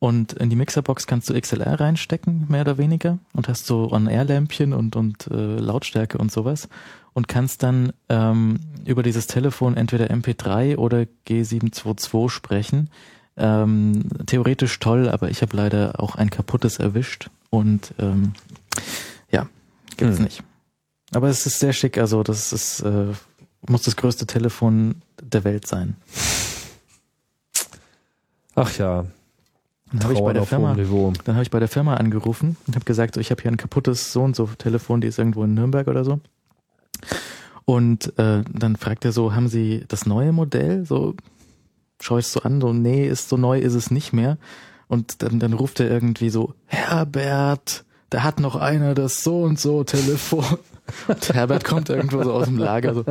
Und in die Mixerbox kannst du XLR reinstecken, mehr oder weniger, und hast so On-Air-Lämpchen und, und äh, Lautstärke und sowas. Und kannst dann ähm, über dieses Telefon entweder MP3 oder G722 sprechen. Ähm, theoretisch toll, aber ich habe leider auch ein kaputtes erwischt. Und ähm, ja, gibt's Hm. nicht. Aber es ist sehr schick, also das ist, äh, muss das größte Telefon der Welt sein. Ach ja, Dann habe ich bei der Firma. Dann habe ich bei der Firma angerufen und habe gesagt, so, ich habe hier ein kaputtes so und so Telefon, die ist irgendwo in Nürnberg oder so. Und äh, dann fragt er so, haben Sie das neue Modell? So schaue ich so an, so nee, ist so neu ist es nicht mehr. Und dann, dann ruft er irgendwie so, Herbert, da hat noch einer das so und so Telefon. Und Herbert kommt irgendwo so aus dem Lager so,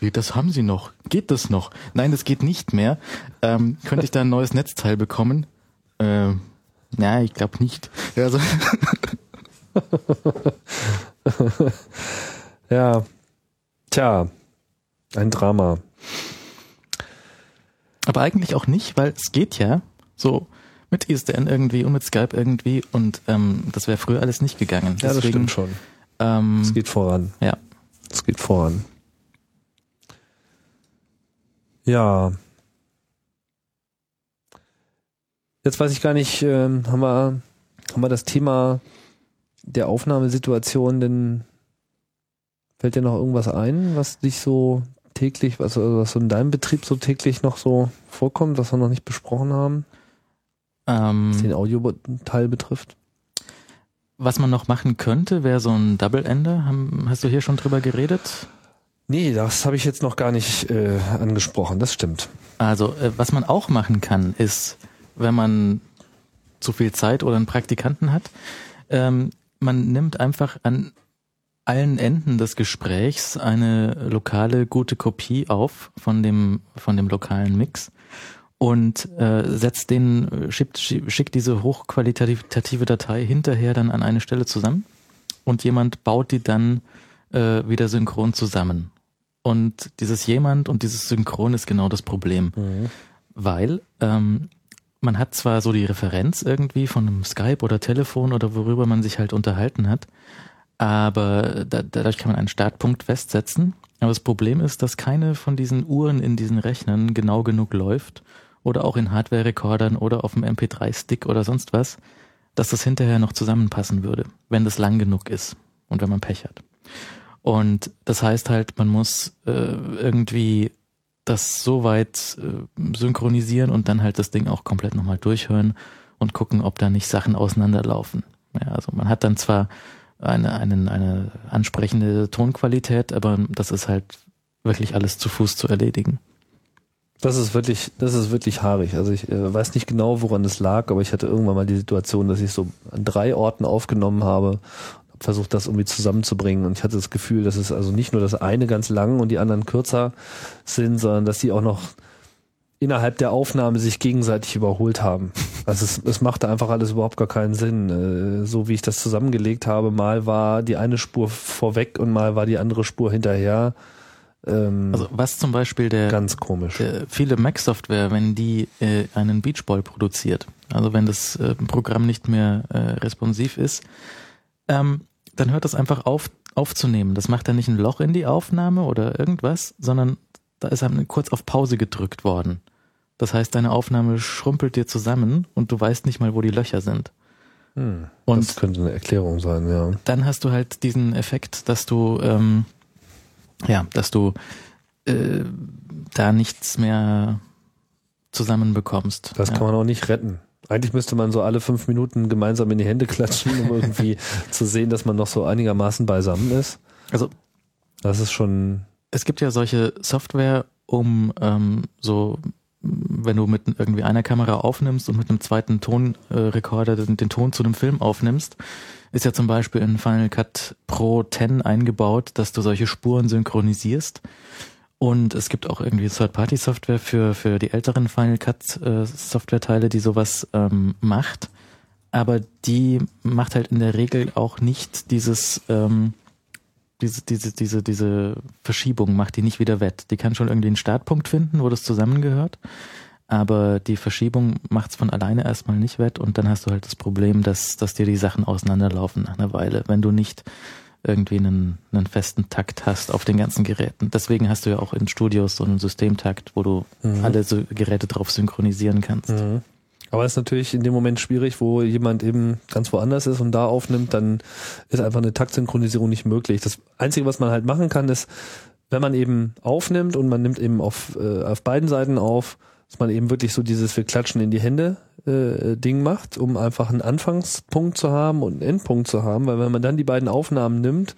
wie, das haben Sie noch? Geht das noch? Nein, das geht nicht mehr. Ähm, könnte ich da ein neues Netzteil bekommen? Ähm, ja, ich glaube nicht. Also, Ja, tja, ein Drama. Aber eigentlich auch nicht, weil es geht ja so mit ISDN irgendwie und mit Skype irgendwie und ähm, das wäre früher alles nicht gegangen. Ja, das Deswegen, stimmt schon. Ähm, Es geht voran. ja. Es geht voran. Ja. Jetzt weiß ich gar nicht, ähm, haben wir, haben wir das Thema der Aufnahmesituation denn fällt dir noch irgendwas ein, was dich so täglich, was, was in deinem Betrieb so täglich noch so vorkommt, was wir noch nicht besprochen haben, was den Ähm, Audioteil betrifft? was man noch machen könnte, wäre so ein Double-Ender. Hast du hier schon drüber geredet? Nee, das habe ich jetzt noch gar nicht äh, angesprochen, das stimmt. Also, äh, was man auch machen kann, ist, wenn man zu viel Zeit oder einen Praktikanten hat, ähm, man nimmt einfach an allen Enden des Gesprächs eine lokale gute Kopie auf von dem von dem lokalen Mix und äh, setzt den schickt, schickt diese hochqualitative Datei hinterher dann an eine Stelle zusammen und jemand baut die dann äh, wieder synchron zusammen. Und dieses jemand und dieses Synchron ist genau das Problem, weil ähm, man hat zwar so die Referenz irgendwie von einem Skype oder Telefon oder worüber man sich halt unterhalten hat, aber da, dadurch kann man einen Startpunkt festsetzen. Aber das Problem ist, dass keine von diesen Uhren in diesen Rechnern genau genug läuft oder auch in Hardware-Rekordern oder auf dem MP3-Stick oder sonst was, dass das hinterher noch zusammenpassen würde, wenn das lang genug ist und wenn man Pech hat. Und das heißt halt, man muss äh, irgendwie das so weit äh, synchronisieren und dann halt das Ding auch komplett nochmal durchhören und gucken, ob da nicht Sachen auseinanderlaufen. Ja, also man hat dann zwar eine, einen, eine ansprechende Tonqualität, aber das ist halt wirklich alles zu Fuß zu erledigen. Das ist wirklich, das ist wirklich haarig. Also ich äh, weiß nicht genau, woran es lag, aber ich hatte irgendwann mal die Situation, dass ich so an drei Orten aufgenommen habe, hab versucht, das irgendwie zusammenzubringen und ich hatte das Gefühl, dass es also nicht nur das eine ganz lang und die anderen kürzer sind, sondern dass die auch noch innerhalb der Aufnahme sich gegenseitig überholt haben. Also es, es machte einfach alles überhaupt gar keinen Sinn. Äh, So wie ich das zusammengelegt habe, mal war die eine Spur vorweg und mal war die andere Spur hinterher. Ähm, Also was zum Beispiel der, ganz komisch. der viele Mac-Software, wenn die äh, einen Beach Boy produziert, also wenn das äh, Programm nicht mehr äh, responsiv ist, ähm, dann hört das einfach auf aufzunehmen. Das macht dann nicht ein Loch in die Aufnahme oder irgendwas, sondern da ist dann kurz auf Pause gedrückt worden. Das heißt, deine Aufnahme schrumpelt dir zusammen und du weißt nicht mal, wo die Löcher sind. Hm, Und das könnte eine Erklärung sein, ja. dann hast du halt diesen Effekt, dass du ähm, ja, dass du äh, da nichts mehr zusammenbekommst. Das ja. kann man auch nicht retten. Eigentlich müsste man so alle fünf Minuten gemeinsam in die Hände klatschen, um irgendwie zu sehen, dass man noch so einigermaßen beisammen ist. Also Das ist schon, es gibt ja solche Software, um ähm, so wenn du mit irgendwie einer Kamera aufnimmst und mit einem zweiten Tonrekorder den, den Ton zu einem Film aufnimmst, ist ja zum Beispiel in Final Cut Pro 10 eingebaut, dass du solche Spuren synchronisierst. Und es gibt auch irgendwie Third-Party-Software für, für die älteren Final Cut äh, die sowas ähm, macht. Aber die macht halt in der Regel auch nicht dieses, ähm, diese, diese, diese, diese Verschiebung macht die nicht wieder wett. Die kann schon irgendwie einen Startpunkt finden, wo das zusammengehört. aber die Verschiebung macht's von alleine erstmal nicht wett und dann hast du halt das Problem, dass, dass dir die Sachen auseinanderlaufen nach einer Weile, wenn du nicht irgendwie einen, einen festen Takt hast auf den ganzen Geräten. Deswegen hast du ja auch in Studios so einen Systemtakt, wo du mhm. alle so Geräte drauf synchronisieren kannst. Mhm. Aber es ist natürlich in dem Moment schwierig, wo jemand eben ganz woanders ist und da aufnimmt, dann ist einfach eine Taktsynchronisierung nicht möglich. Das Einzige, was man halt machen kann, ist, wenn man eben aufnimmt und man nimmt eben auf, äh, auf beiden Seiten auf, dass man eben wirklich so dieses wir klatschen in die Hände äh, Ding macht, um einfach einen Anfangspunkt zu haben und einen Endpunkt zu haben, weil wenn man dann die beiden Aufnahmen nimmt,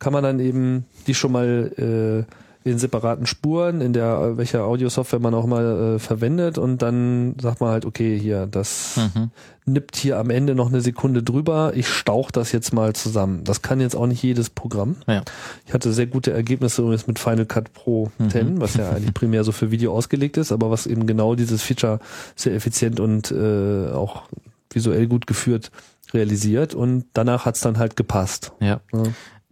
kann man dann eben die schon mal äh, in separaten Spuren, in der welcher Audiosoftware man auch mal äh, verwendet und dann sagt man halt, okay, hier, das mhm. nippt hier am Ende noch eine Sekunde drüber, ich stauch das jetzt mal zusammen. Das kann jetzt auch nicht jedes Programm. Ja. Ich hatte sehr gute Ergebnisse übrigens mit Final Cut Pro mhm. 10, was ja eigentlich primär so für Video ausgelegt ist, aber was eben genau dieses Feature sehr effizient und äh, auch visuell gut geführt realisiert und danach hat's dann halt gepasst. Ja. ja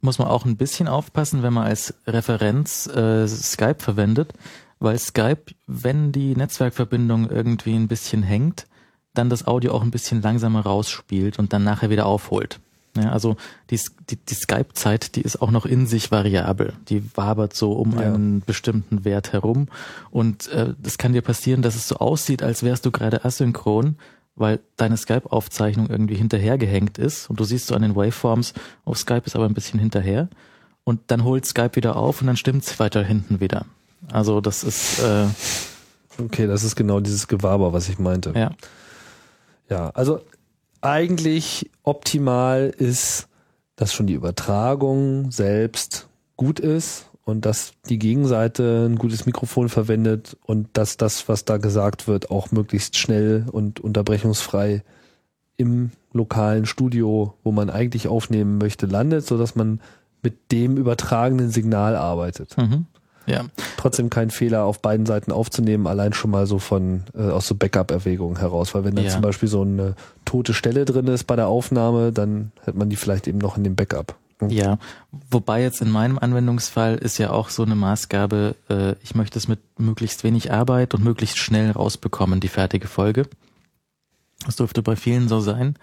muss man auch ein bisschen aufpassen, wenn man als Referenz äh, Skype verwendet, weil Skype, wenn die Netzwerkverbindung irgendwie ein bisschen hängt, dann das Audio auch ein bisschen langsamer rausspielt und dann nachher wieder aufholt. Ja, also die, die, die Skype-Zeit, die ist auch noch in sich variabel. Die wabert so um ja. einen bestimmten Wert herum. Und äh, das kann dir passieren, dass es so aussieht, als wärst du gerade asynchron weil deine Skype-Aufzeichnung irgendwie hinterhergehängt ist und du siehst so an den Waveforms, oh, Skype ist aber ein bisschen hinterher und dann holt Skype wieder auf und dann stimmt's weiter hinten wieder. Also das ist äh, okay, das ist genau dieses Gewaber, was ich meinte. Ja. Ja, also eigentlich optimal ist, dass schon die Übertragung selbst gut ist und dass die Gegenseite ein gutes Mikrofon verwendet und dass das, was da gesagt wird, auch möglichst schnell und unterbrechungsfrei im lokalen Studio, wo man eigentlich aufnehmen möchte, landet, so dass man mit dem übertragenen Signal arbeitet. Mhm. Ja. Trotzdem kein Fehler auf beiden Seiten aufzunehmen, allein schon mal so von äh, aus so Backup-Erwägungen heraus, weil wenn dann ja. zum Beispiel so eine tote Stelle drin ist bei der Aufnahme, dann hätte man die vielleicht eben noch in dem Backup. Ja, wobei jetzt in meinem Anwendungsfall ist ja auch so eine Maßgabe, äh, ich möchte es mit möglichst wenig Arbeit und möglichst schnell rausbekommen, die fertige Folge. Das dürfte bei vielen so sein,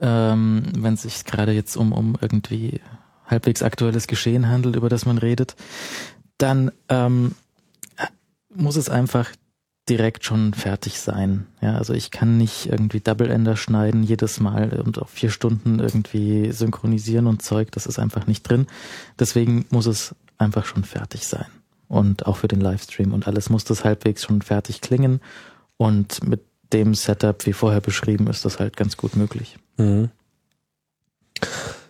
ähm, wenn es sich gerade jetzt um, um irgendwie halbwegs aktuelles Geschehen handelt, über das man redet, dann ähm, muss es einfach direkt schon fertig sein. Ja, also ich kann nicht irgendwie Double Ender schneiden jedes Mal und auf vier Stunden irgendwie synchronisieren und Zeug. Das ist einfach nicht drin. Deswegen muss es einfach schon fertig sein. Und auch für den Livestream und alles muss das halbwegs schon fertig klingen. Und mit dem Setup, wie vorher beschrieben, ist das halt ganz gut möglich. Mhm.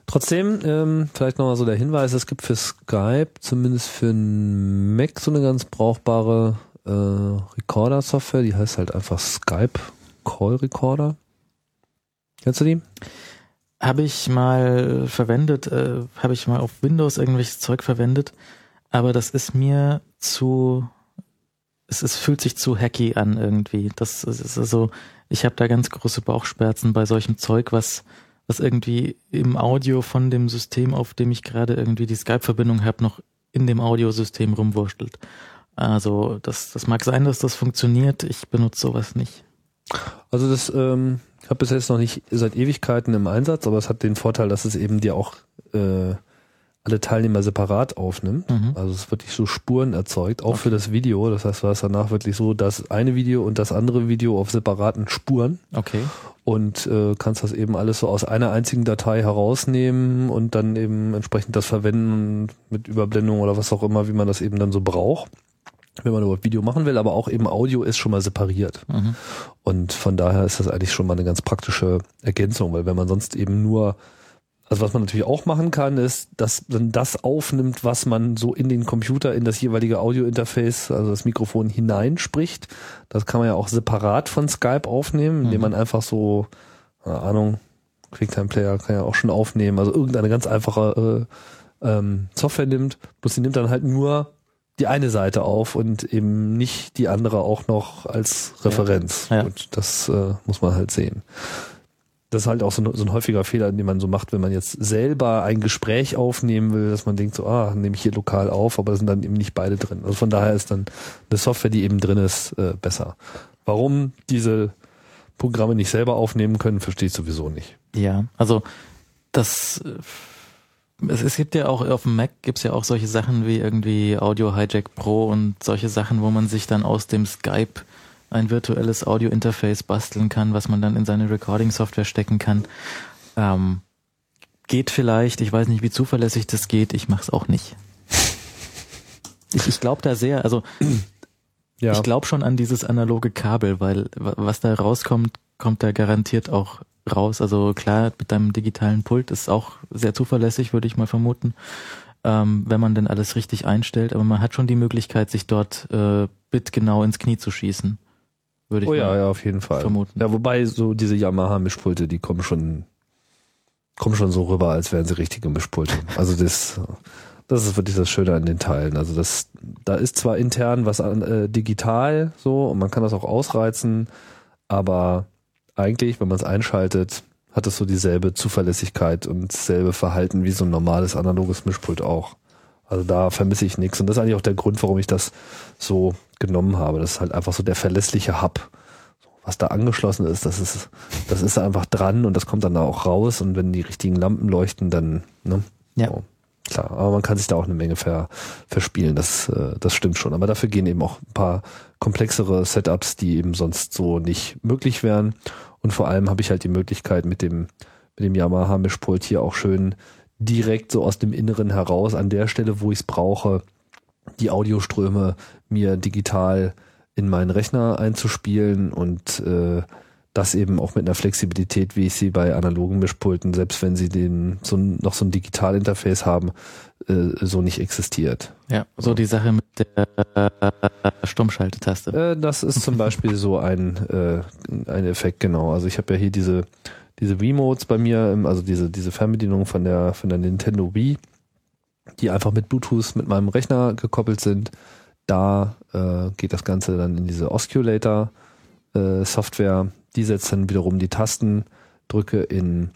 Trotzdem, ähm, vielleicht nochmal so der Hinweis, es gibt für Skype, zumindest für Mac, so eine ganz brauchbare äh, Recorder-Software, die heißt halt einfach Skype Call Recorder. Kennst du die? Habe ich mal verwendet, äh, habe ich mal auf Windows irgendwelches Zeug verwendet, aber das ist mir zu, es, es fühlt sich zu hacky an irgendwie. Das ist also, ich habe da ganz große Bauchschmerzen bei solchem Zeug, was was irgendwie im Audio von dem System, auf dem ich gerade irgendwie die Skype-Verbindung habe, noch in dem Audiosystem rumwurschtelt. Also das, das mag sein, dass das funktioniert. Ich benutze sowas nicht. Also das ähm, ich habe bis jetzt noch nicht seit Ewigkeiten im Einsatz, aber es hat den Vorteil, dass es eben dir auch äh, alle Teilnehmer separat aufnimmt. Mhm. Also es wird wirklich so Spuren erzeugt, auch okay. für das Video. Das heißt, du hast danach wirklich so das eine Video und das andere Video auf separaten Spuren. Okay. Und äh, kannst das eben alles so aus einer einzigen Datei herausnehmen und dann eben entsprechend das verwenden mit Überblendung oder was auch immer, wie man das eben dann so braucht wenn man überhaupt Video machen will, aber auch eben Audio ist schon mal separiert. Mhm. Und von daher ist das eigentlich schon mal eine ganz praktische Ergänzung, weil wenn man sonst eben nur, also was man natürlich auch machen kann, ist, dass dann das aufnimmt, was man so in den Computer, in das jeweilige Audiointerface, also das Mikrofon hineinspricht. Das kann man ja auch separat von Skype aufnehmen, indem mhm. man einfach so, keine Ahnung, QuickTime Player kann ja auch schon aufnehmen, also irgendeine ganz einfache äh, ähm, Software nimmt, bloß sie nimmt dann halt nur die eine Seite auf und eben nicht die andere auch noch als Referenz. Ja. Ja. Und das äh, muss man halt sehen. Das ist halt auch so ein, so ein häufiger Fehler, den man so macht, wenn man jetzt selber ein Gespräch aufnehmen will, dass man denkt so, ah, nehme ich hier lokal auf, aber sind dann eben nicht beide drin. Also von daher ist dann eine Software, die eben drin ist, äh, besser. Warum diese Programme nicht selber aufnehmen können, verstehe ich sowieso nicht. Ja, also das äh, es, es gibt ja auch auf dem Mac gibt's ja auch solche Sachen wie irgendwie Audio Hijack Pro und solche Sachen, wo man sich dann aus dem Skype ein virtuelles Audio-Interface basteln kann, was man dann in seine Recording-Software stecken kann. Ähm, geht vielleicht, ich weiß nicht, wie zuverlässig das geht, ich mach's auch nicht. Ich, ich glaube da sehr, also ja. ich glaube schon an dieses analoge Kabel, weil was da rauskommt, kommt da garantiert auch raus. Also klar, mit deinem digitalen Pult ist auch sehr zuverlässig, würde ich mal vermuten, ähm, wenn man denn alles richtig einstellt. Aber man hat schon die Möglichkeit, sich dort äh, bitgenau ins Knie zu schießen. Würde ich oh ja, ja, auf jeden Fall. Vermuten. Ja, wobei so diese Yamaha-Mischpulte, die kommen schon, kommen schon so rüber, als wären sie richtige Mischpulte. Also das, das ist wirklich das Schöne an den Teilen. Also das, da ist zwar intern was an, äh, digital so und man kann das auch ausreizen, aber eigentlich, wenn man es einschaltet, hat es so dieselbe Zuverlässigkeit und dasselbe Verhalten wie so ein normales analoges Mischpult auch. Also da vermisse ich nichts. Und das ist eigentlich auch der Grund, warum ich das so genommen habe. Das ist halt einfach so der verlässliche Hub. Was da angeschlossen ist, das ist, das ist einfach dran und das kommt dann da auch raus. Und wenn die richtigen Lampen leuchten, dann, ne? Ja. So, klar. Aber man kann sich da auch eine Menge ver, verspielen. Das, äh, das stimmt schon. Aber dafür gehen eben auch ein paar komplexere Setups, die eben sonst so nicht möglich wären. Und vor allem habe ich halt die Möglichkeit mit dem, mit dem Yamaha Mischpult hier auch schön direkt so aus dem Inneren heraus an der Stelle, wo ich es brauche, die Audioströme mir digital in meinen Rechner einzuspielen und äh, das eben auch mit einer Flexibilität, wie ich sie bei analogen Mischpulten, selbst wenn sie den so noch so ein Digitalinterface haben, äh, so nicht existiert. Ja, so die Sache mit der Stummschaltetaste. Äh, das ist zum Beispiel so ein, äh, ein Effekt, genau. Also ich habe ja hier diese diese Remotes bei mir, also diese diese Fernbedienung von der von der Nintendo Wii die einfach mit Bluetooth mit meinem Rechner gekoppelt sind. Da äh, geht das Ganze dann in diese Osculator äh, Software. Die setzt dann wiederum die Tastendrücke in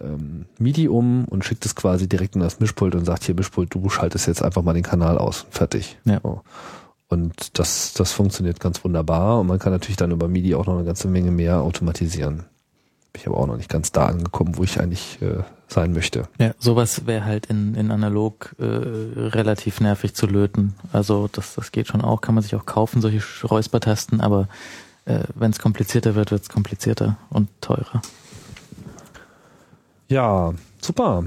ähm, MIDI um und schickt es quasi direkt in das Mischpult und sagt hier Mischpult, du schaltest jetzt einfach mal den Kanal aus. Fertig. Ja. So. Und das, das funktioniert ganz wunderbar und man kann natürlich dann über MIDI auch noch eine ganze Menge mehr automatisieren ich aber auch noch nicht ganz da angekommen, wo ich eigentlich äh, sein möchte. Ja, sowas wäre halt in, in analog äh, relativ nervig zu löten. Also das, das geht schon auch, kann man sich auch kaufen, solche Räuspertasten, aber äh, wenn es komplizierter wird, wird es komplizierter und teurer. Ja, super.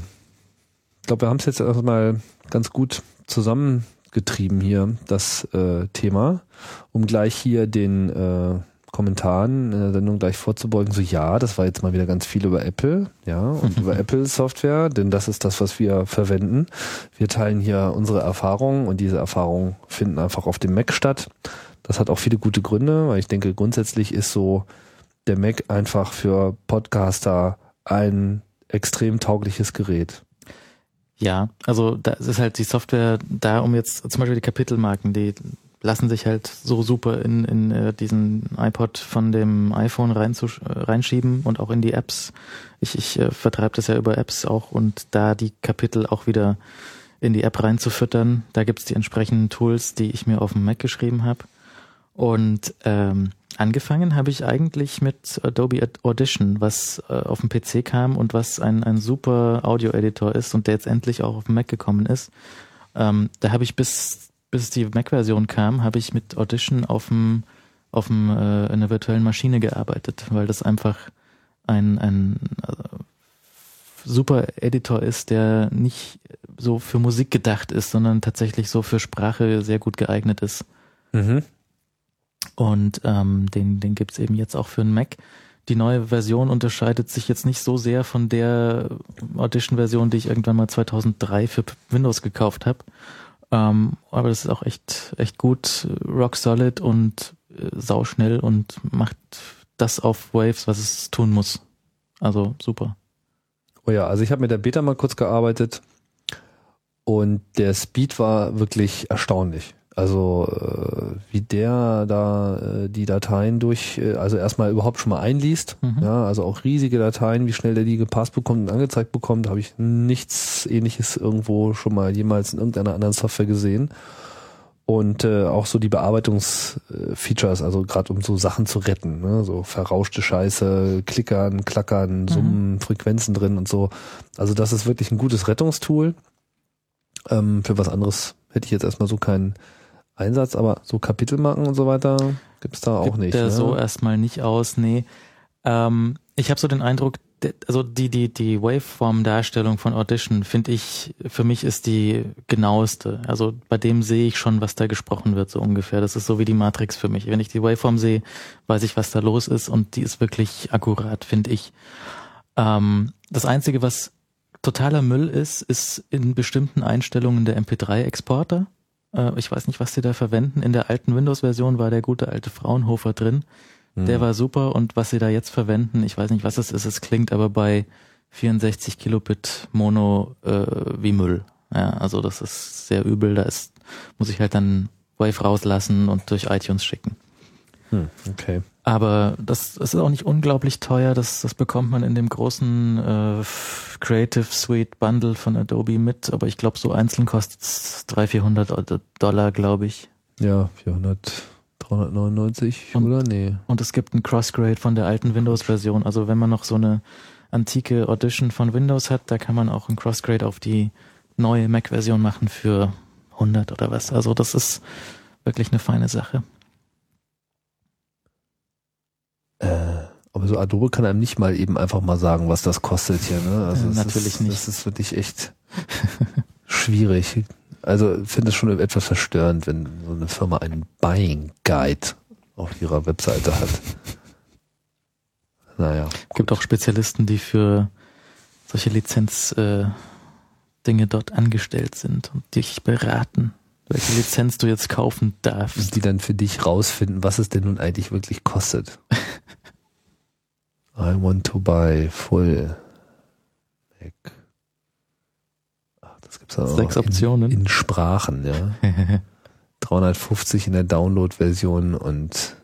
Ich glaube, wir haben es jetzt erstmal ganz gut zusammengetrieben hier, das äh, Thema, um gleich hier den äh, Kommentaren in der Sendung gleich vorzubeugen, so ja, das war jetzt mal wieder ganz viel über Apple, ja, und über Apple Software, denn das ist das, was wir verwenden. Wir teilen hier unsere Erfahrungen und diese Erfahrungen finden einfach auf dem Mac statt. Das hat auch viele gute Gründe, weil ich denke, grundsätzlich ist so der Mac einfach für Podcaster ein extrem taugliches Gerät. Ja, also da ist halt die Software da, um jetzt zum Beispiel die Kapitelmarken, die lassen sich halt so super in, in äh, diesen iPod von dem iPhone rein zu, äh, reinschieben und auch in die Apps. Ich, ich äh, vertreibe das ja über Apps auch und da die Kapitel auch wieder in die App reinzufüttern. Da gibt's die entsprechenden Tools, die ich mir auf dem Mac geschrieben habe. Und ähm, angefangen habe ich eigentlich mit Adobe Audition, was äh, auf dem PC kam und was ein, ein super Audio-Editor ist und der jetzt endlich auch auf dem Mac gekommen ist. Ähm, da habe ich bis bis die Mac-Version kam, habe ich mit Audition auf dem auf dem äh, in einer virtuellen Maschine gearbeitet, weil das einfach ein ein äh, super Editor ist, der nicht so für Musik gedacht ist, sondern tatsächlich so für Sprache sehr gut geeignet ist. Mhm. Und ähm, den den gibt's eben jetzt auch für einen Mac. Die neue Version unterscheidet sich jetzt nicht so sehr von der Audition-Version, die ich irgendwann mal 2003 für Windows gekauft habe. Ähm, aber das ist auch echt, echt gut, rock solid und äh, sauschnell und macht das auf Waves, was es tun muss. Also super. Oh ja, also ich habe mit der Beta mal kurz gearbeitet und der Speed war wirklich erstaunlich. Also äh, wie der da äh, die Dateien durch, äh, also erstmal überhaupt schon mal einliest, mhm. ja, also auch riesige Dateien, wie schnell der die gepasst bekommt und angezeigt bekommt, habe ich nichts ähnliches irgendwo schon mal jemals in irgendeiner anderen Software gesehen. und äh, auch so die Bearbeitungsfeatures, also gerade um so Sachen zu retten, ne? so verrauschte Scheiße, Klickern, Klackern, Summen, mhm. Frequenzen drin und so. Also das ist wirklich ein gutes Rettungstool. Ähm, für was anderes hätte ich jetzt erstmal so keinen Einsatz, aber so Kapitelmarken und so weiter gibt's da auch Gibt nicht. Der ne? so erstmal nicht aus, nee. Ähm, ich habe so den Eindruck, also die, die, die Waveform-Darstellung von Audition, finde ich, für mich ist die genaueste. Also bei dem sehe ich schon, was da gesprochen wird, so ungefähr. Das ist so wie die Matrix für mich. Wenn ich die Waveform sehe, weiß ich, was da los ist und die ist wirklich akkurat, finde ich. Ähm, das Einzige, was totaler Müll ist, ist in bestimmten Einstellungen der MP3-Exporter. Äh, ich weiß nicht, was sie da verwenden. In der alten Windows-Version war der gute alte Fraunhofer drin. Der hm. war super und was sie da jetzt verwenden, ich weiß nicht, was es ist, es klingt aber bei 64 Kilobit Mono äh, wie Müll. Ja, also das ist sehr übel. Da ist, muss ich halt dann Wave rauslassen und durch iTunes schicken. Hm, okay. Aber das, das ist auch nicht unglaublich teuer. Das, das bekommt man in dem großen äh, Creative Suite Bundle von Adobe mit. Aber ich glaube, so einzeln kostet es 300, 400 Dollar, glaube ich. Ja, 400. 399 und, oder? Nee. Und es gibt ein Crossgrade von der alten Windows-Version. Also wenn man noch so eine antike Audition von Windows hat, da kann man auch ein Crossgrade auf die neue Mac-Version machen für 100 oder was. Also das ist wirklich eine feine Sache. Äh, aber so Adobe kann einem nicht mal eben einfach mal sagen, was das kostet hier. Ne? Also äh, natürlich ist, nicht. Das ist wirklich echt schwierig. Also finde es schon etwas verstörend, wenn so eine Firma einen Buying Guide auf ihrer Webseite hat. Naja. Gut. Gibt auch Spezialisten, die für solche Lizenz äh, Dinge dort angestellt sind und dich beraten, welche Lizenz du jetzt kaufen darfst. Die dann für dich rausfinden, was es denn nun eigentlich wirklich kostet. I want to buy full Mac das gibt's auch Sechs Optionen. In, in Sprachen, ja. 350 in der Download-Version und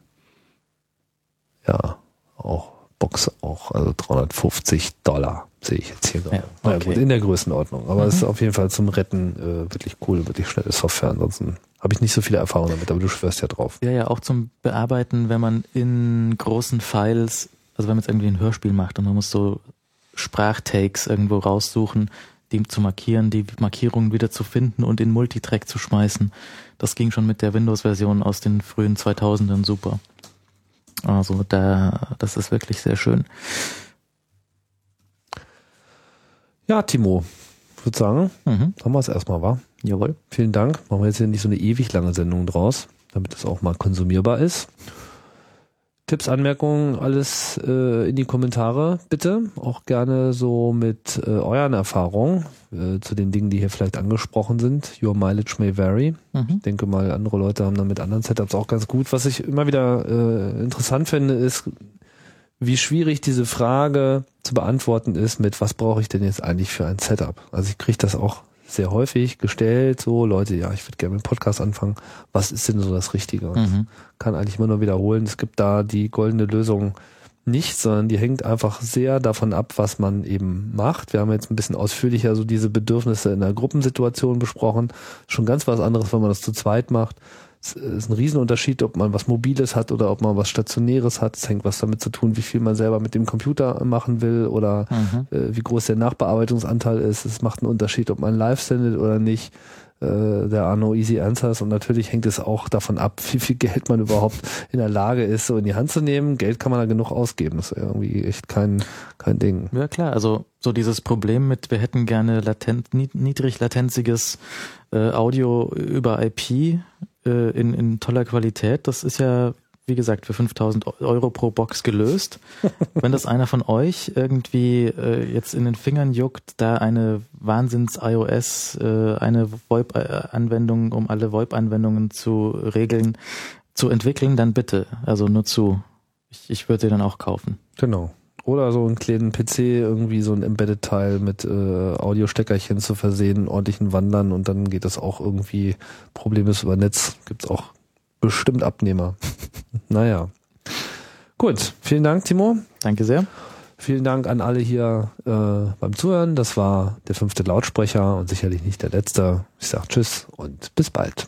ja, auch Box auch, also 350 Dollar sehe ich jetzt hier gerade. Ja, okay. Naja, gut, in der Größenordnung. Aber es mhm. ist auf jeden Fall zum Retten äh, wirklich cool, wirklich schnelle Software. Ansonsten habe ich nicht so viele Erfahrungen damit, aber du schwörst ja drauf. Ja, ja, auch zum Bearbeiten, wenn man in großen Files, also wenn man jetzt irgendwie ein Hörspiel macht und man muss so Sprachtakes irgendwo raussuchen, die zu markieren, die Markierungen wieder zu finden und in Multitrack zu schmeißen. Das ging schon mit der Windows-Version aus den frühen 2000ern super. Also da, das ist wirklich sehr schön. Ja, Timo, ich würde sagen, mhm. haben wir es erstmal, wa? Jawohl. Vielen Dank. Machen wir jetzt hier nicht so eine ewig lange Sendung draus, damit es auch mal konsumierbar ist. Tipps, Anmerkungen, alles äh, in die Kommentare bitte. Auch gerne so mit äh, euren Erfahrungen äh, zu den Dingen, die hier vielleicht angesprochen sind. Your mileage may vary. Mhm. Ich denke mal, andere Leute haben dann mit anderen Setups auch ganz gut. Was ich immer wieder äh, interessant finde, ist, wie schwierig diese Frage zu beantworten ist mit, was brauche ich denn jetzt eigentlich für ein Setup? Also ich kriege das auch sehr häufig gestellt, so Leute, ja, ich würde gerne mit dem Podcast anfangen. Was ist denn so das Richtige? Und mhm. kann eigentlich immer nur wiederholen. Es gibt da die goldene Lösung nicht, sondern die hängt einfach sehr davon ab, was man eben macht. Wir haben jetzt ein bisschen ausführlicher so diese Bedürfnisse in der Gruppensituation besprochen. Schon ganz was anderes, wenn man das zu zweit macht. Es ist ein Riesenunterschied, ob man was Mobiles hat oder ob man was Stationäres hat. Es hängt was damit zu tun, wie viel man selber mit dem Computer machen will oder mhm. äh, wie groß der Nachbearbeitungsanteil ist. Es macht einen Unterschied, ob man live sendet oder nicht. Äh, der Arno Easy Answers und natürlich hängt es auch davon ab, wie viel Geld man überhaupt in der Lage ist, so in die Hand zu nehmen. Geld kann man da genug ausgeben. Das ist irgendwie echt kein, kein Ding. Ja klar, also so dieses Problem mit, wir hätten gerne latent, niedrig latenziges äh, Audio über IP äh, in, in toller Qualität. Das ist ja, wie gesagt, für 5000 Euro pro Box gelöst. Wenn das einer von euch irgendwie äh, jetzt in den Fingern juckt, da eine Wahnsinns-iOS, äh, eine VoIP-Anwendung, um alle VoIP-Anwendungen zu regeln, zu entwickeln, dann bitte. Also nur zu. Ich, ich würde sie dann auch kaufen. Genau. Oder so einen kleinen PC, irgendwie so ein Embedded-Teil mit äh, Audiosteckerchen zu versehen, ordentlichen Wandern und dann geht das auch irgendwie problemlos über Netz. Gibt's auch bestimmt Abnehmer. naja. Gut, vielen Dank, Timo. Danke sehr. Vielen Dank an alle hier äh, beim Zuhören. Das war der fünfte Lautsprecher und sicherlich nicht der letzte. Ich sage Tschüss und bis bald.